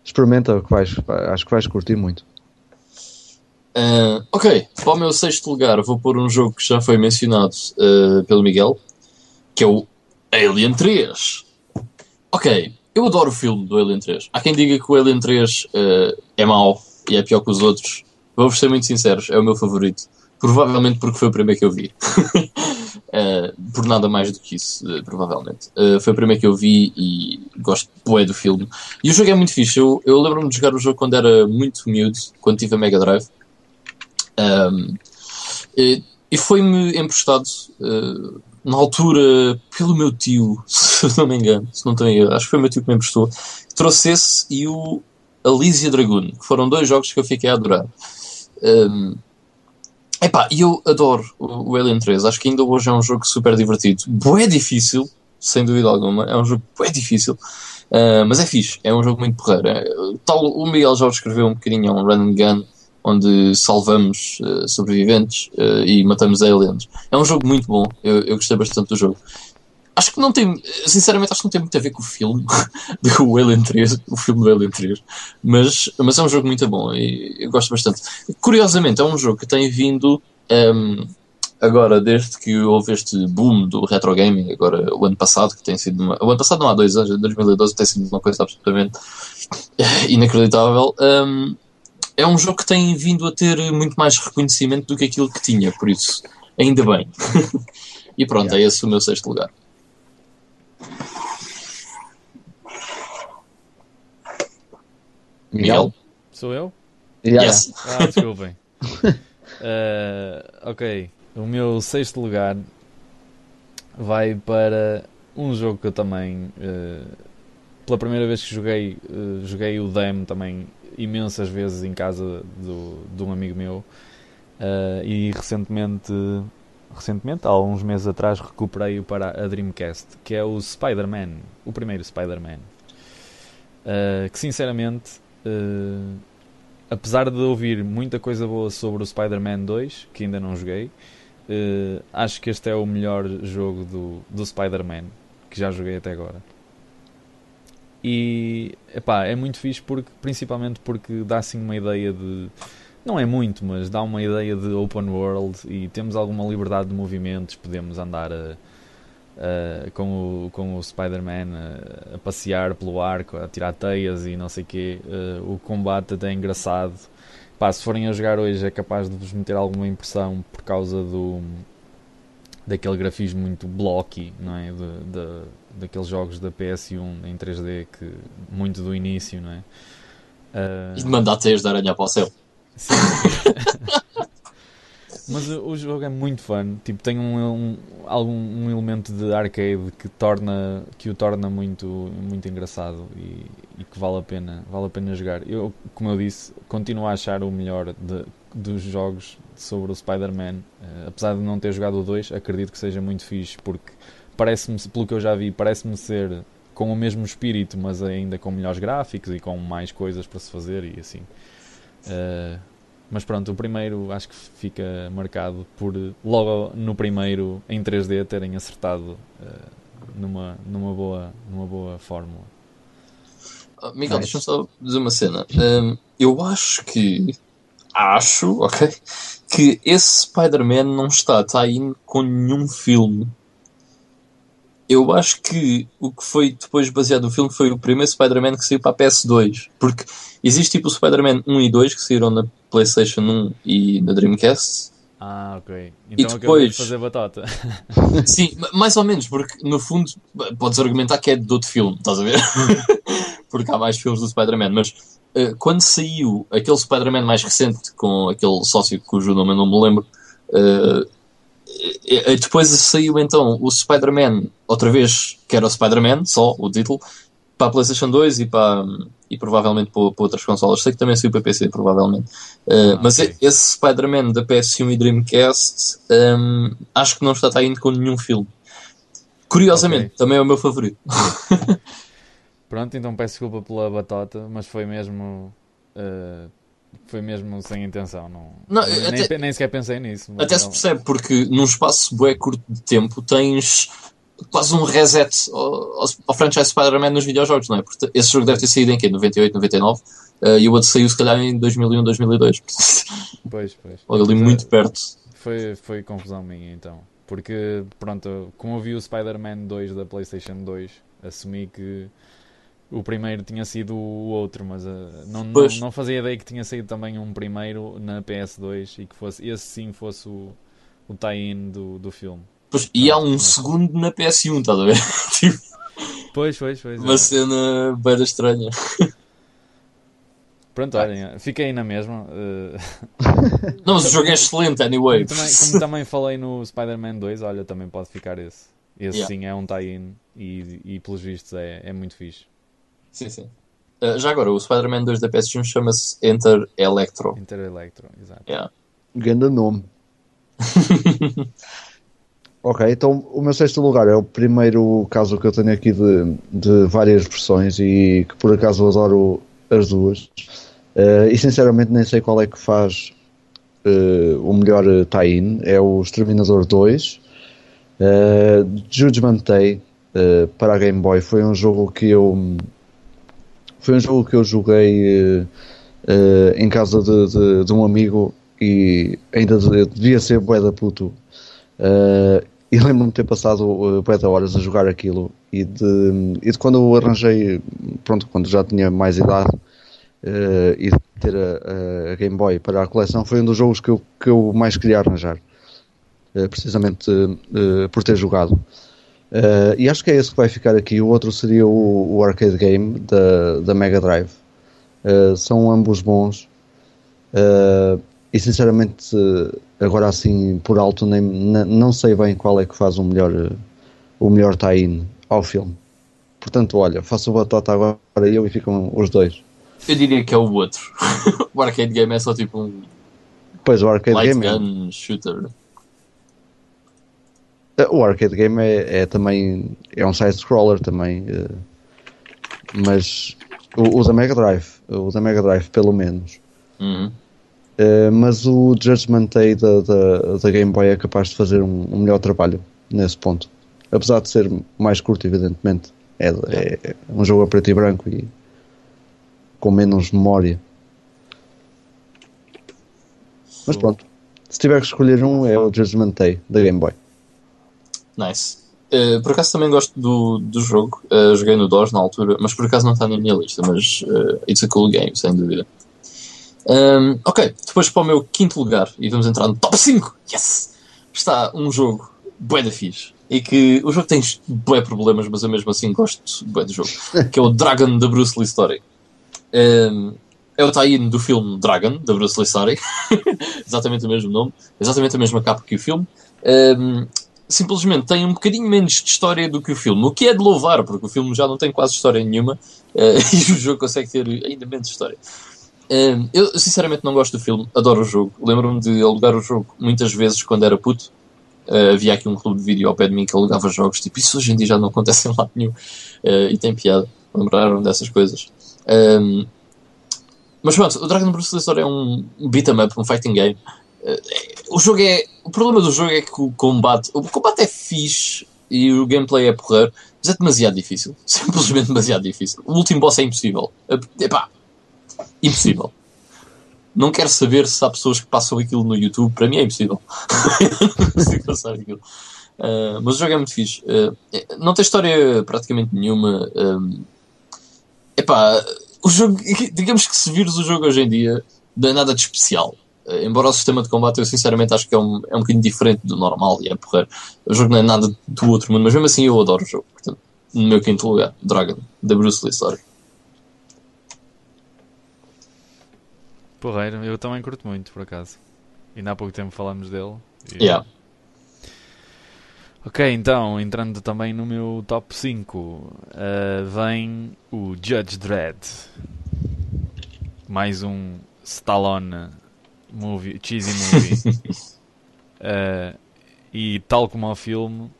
Experimenta, que vais, acho que vais curtir muito. Uh, ok, para o meu sexto lugar vou pôr um jogo que já foi mencionado uh, pelo Miguel, que é o Alien 3. Ok, eu adoro o filme do Alien 3. Há quem diga que o Alien 3 uh, ah, é mau e é pior que os outros. Vou-vos ser muito sinceros, é o meu favorito. Provavelmente porque foi o primeiro que eu vi. Uh, por nada mais do que isso, uh, provavelmente. Uh, foi o primeiro que eu vi e gosto bué do filme. E o jogo é muito fixe. Eu, eu lembro-me de jogar o jogo quando era muito miúdo, quando tive a Mega Drive. Um, e, e foi-me emprestado uh, na altura pelo meu tio, se não me engano, se não tenho acho que foi o meu tio que me emprestou. Trouxe esse e o Elysia Dragoon, que foram dois jogos que eu fiquei a adorar. Um, epá, eu adoro o, o Alien 3, acho que ainda hoje é um jogo super divertido. Bué difícil, sem dúvida alguma, é um jogo bué difícil. Uh, mas é fixe, é um jogo muito porreiro. É, tal, o Miguel já escreveu um bocadinho, é um run and gun, onde salvamos uh, sobreviventes uh, e matamos aliens. É um jogo muito bom, eu, eu, gostei bastante do jogo. Acho que não tem, sinceramente, acho que não tem muito a ver com o filme do Alien 3, o filme do Alien 3, mas, mas é um jogo muito bom e eu gosto bastante. Curiosamente, é um jogo que tem vindo um, ehm, agora, desde que houve este boom do retro gaming, agora o ano passado, que tem sido uma, o ano passado não há dois anos, 2012 tem sido uma coisa absolutamente inacreditável. Um, ehm, é um jogo que tem vindo a ter muito mais reconhecimento do que aquilo que tinha, por isso, ainda bem. e pronto, yeah. é esse o meu sexto lugar. Miguel? Sou eu? Yeah. Yes. Ah, desculpem. uh, ok, o meu sexto lugar vai para um jogo que eu também, uh, pela primeira vez que joguei, uh, joguei o demo também imensas vezes em casa do, de um amigo meu uh, e recentemente, recentemente, há uns meses atrás, recuperei-o para a Dreamcast, que é o Spider-Man, o primeiro Spider-Man. Uh, que sinceramente, uh, apesar de ouvir muita coisa boa sobre o Spider-Man 2, que ainda não joguei, acho que este é o melhor jogo do, do Spider-Man que já joguei até agora. E epá, é muito fixe porque, principalmente porque dá assim uma ideia de. Não é muito, mas dá uma ideia de open world e temos alguma liberdade de movimentos, podemos andar a, a, com o, com o Spider-Man a, a, passear pelo arco, a tirar teias e não sei o quê. Uh, o combate até é engraçado. Pá, se forem a jogar hoje é capaz de vos meter alguma impressão por causa do daquele grafismo muito blocky, não é? De, de, daqueles jogos da PS1 em 3D que muito do início, não é? Uh... E de mandar teias de aranha para o céu. Sim. Mas o, jogo é muito fun, tipo, tem um, um, algum, um elemento de arcade que, torna, que o torna muito, muito engraçado e, e, que vale a, pena, vale a pena jogar. Eu, como eu disse, continuo a achar o melhor de, dos jogos sobre o Spider-Man. Uh, apesar de não ter jogado o 2, acredito que seja muito fixe, porque parece-me, pelo que eu já vi, parece-me ser com o mesmo espírito, mas ainda com melhores gráficos e com mais coisas para se fazer e assim. Uh, mas pronto, o primeiro acho que fica marcado por logo no primeiro em 3D terem acertado uh, numa, numa, boa, numa boa fórmula. Uh, Miguel, deixa-me só dizer uma cena. Um, eu acho que acho, ok, que esse Spider-Man não está tá aí com nenhum filme eu acho que o que foi depois baseado no filme foi o primeiro Spider-Man que saiu para a PS2. Porque existe tipo o Spider-Man 1 e 2 que saíram na PlayStation 1 e na Dreamcast. Ah, ok. Então e depois de fazer batata. Sim, mais ou menos, porque no fundo podes argumentar que é de outro filme, estás a ver? porque há mais filmes do Spider-Man, mas uh, quando saiu aquele Spider-Man mais recente com aquele sócio cujo nome eu não me lembro. Uh, depois saiu então o Spider-Man, outra vez, que era o Spider-Man, só o título, para a PlayStation 2 e, para, e provavelmente para, para outras consolas. Sei que também saiu para PC, provavelmente. Uh, ah, mas okay. esse Spider-Man da PS1 e Dreamcast, um, acho que não está saindo com nenhum filme. Curiosamente, okay. também é o meu favorito. Pronto, então peço desculpa pela batota, mas foi mesmo. Uh foi mesmo sem intenção. Não, não nem, até, nem sequer pensei nisso. Até se percebe, porque num espaço bué curto de tempo tens quase um reset ao, ao franchise Spider-Man nos videojogos, não é? Porque esse jogo deve ter saído em quê? 98, 99? Uh, e o outro saiu se calhar em 2001, 2002. Pois, pois. ali muito perto. Foi, foi confusão minha então. Porque, pronto, como eu vi o Spider-Man 2 da PlayStation 2, assumi que o primeiro tinha sido o outro, mas uh, não, não, não, fazia ideia que tinha saído também um primeiro na PS2 e que fosse esse sim fosse o, o tie-in do, do filme. Pois, e há um segundo na PS1, estás a ver? tipo, Pois, pois, pois. Uma é. cena bem estranha. Pronto, olhem, fiquei na mesma. eh, Não, mas o jogo é excelente, anyway. como, também, como também falei no Spider-Man 2, olha, também pode ficar esse. Esse Yeah. sim é um tie-in e, e pelos vistos é, é muito fixe. Sim, sim. Uh, já agora, o Spider-Man 2 da PS1 chama-se Enter Electro. Inter Electro, exato. Yeah. Grande nome. ok, então o meu sexto lugar é o primeiro caso que eu tenho aqui de, de várias versões e que por acaso adoro as duas. Eh, e sinceramente nem sei qual é que faz eh, o melhor tie-in. É o Exterminador 2. Eh, Judgment Day eh, para a Game Boy foi um jogo que eu foi um jogo que eu joguei eh, eh, em casa de, de- de um amigo e ainda de- devia ser bué da puto. Eh, e lembro-me de ter passado uh, bué da horas a jogar aquilo e de, e de quando eu arranjei, pronto, quando já tinha mais idade eh, e de ter a, a Game Boy para a coleção, foi um dos jogos que eu, que eu mais queria arranjar. Precisamente por ter jogado. Eh, e acho que é esse que vai ficar aqui. O outro seria o, o arcade game da, da Mega Drive. Eh, são ambos bons. Eh, e sinceramente, agora assim por alto, nem, não sei bem qual é que faz o melhor, o melhor tie-in ao filme. Portanto, olha, faço o batata agora eu e ficam os dois. Eu diria que é o outro. o arcade game é só tipo um Pois o arcade light game. é- gun shooter. O arcade game é, é também é um side scroller também, eh, mas o, o da Mega Drive, o da Mega Drive pelo menos. Uhum. Eh, mas o Judgment Day da, da, da Game Boy é capaz de fazer um, um melhor trabalho nesse ponto. Apesar de ser mais curto, evidentemente. É, é um jogo a preto e branco e com menos memória. Mas pronto, se tiver que escolher um, é o Judgment Day da Game Boy. Nice. Uh, por acaso também gosto do, do jogo. Uh, joguei no DOS na altura, mas por acaso não está na minha lista. Mas uh, it's a cool game, sem dúvida. Um, ok, depois para o meu quinto lugar, e vamos entrar no top 5. Yes! Está um jogo bué da fixe. E que o jogo tem bué problemas, mas eu mesmo assim gosto bué do jogo. Que é o Dragon da Bruce Lee Story. Um, é o tie-in do filme Dragon, da Bruce Lee Story. exatamente o mesmo nome, exatamente a mesma capa que o filme. Um, simplesmente tem um bocadinho menos de história do que o filme, o que é de louvar, porque o filme já não tem quase história nenhuma eh, e o jogo consegue ter ainda menos história. Um, eu sinceramente não gosto do filme, adoro o jogo. Lembro-me de alugar o jogo muitas vezes quando era puto. Uh, havia aqui um clube de vídeo ao pé de mim que alugava jogos, tipo, isso hoje em dia já não acontece em lado nenhum. Uh, e tem piada, lembraram dessas coisas. Um, mas pronto, o Dragon Bruce Story é um beat 'em up, um fighting game. O jogo é. O problema do jogo é que o combate. O combate é fixe e o gameplay é porrer, mas é demasiado difícil. Simplesmente demasiado difícil. O último boss é impossível. Epá, impossível. Não quero saber se há pessoas que passam aquilo no YouTube. Para mim é impossível. não consigo passar aquilo. Uh, mas o jogo é muito fixe. Uh, não tem história praticamente nenhuma. Um, epá, o jogo, digamos que se vires o jogo hoje em dia, não é nada de especial. Uh, embora o sistema de combate eu sinceramente acho que é um, é um bocadinho diferente do normal e é porrer. O jogo não é nada do outro mundo, mas mesmo assim eu adoro o jogo. Portanto, no meu quinto lugar, Dragon, da Bruce Lee Story. Porreiro, eu também curto muito, por acaso. Ainda há pouco tempo falamos dele. E... Yeah. Ok, então, entrando também no meu top 5, uh, vem o Judge Dredd. Mais um Stallone movie, cheesy movie. uh, e tal como ao filme,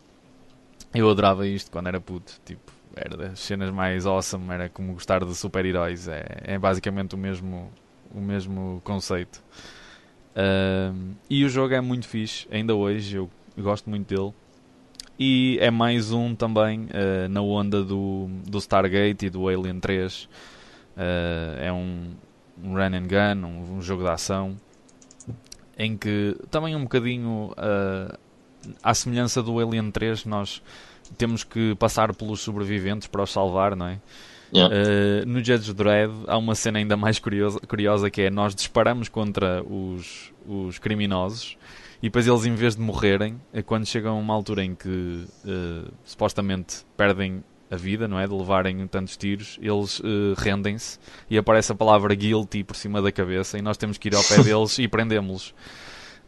eu adorava isto quando era puto. Tipo, era das cenas mais awesome, era como gostar de super-heróis. É, é basicamente o mesmo, o mesmo conceito. Uh, e o jogo é muito fixe, ainda hoje eu gosto muito dele. E é mais um também uh, na onda do, do Stargate e do Alien 3. Uh, é um, um run and gun, um, um, jogo de ação, em que também um bocadinho uh, à semelhança do Alien 3, nós temos que passar pelos sobreviventes para os salvar, não é? Yeah. Uh, no Judge Dredd há uma cena ainda mais curiosa, curiosa que é nós disparamos contra os, os criminosos e depois eles em vez de morrerem, quando chegam a uma altura em que uh, supostamente perdem a vida, não é? De levarem tantos tiros, eles uh, rendem-se e aparece a palavra guilty por cima da cabeça e nós temos que ir ao pé deles e prendemos-los.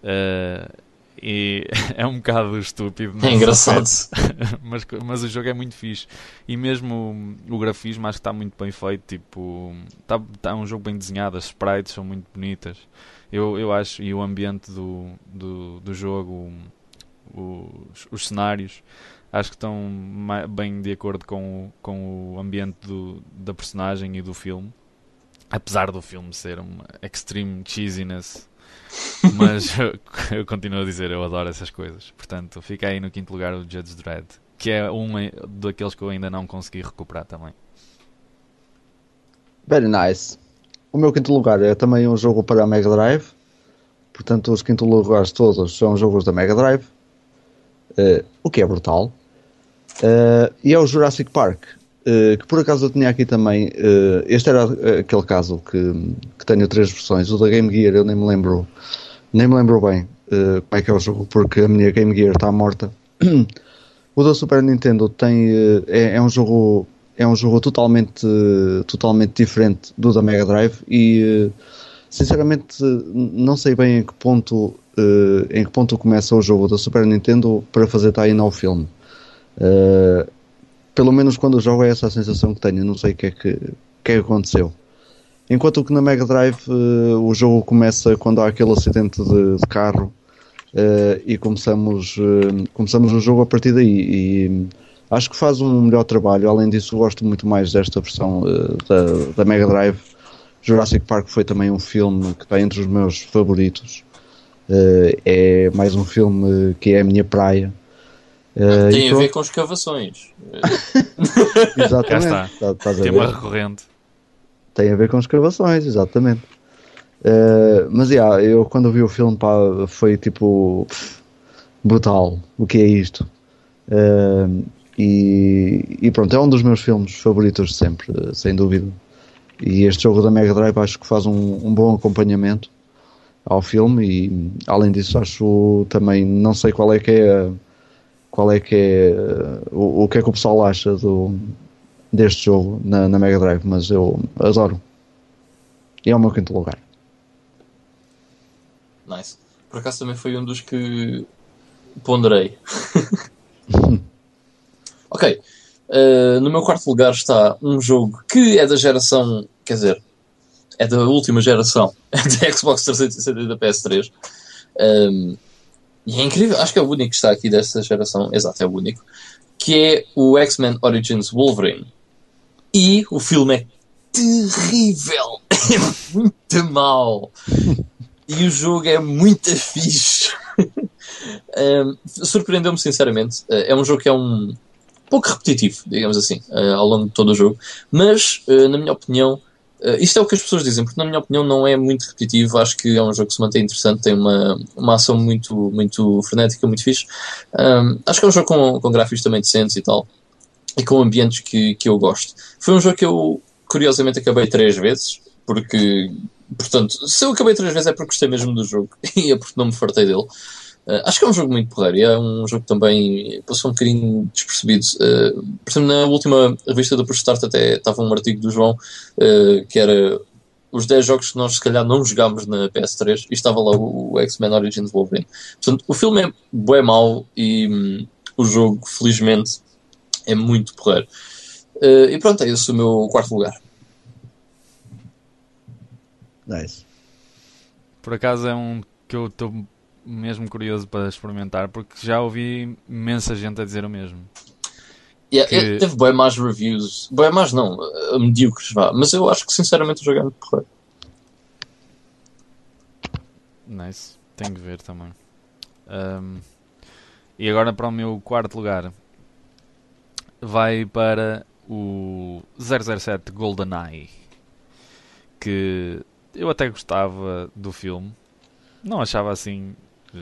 Uh, e é um bocado estúpido. É engraçado. mas, mas o jogo é muito fixe. E mesmo o, o grafismo acho que está muito bem feito. Tipo, está, está um jogo bem desenhado, as sprites são muito bonitas. Eu, eu acho, e o ambiente do, do, do jogo, os, os cenários, acho que estão bem de acordo com, com o ambiente do, da personagem e do filme. Apesar do filme ser uma extreme cheesiness mas eu, continuo a dizer, eu adoro essas coisas. Portanto, fica aí no quinto lugar o Judge Dredd, que é um daqueles que eu ainda não consegui recuperar também. Very nice. O meu quinto lugar é também um jogo para a Mega Drive. Portanto, os quinto lugares todos são jogos da Mega Drive, uh, o que é brutal. Uh, e é o Jurassic Park. Uh, que por acaso eu tinha aqui também. Uh, este era aquele caso que, que tenho três versões. O da Game Gear eu nem me lembro, nem me lembro bem como é que é o jogo, porque a minha Game Gear está morta. o da Super Nintendo tem, é, é, um jogo é um jogo totalmente totalmente diferente do da Mega Drive e sinceramente não sei bem em que ponto em que ponto começa o jogo da Super Nintendo para fazer tie ao filme. Uh, pelo menos quando jogo é essa a sensação que tenho, não sei o que é que, que, é aconteceu. Enquanto que na Mega Drive uh, o jogo começa quando há aquele acidente de, de carro uh, e começamos, começamos o jogo a partir daí. E acho que faz um melhor trabalho. Além disso, gosto muito mais desta versão da, da Mega Drive. Jurassic Park foi também um filme que está entre os meus favoritos. é mais um filme que é a minha praia. Uh, Tem a ver com escavações. exatamente. Cá está. Tá, Tema recorrente. Tem a ver com escavações, exatamente. Uh, mas yeah, eu quando vi o filme pá, foi tipo brutal. O que é isto? Uh, e, e, pronto, é um dos meus filmes favoritos de sempre, sem dúvida. E este jogo da Mega Drive acho que faz um, um bom acompanhamento ao filme e além disso acho também não sei qual é que é a qual é que é o, o que é que o pessoal acha do, deste jogo na, na Mega Drive, mas eu adoro. E é o meu quinto lugar. Nice. Por acaso também foi um dos que ponderei. ok. Uh, no meu quarto lugar está um jogo que é da geração, quer dizer, é da última geração da Xbox 360 e da PS3. Um, e é incrível, acho que é o único que está aqui desta geração, exato, é o único, que é o X-Men Origins Wolverine. E o filme é terrível, é muito mau. E o jogo é muito fixe. um, Surpreendeu-me sinceramente. Uh, é um jogo que é um pouco repetitivo, digamos assim, uh, ao longo de todo o jogo. Mas, uh, na minha opinião, Uh, isto é o que as pessoas dizem, porque na minha opinião não é muito repetitivo, acho que é um jogo que se mantém interessante, tem uma, uma ação muito, muito frenética, muito fixe. Acho que é um jogo com, com gráficos também decentes e tal, e com ambientes que, que eu gosto. Foi um jogo que eu, curiosamente, acabei três vezes, porque, portanto, se eu acabei três vezes é porque gostei mesmo do jogo, e é porque não me fartei dele. Uh, acho que é um jogo muito porreiro é um jogo que também passou um bocadinho despercebido. Uh, por exemplo, na última revista do Push Start até estava um artigo do João uh, que era os 10 jogos que nós se calhar não jogámos na PS3 e estava lá o, o X-Men Origins Wolverine. Portanto, o filme é bem mau e hum, o jogo, felizmente, é muito porreiro. e pronto, é esse o meu quarto lugar. Nice. Por acaso é um que eu estou mesmo curioso para experimentar, porque já ouvi imensa gente a dizer o mesmo. Yeah, que... Teve bem mais reviews, bem mais não, medíocres, vá, mas eu acho que sinceramente o jogo é muito porreiro. Nice, tenho que ver também. Um, e agora para o meu quarto lugar vai para o 007 GoldenEye que eu até gostava do filme não achava assim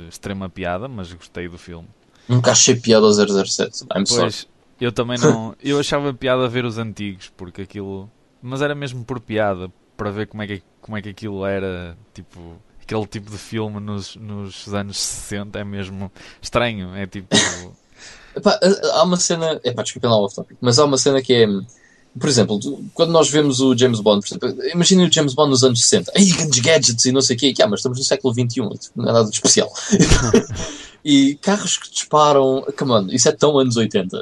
extrema piada, mas gostei do filme. Nunca achei piada ao 007. I'm pois, sorry. eu também não. Eu achava piada ver os antigos, porque aquilo. Mas era mesmo por piada, para ver como é que, como é que aquilo era. Tipo, aquele tipo de filme nos, nos anos 60 é mesmo estranho. É tipo. Epá, há uma cena. Epá, desculpa lá off topic, mas há uma cena que é. Por exemplo, quando nós vemos o James Bond, imaginem o James Bond nos anos 60, aí grandes gadgets e não sei o quê, que, ah, mas estamos no século XXI, não é nada de especial. e carros que disparam, come on, isso é tão anos 80.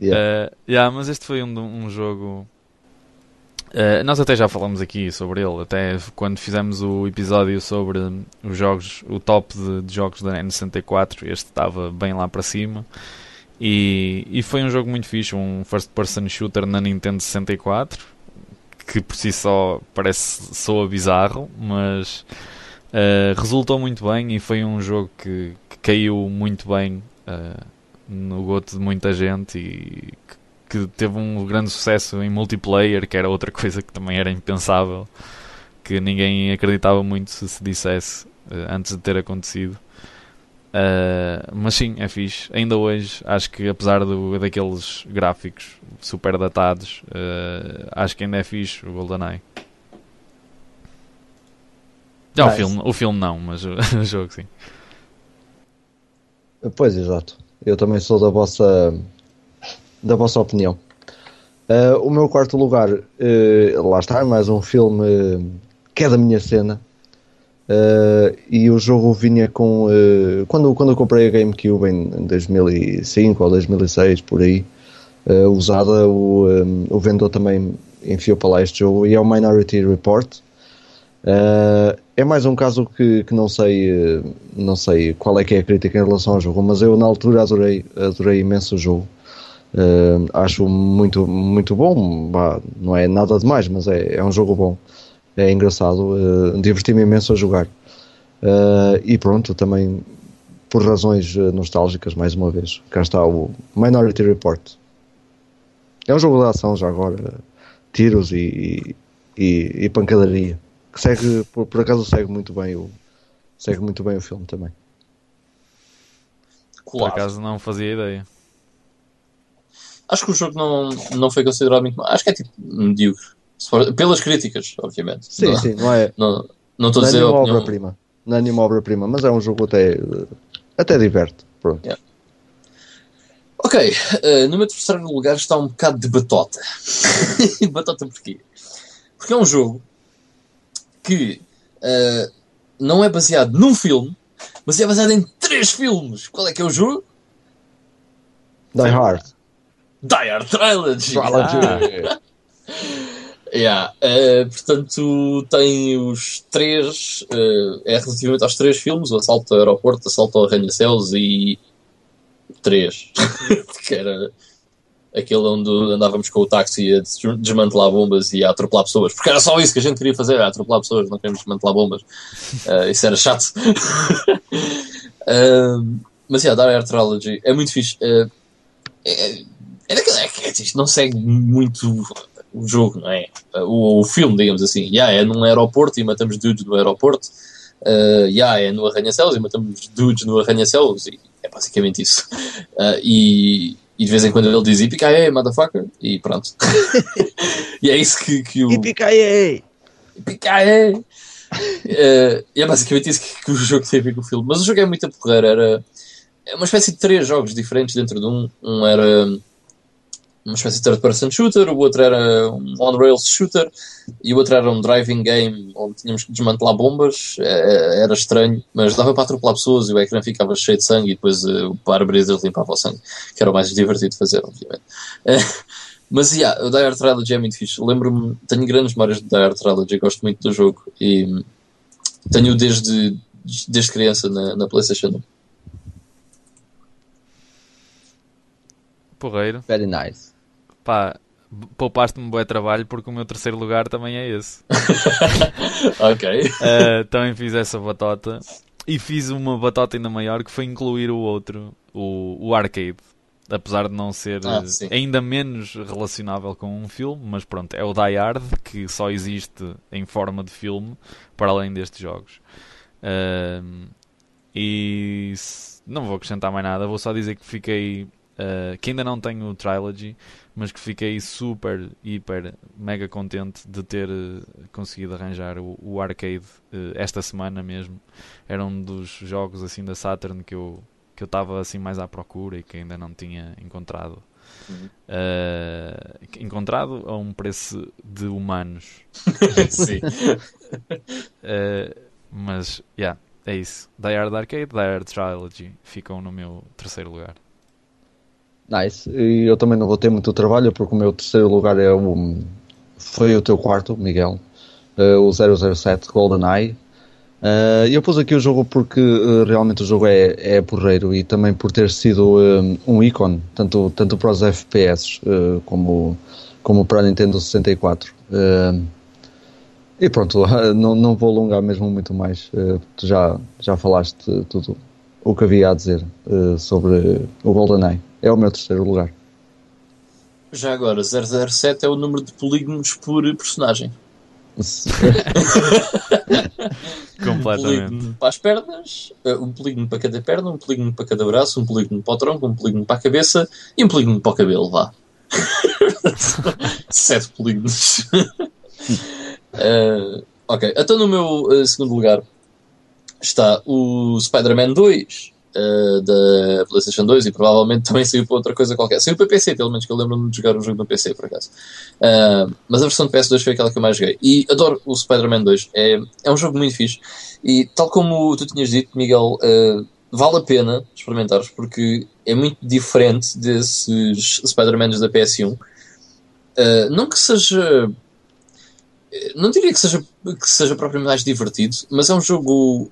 yeah. Uh, yeah, mas este foi um, um jogo. Uh, nós até já falamos aqui sobre ele, até quando fizemos o episódio sobre os jogos, o top de, de jogos da N64, este estava bem lá para cima. E, e foi um jogo muito fixe, um first person shooter na Nintendo 64, que por si só parece soa bizarro, mas uh, resultou muito bem e foi um jogo que, que caiu muito bem uh, no gosto de muita gente e que, que, teve um grande sucesso em multiplayer, que era outra coisa que também era impensável, que ninguém acreditava muito se se dissesse uh, antes de ter acontecido. Uh, mas sim, é fixe. Ainda hoje, acho que apesar do, daqueles gráficos super datados, uh, acho que ainda é fixe o GoldenEye. Já nice. o, filme, o filme não, mas o, jogo sim. Pois, exato. Eu também sou da vossa, da vossa opinião. Uh, o meu quarto lugar, lá está, mais um filme que é da minha cena Uh, e o jogo vinha com. Uh, quando, quando eu comprei a GameCube em, 2005 ou 2006, por aí, uh, usada, o, um, o vendedor também enfiou para lá este jogo e é o Minority Report. é mais um caso que, que não, sei, não sei qual é que é a crítica em relação ao jogo, mas eu na altura adorei, adorei imenso o jogo. acho muito, muito bom, bah, não é nada demais, mas é, é um jogo bom é engraçado, uh, diverti-me imenso a jogar. Uh, e pronto, também por razões eh, nostálgicas, mais uma vez, cá está o Minority Report. É um jogo de ação já agora, tiros e, e, e pancadaria, que segue, por, por, acaso segue muito bem o segue muito bem o filme também. Por acaso não fazia ideia. Acho que o jogo não, não foi considerado muito Acho que é tipo medíocre. For, pelas críticas, obviamente. Sim, não, sim, não é. Não, não estou a é dizer. Não é nenhuma obra-prima. Não é nenhuma obra-prima, mas é um jogo até. até diverte. Pronto. Yeah. Ok, uh, no meu terceiro lugar está um bocado de batota. batota porquê? Porque é um jogo que uh, não é baseado num filme, mas é baseado em três filmes. Qual é que é o jogo? Die Hard. Die Hard Trilogy. Trilogy. Ah. Yeah. Uh, portanto, tem os três, uh, é relativamente aos três filmes: o Assalto ao Aeroporto, Assalto ao Arranha-Céus e. Três. que era aquele onde andávamos com o táxi a desmantelar bombas e a atropelar pessoas, porque era só isso que a gente queria fazer, atropelar pessoas, não queríamos desmantelar bombas. Uh, isso era chato. mas, yeah, Dark Air Trilogy é muito fixe. É, é, é, é, isto não segue muito o jogo, não é? O, o filme, digamos assim. Yeah, é num aeroporto e matamos dudes no aeroporto. Uh, yeah, é no arranha-céus e matamos dudes no arranha-céus. E é basicamente isso. Uh, e, e de vez em quando ele diz Ipicaie, motherfucker. E pronto. e é isso que, que o. Ipicaie! Ipicaie! Uh, e é basicamente isso que, que, o jogo tem a ver com o filme. Mas o jogo é muito a porrer. Era é uma espécie de três jogos diferentes dentro de um. Um era uma espécie de third-person shooter, o outro era um on-rails shooter e o outro era um driving game onde tínhamos que desmantelar bombas. É, é, era estranho, mas dava para atropelar pessoas e o ecrã ficava cheio de sangue e depois uh, o para-brisa limpava o sangue, que era o mais divertido de fazer, obviamente. Uh, mas, yeah, o Die Hard Trilogy é muito fixe. Lembro-me, tenho grandes memórias de Die Hard Trilogy, gosto muito do jogo e tenho desde, desde criança na, na PlayStation 1. Porreiro. Very nice. Pá, poupaste-me um bom trabalho porque o meu terceiro lugar também é esse. ok. Uh, também fiz essa batota. E fiz uma batota ainda maior que foi incluir o outro, o, o arcade. Apesar de não ser ah, ainda menos relacionável com um filme, mas pronto, é o Die Hard que só existe em forma de filme para além destes jogos. Uh, e não vou acrescentar mais nada, vou só dizer que fiquei uh, que ainda não tenho o Trilogy, mas que fiquei super, hiper, mega contente de ter uh, conseguido arranjar o, o arcade uh, esta semana mesmo. Era um dos jogos assim da Saturn que eu que eu estava assim mais à procura e que ainda não tinha encontrado. Uhum. encontrado a um preço de humanos. Sim. mas, yeah, é isso. Die Hard Arcade, Die Hard Trilogy ficam no meu terceiro lugar. Nice. E eu também não vou ter muito trabalho porque o meu terceiro lugar é o, foi o teu quarto, Miguel. Uh, o 007 GoldenEye. Uh, eu pus aqui o jogo porque uh, realmente o jogo é, é porreiro e também por ter sido um, um ícone, tanto, tanto para os FPS uh, como, como para a Nintendo 64. e pronto, não, não vou alongar mesmo muito mais. tu já, já falaste tudo o que havia a dizer sobre o GoldenEye. É o meu terceiro lugar. Já agora, 007 é o número de polígonos por personagem. Completamente. Um polígono para as pernas, eh, um polígono para cada perna, um polígono para cada braço, um polígono para o tronco, um polígono para a cabeça e um polígono para o cabelo, vá. Sete polígonos. uh, ok, então no meu uh, segundo lugar está o Spider-Man 2, uh, da PlayStation 2 e provavelmente também saiu para outra coisa qualquer. Saiu para PC, pelo menos que eu lembro-me de jogar um jogo no PC, por acaso. Uh, mas a versão de PS2 foi aquela que eu mais joguei. E adoro o Spider-Man 2. É, é um jogo muito fixe. E tal como tu tinhas dito, Miguel, uh, vale a pena experimentares porque é muito diferente desses Spider-Mans da PS1. Uh, não que seja. Não diria que seja, que seja propriamente mais divertido, mas é um jogo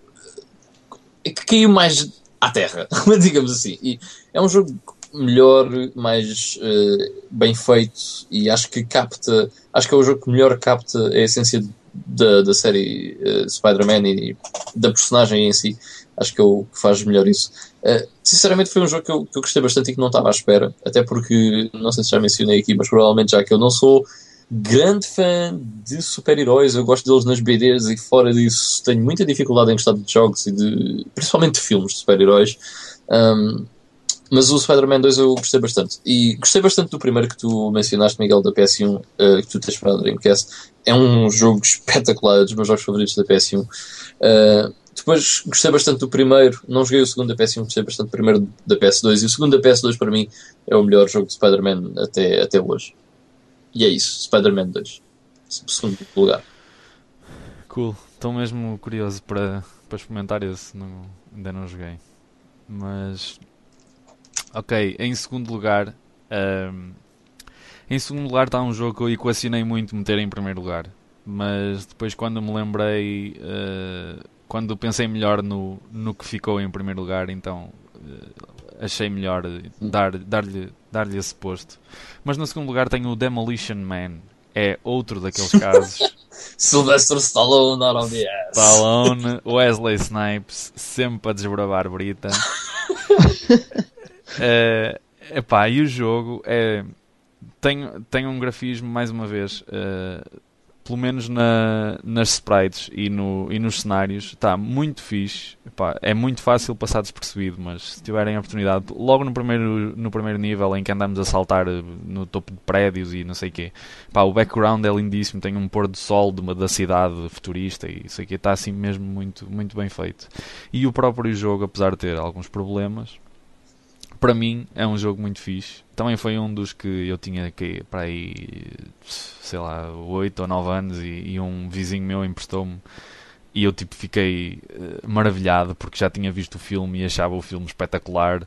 que caiu mais à terra, digamos assim. E é um jogo melhor, mais uh, bem feito e acho que capta, acho que é o jogo que melhor capta a essência da, da série uh, Spider-Man e da personagem em si. Acho que é o que faz melhor isso. Uh, sinceramente, foi um jogo que eu, que eu gostei bastante e que não estava à espera, até porque, não sei se já mencionei aqui, mas provavelmente já que eu não sou grande fã de super-heróis, eu gosto deles nas BDs e fora disso tenho muita dificuldade em gostar de jogos e de, principalmente de filmes de super-heróis. Um, mas o Spider-Man 2 eu gostei bastante. E gostei bastante do primeiro que tu mencionaste, Miguel, da PS1, uh, que tu tens para a Dreamcast. É um jogo espetacular, é dos meus jogos favoritos da PS1. Uh, depois gostei bastante do primeiro, não joguei o segundo da PS1, gostei bastante do primeiro da PS2. E o segundo da PS2 para mim é o melhor jogo de Spider-Man até, até hoje. E é isso, Spider-Man 2. Segundo lugar. Cool. Estou mesmo curioso para, para experimentar esse. Não, ainda não joguei. Mas. Ok, em segundo lugar. Um, em segundo lugar está um jogo que eu equacionei muito meter em primeiro lugar. Mas depois quando me lembrei. Uh, quando pensei melhor no, no que ficou em primeiro lugar, então uh, achei melhor dar-lhe dar dar esse posto. Mas no segundo lugar tenho o Demolition Man. É outro daqueles casos. Sylvester Stallone, not on the ass. Stallone, Wesley Snipes, sempre a desbravar Brita. uh, epá, e o jogo é, tem, tem um grafismo, mais uma vez, uh, pelo menos na, nas sprites e, no, e nos cenários, está muito fixe. Epá, é muito fácil passar despercebido, mas se tiverem a oportunidade, logo no primeiro, no primeiro nível em que andamos a saltar eh, no topo de prédios e não sei o quê, epá, o background é lindíssimo, tem um pôr do sol de uma, da cidade futurista e isso aqui está assim mesmo muito, muito bem feito. E o próprio jogo, apesar de ter alguns problemas, para mim é um jogo muito fixe. Também foi um dos que eu tinha que para aí, sei lá, 8 ou 9 anos e, e um vizinho meu emprestou-me e eu tipo fiquei uh, maravilhado porque já tinha visto o filme e achava o filme espetacular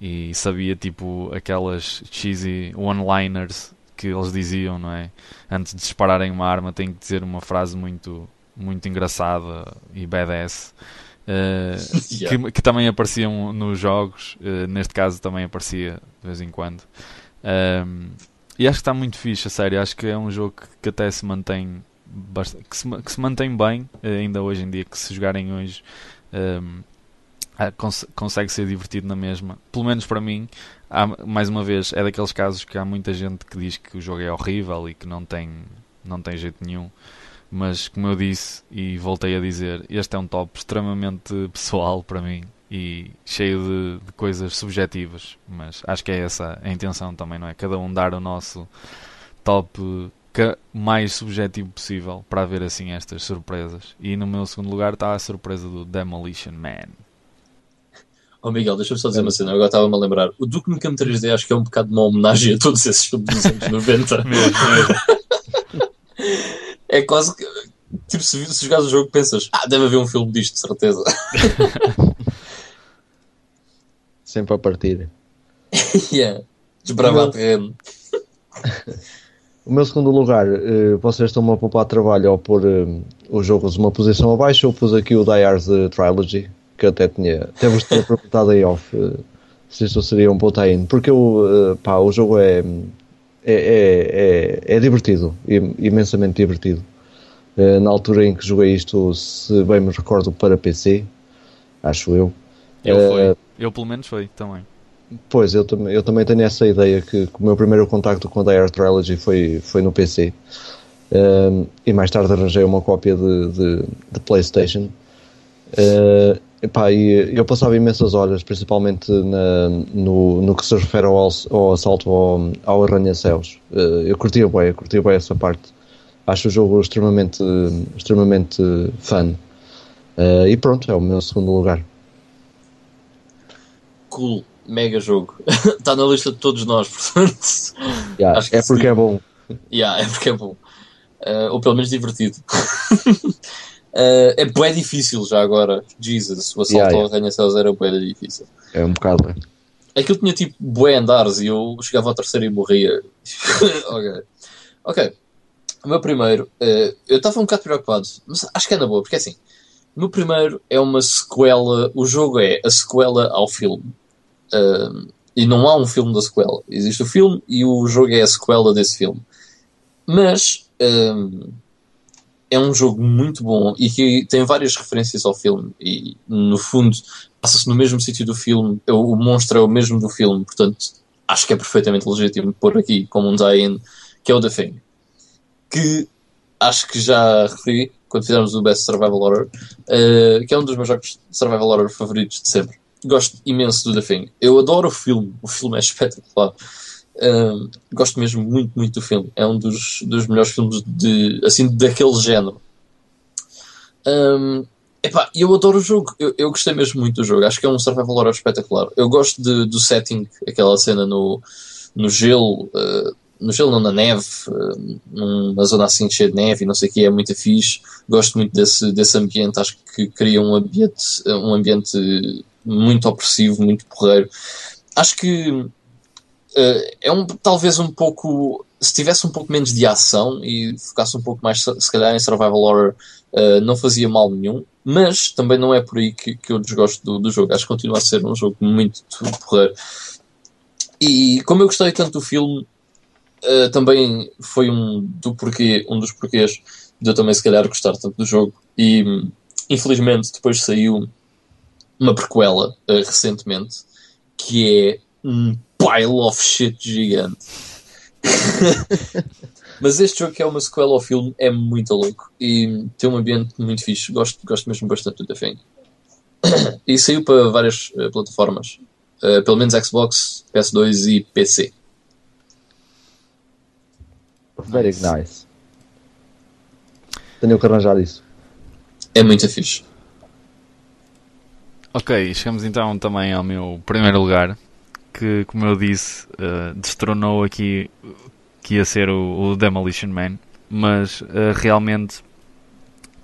e sabia tipo aquelas cheesy one-liners que eles diziam, não é? Antes de dispararem uma arma tem que dizer uma frase muito muito engraçada e badass. Uh, yeah. que, que, também apareciam nos jogos, uh, neste caso também aparecia de vez em quando. Um, e acho que está muito fixe, a sério. Acho que é um jogo que, que até se mantém que se, que se, mantém bem, uh, ainda hoje em dia, que se jogarem hoje um, cons consegue ser divertido na mesma. Pelo menos para mim, há, mais uma vez, é daqueles casos que há muita gente que diz que o jogo é horrível e que não tem, não tem jeito nenhum mas como eu disse e voltei a dizer, este é um top extremamente pessoal para mim e cheio de, de, coisas subjetivas, mas acho que é essa a intenção também, não é? Cada um dar o nosso top mais subjetivo possível para haver assim estas surpresas. E no meu segundo lugar está a surpresa do Demolition Man. Oh Miguel, deixa-me só dizer uma cena, agora estava-me a lembrar. O Duke Nukem 3D acho que é um bocado uma homenagem a todos esses filmes dos anos 90. mesmo, mesmo. É quase que. Tipo, se, se jogares o jogo, pensas, ah, deve haver um filme disto, de certeza. Sempre a partir. yeah. Desbravar meu... terreno. o meu segundo lugar, uh, vocês estão-me a poupar trabalho ao pôr uh, os jogos uma posição abaixo. Eu pus aqui o Die Hard Trilogy, que até tinha. Até vos tinha perguntado aí off uh, se isto seria um ponto in Porque eu, pá, o jogo é, é, é, é, é divertido, imensamente divertido. na altura em que joguei isto, se bem me recordo, para PC, acho eu. Eu, foi. eu pelo menos foi também. Pois, eu, tam eu também tenho essa ideia que, que o meu primeiro contacto com a Dire Trilogy foi, foi no PC. Um, e mais tarde arranjei uma cópia de, de, de PlayStation. Uh, epá, e eu passava imensas horas, principalmente na, no, no que se refere ao, ao assalto ao, ao arranha-céus. Uh, eu curtia bem, eu curtia bem essa parte. Acho o jogo extremamente, extremamente fun. Uh, e pronto, é o meu segundo lugar. Cool mega jogo. Está na lista de todos nós, portanto. Yeah, é porque sim. é bom. Yeah, é porque é bom. Uh, ou pelo menos divertido. uh, é bem difícil já agora. Jesus, o assalto yeah, yeah. ao arranha-céus era bem difícil. É um bocado. É. Aquilo tinha tipo bué andares e eu chegava ao terceiro e morria. ok. Ok. O meu primeiro, uh, eu estava um bocado preocupado, mas acho que é na boa, porque é assim. O meu primeiro é uma sequela, o jogo é a sequela ao filme. Uh, e não há um filme da sequela. Existe o filme e o jogo é a sequela desse filme. Mas é um jogo muito bom e que tem várias referências ao filme. E no fundo passa-se no mesmo sítio do filme. O monstro é o mesmo do filme. Portanto, acho que é perfeitamente legítimo pôr aqui como um tie-in, que é o The Thing. Que acho que já referi quando fizemos o Best Survival Horror, uh, que é um dos meus jogos de Survival Horror favoritos de sempre gosto imenso do The Thing. Eu adoro o filme, o filme é espetacular. Gosto mesmo muito, muito do filme. É um dos, dos melhores filmes de, assim, daquele género. Um, epá, eu adoro o jogo. Eu, eu gostei mesmo muito do jogo. Acho que é um survival horror espetacular. Eu gosto de, do setting, aquela cena no, no gelo, uh, no gelo não na neve, uh, numa zona assim cheia de neve e não sei o que, é muito fixe. Gosto muito desse, desse ambiente. Acho que cria um ambiente, um ambiente muito opressivo, muito porreiro. Acho que uh, é um, talvez um pouco. Se tivesse um pouco menos de ação e focasse um pouco mais, se calhar, em survival horror, uh, não fazia mal nenhum. Mas também não é por aí que, que eu desgosto do, do jogo. Acho que continua a ser um jogo muito porreiro. E como eu gostei tanto do filme, uh, também foi um, do porquê, um dos porquês de eu também, se calhar, gostar tanto do jogo. E infelizmente, depois saiu uma prequela recentemente que é um pile of shit gigante. Mas este jogo que é uma sequela ao filme é muito louco e tem um ambiente muito fixe. Gosto, gosto mesmo bastante do The Thing. e saiu para várias uh, plataformas. Uh, pelo menos Xbox, PS2 e PC. Very nice. nice. Tenho que arranjar isso. É muito fixe. Ok, chegamos então também ao meu primeiro lugar, que como eu disse, uh, destronou aqui que ia ser o, o Demolition Man, mas uh, realmente,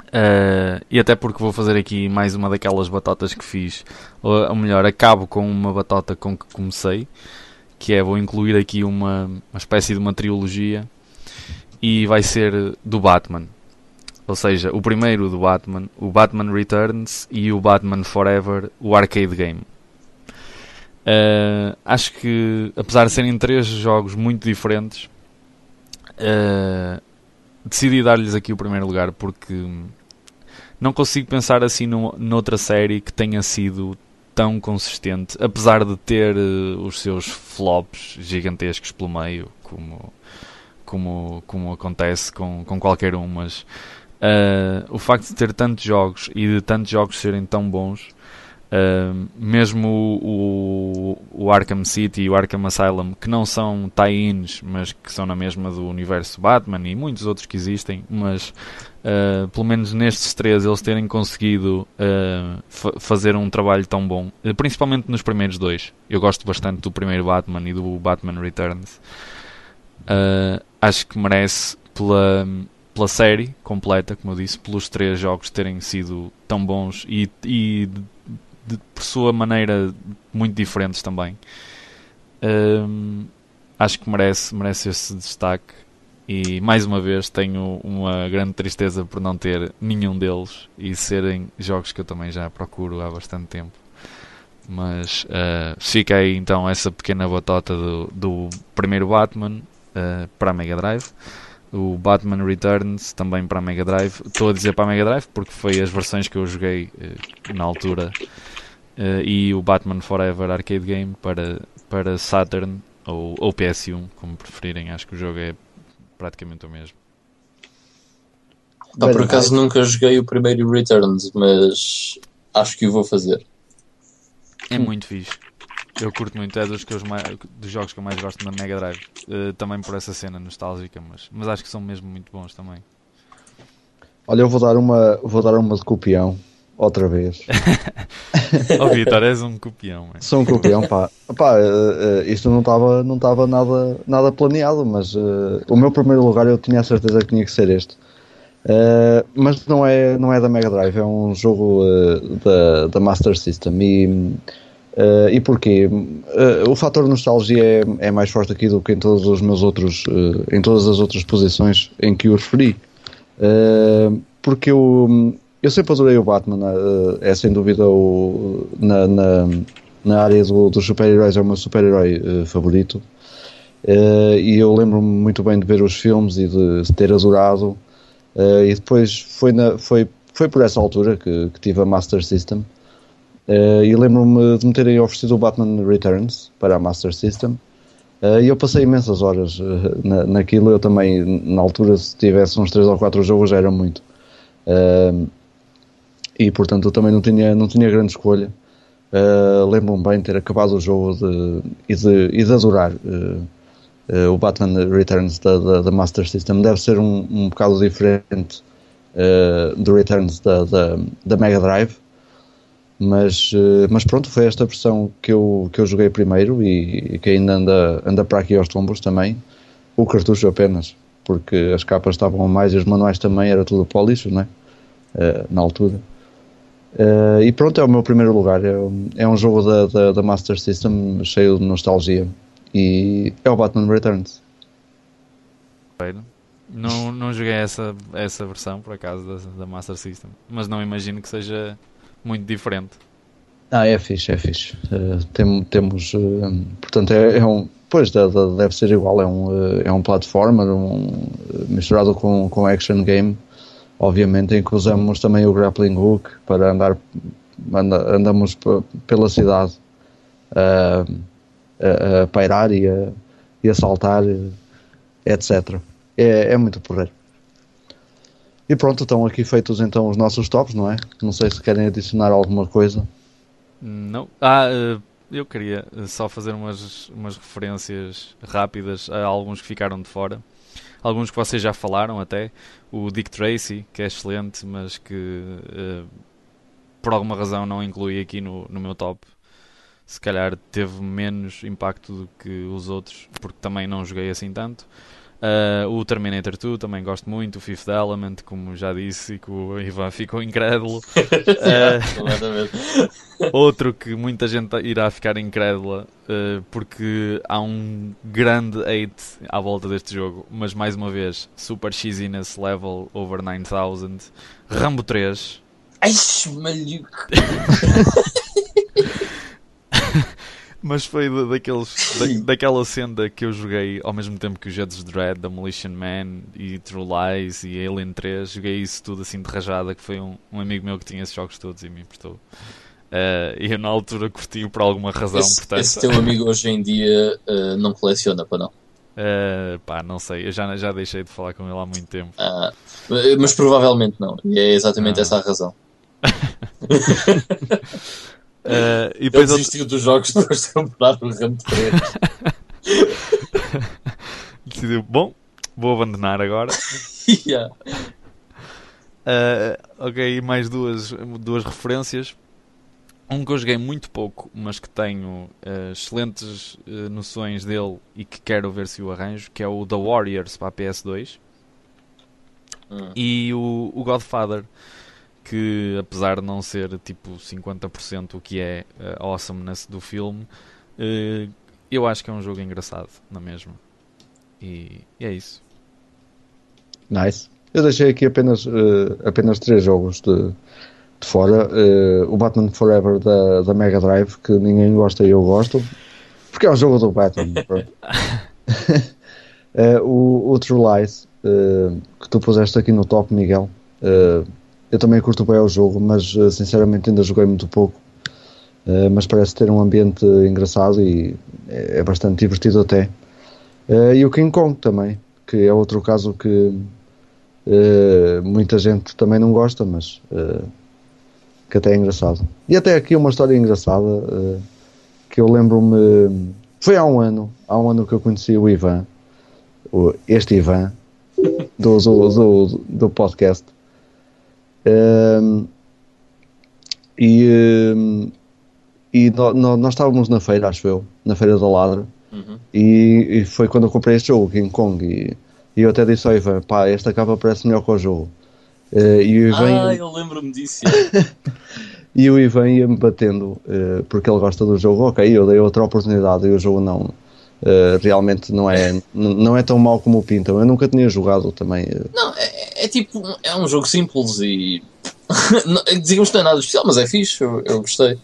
uh, e até porque vou fazer aqui mais uma daquelas batatas que fiz, ou, ou melhor, acabo com uma batata com que comecei, que é vou incluir aqui uma, uma espécie de uma trilogia e vai ser do Batman. Ou seja, o primeiro do Batman, o Batman Returns e o Batman Forever, o arcade game. Uh, acho que, apesar de serem três jogos muito diferentes, uh, decidi dar-lhes aqui o primeiro lugar porque não consigo pensar assim no, noutra série que tenha sido tão consistente, apesar de ter uh, os seus flops gigantescos pelo meio, como, como, como acontece com, com qualquer um, mas Uh, o facto de ter tantos jogos e de tantos jogos serem tão bons Uh, mesmo o, o, o, Arkham City e o Arkham Asylum, que não são tie-ins, mas que são na mesma do universo Batman e muitos outros que existem, mas uh, pelo menos nestes três eles terem conseguido uh, fazer um trabalho tão bom, principalmente nos primeiros dois. Eu gosto bastante do primeiro Batman e do Batman Returns. acho que merece pela pela série completa, como eu disse, pelos três jogos terem sido tão bons e, e de, por sua maneira muito diferentes também. Um, acho que merece, merece esse destaque. E mais uma vez tenho uma grande tristeza por não ter nenhum deles e serem jogos que eu também já procuro há bastante tempo. Mas uh, fica aí então essa pequena batota do, do primeiro Batman uh, para a Mega Drive o Batman Returns também para a Mega Drive. Estou a dizer para a Mega Drive porque foi as versões que eu joguei uh, na altura. Uh, e o Batman Forever Arcade Game para, para Saturn ou, ou PS1, como preferirem. Acho que o jogo é praticamente o mesmo. por acaso nunca joguei o primeiro Returns, mas acho que o vou fazer. É muito fixe. Eu curto muito, é dos, que mais, dos jogos que eu mais gosto na Mega Drive. Uh, também por essa cena nostálgica, mas, mas acho que são mesmo muito bons também. Olha, eu vou dar uma, vou dar uma de copião, outra vez. oh Vitor, és um copião. Man. Sou um copião, pá. pá uh, uh, isto não estava não tava nada, nada planeado, mas o meu primeiro lugar eu tinha a certeza que tinha que ser este. mas não é, não é da Mega Drive, é um jogo da, da Master System e Uh, e porquê? Uh, o fator nostalgia é, é, mais forte aqui do que em todos os meus outros, uh, em todas as outras posições em que o referi. porque eu, eu sempre adorei o Batman, é sem dúvida o, na, na, na área do, dos super-heróis é o meu super-herói favorito. e eu lembro-me muito bem de ver os filmes e de, ter adorado. e depois foi, na, foi, foi por essa altura que, que tive a Master System. Uh, e lembro-me de me terem oferecido o Batman Returns para a Master System. Uh, e eu passei imensas horas uh, na, naquilo. Eu também, na altura, se tivesse uns 3 ou 4 jogos, já era muito. E portanto, eu também não tinha, não tinha grande escolha. lembro-me bem ter acabado o jogo de, e, de, e de adorar o Batman Returns da, da, da, Master System. Deve ser um, um bocado diferente do Returns da, da, da Mega Drive mas, mas pronto, foi esta versão que eu, que eu joguei primeiro e, e que ainda anda, anda para aqui aos tombos também. O cartucho apenas, porque as capas estavam a mais e os manuais também, era tudo para o lixo, né? Uh, na altura. Uh, e pronto, é o meu primeiro lugar. É, é um jogo da, da, da, Master System cheio de nostalgia. E é o Batman Returns. Não, não joguei essa, essa versão, por acaso, da, da Master System. Mas não imagino que seja muito diferente. Ah, é fixe, é fixe. Uh, tem, temos, uh, portanto, é, é, um, pois deve ser igual, é um, é um platformer um, misturado com, com action game, obviamente, em que usamos também o grappling hook para andar, anda, andamos pela cidade a, a, a pairar e a, e a saltar, etc. É, é muito porreiro. E pronto, estão aqui feitos então os nossos tops, não é? Não sei se querem adicionar alguma coisa. Não. Ah, eh, eu queria só fazer umas, umas referências rápidas a alguns que ficaram de fora. Alguns que vocês já falaram até. O Dick Tracy, que é excelente, mas que uh, por alguma razão não incluí aqui no, no meu top. Se calhar teve menos impacto do que os outros, porque também não joguei assim tanto. Uh, o Terminator 2 também gosto muito, o Fifth Element, como já disse, e que o Ivan ficou incrédulo. uh, outro que muita gente irá ficar incrédula, uh, porque há um grande hate à volta deste jogo, mas mais uma vez, Super Cheesiness Level Over 9000, Rambo 3. Ai, maluco! Mas foi daqueles, da, daquela senda que eu joguei ao mesmo tempo que o Judge Dread, Demolition Man e True Lies e Alien 3. Joguei isso tudo assim de rajada. Que foi um, um amigo meu que tinha esses jogos todos e me emprestou. Uh, e eu na altura curti por alguma razão. Esse, portanto... esse teu amigo hoje em dia uh, não coleciona, para não? Uh, pá, não sei, eu já, já deixei de falar com ele há muito tempo. Ah, mas provavelmente não, e é exatamente ah. essa a razão. Uh, e Ele depois outro- desistiu dos jogos depois de comprar o ramo 3. decidiu, bom, vou abandonar agora. yeah. Uh, ok, mais duas, duas referências. Um que eu joguei muito pouco, mas que tenho uh, excelentes uh, noções dele e que quero ver se o arranjo, que é o The Warriors para a PS2 Hum. e o, o Godfather, que apesar de não ser tipo 50% o que é uh, awesomeness do filme, uh, eu acho que é um jogo engraçado, na mesma. E, e é isso. Nice. Eu deixei aqui apenas, eh, apenas três jogos de, de fora. Eh, o Batman Forever da, da Mega Drive, que ninguém gosta e eu gosto. Porque é um jogo do Batman. Eh, o, o True Lies, eh, que tu puseste aqui no top, Miguel. Eh, eu também curto bem o jogo, mas eh, sinceramente ainda joguei muito pouco. Eh, mas parece ter um ambiente engraçado e é, é bastante divertido até. Eh, e o King Kong também, que é outro caso que eh, muita gente também não gosta, mas que até é engraçado. E até aqui uma história engraçada que eu lembro-me. Foi há um ano, há um ano que eu conheci o Ivan, o- este Ivan, do, do, do, do podcast. Ehm, e ehm, e nó- nó- nós estávamos na feira, acho eu, na feira da Ladra, Uhum. e, e foi quando eu comprei este jogo, King Kong, e, e eu até disse ao Ivan, pá, esta capa parece melhor que o jogo. Eh, e o Ivan, Ah, eu lembro-me disso. e o Ivan ia-me batendo, eh, porque ele gosta do jogo, ok, eu dei outra oportunidade e o jogo não, eh, realmente não é, não é tão mau como o pintam. Eu nunca tinha jogado também. Não, é, é tipo, é um jogo simples e. Digamos que não é nada especial, mas é fixe, eu, eu gostei.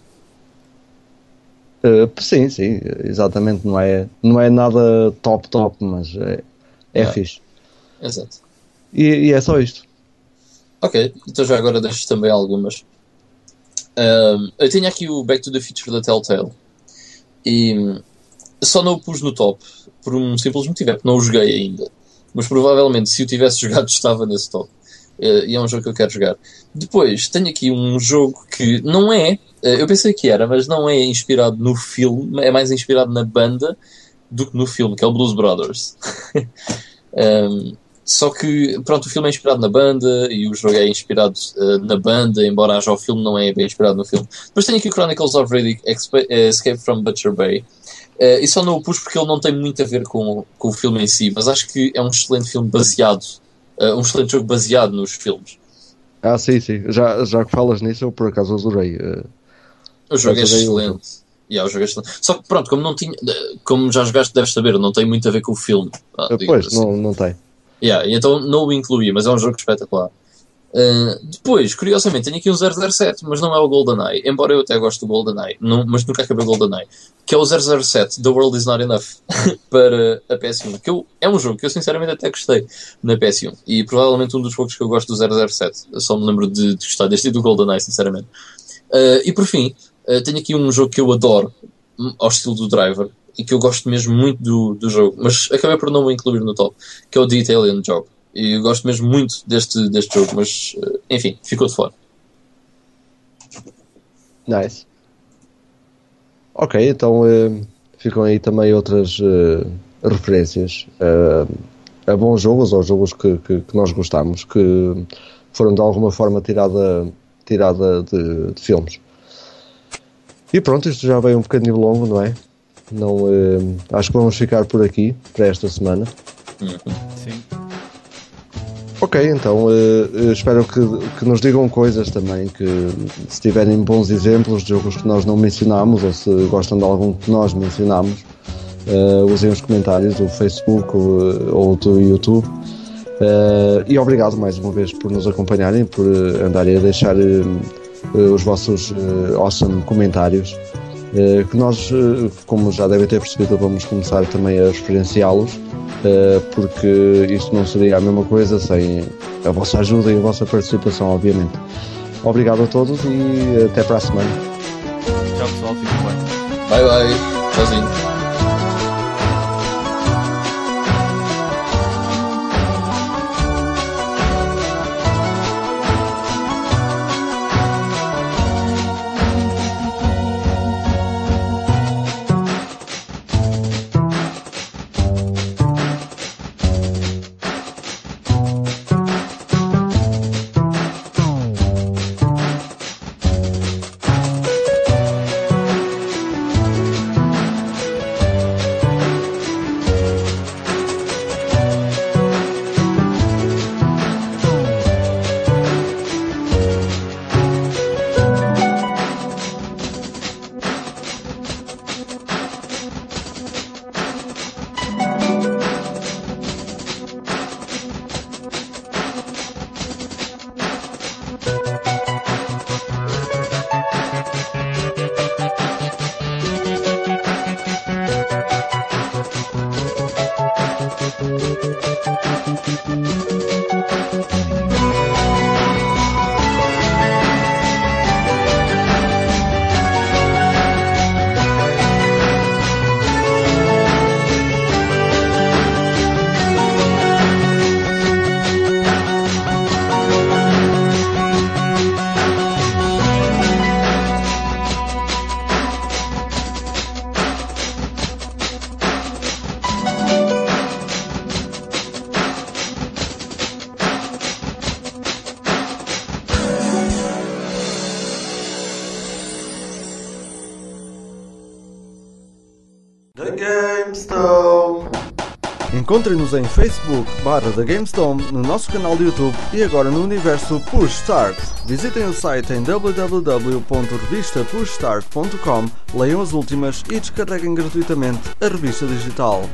eh, sim, sim, exatamente, não é, não é nada top top, mas é, é Yeah. fixe. Exato. E, e é só isto. Ok, então já agora deixo também algumas. Eu tenho aqui o Back to the Future da Telltale e só não o pus no top por um simples motivo, é porque não o joguei ainda. Mas provavelmente se o tivesse jogado estava nesse top. Eh, e é um jogo que eu quero jogar. Depois tenho aqui um jogo que não é, eh, eu pensei que era, mas não é inspirado no filme, é mais inspirado na banda do que no filme, que é o Blues Brothers. Ahm, só que, pronto, o filme é inspirado na banda e o jogo é inspirado eh, na banda, embora haja o filme, não é bem inspirado no filme. Depois tenho aqui Chronicles of Riddick Escape from Butcher Bay. Eh, e só não o pus porque ele não tem muito a ver com, com o filme em si, mas acho que é um excelente filme baseado, eh, um excelente jogo baseado nos filmes. Ah, sim, sim. Já, já que falas nisso, eu por acaso adorei. eh, O jogo é excelente. Yeah, o jogo é excelente. Só que pronto, como não tinha, como já jogaste, deves saber, não tem muito a ver com o filme. Ah, digamos Depois, assim. não, não tem. Yeah, então não o incluí, mas é um jogo espetacular. Uh, depois, curiosamente, tenho aqui um 007, mas não é o GoldenEye, embora eu até goste do GoldenEye, não, mas nunca acabei o GoldenEye, que é o 007 The World Is Not Enough para a PS1, que eu, é um jogo que eu sinceramente até gostei na PS1 e provavelmente um dos poucos que eu gosto do 007. Eu só me lembro de, de gostar deste e do GoldenEye, sinceramente. Uh, e por fim, uh, tenho aqui um jogo que eu adoro, hum, ao estilo do Driver, e que eu gosto mesmo muito do, do jogo, mas acabei por não o incluir no top, que é o The Italian Job. E eu gosto mesmo muito deste, deste jogo, mas uh, enfim, ficou de fora. Nice. Ok, então eh, ficam aí também outras eh, referências eh, a bons jogos ou jogos que, que, que nós gostamos, que foram de alguma forma tirada, tirada de, de filmes. E pronto, isto já veio um bocadinho longo, não é? Não, eh, acho que vamos ficar por aqui para esta semana. Sim. Ok, então eh, espero que, que nos digam coisas também, que se tiverem bons exemplos de jogos que nós não mencionámos ou se gostam de algum que nós mencionámos, eh, usem os comentários do Facebook ou, ou do YouTube. Eh, e obrigado mais uma vez por nos acompanharem, por andarem a deixar os vossos awesome comentários. Eh, que nós, eh, como já devem ter percebido, vamos começar também a referenciá-los. Uh, porque isto não seria a mesma coisa sem a vossa ajuda e a vossa participação, obviamente. Obrigado a todos e até para a semana. Tchau pessoal, fiquem bem. Bye bye, tchauzinho. Em Facebook barra da GameStone, no nosso canal de YouTube e agora no universo Push Start. Visitem o site em www.revistapushstart.com, leiam as últimas e descarreguem gratuitamente a revista digital.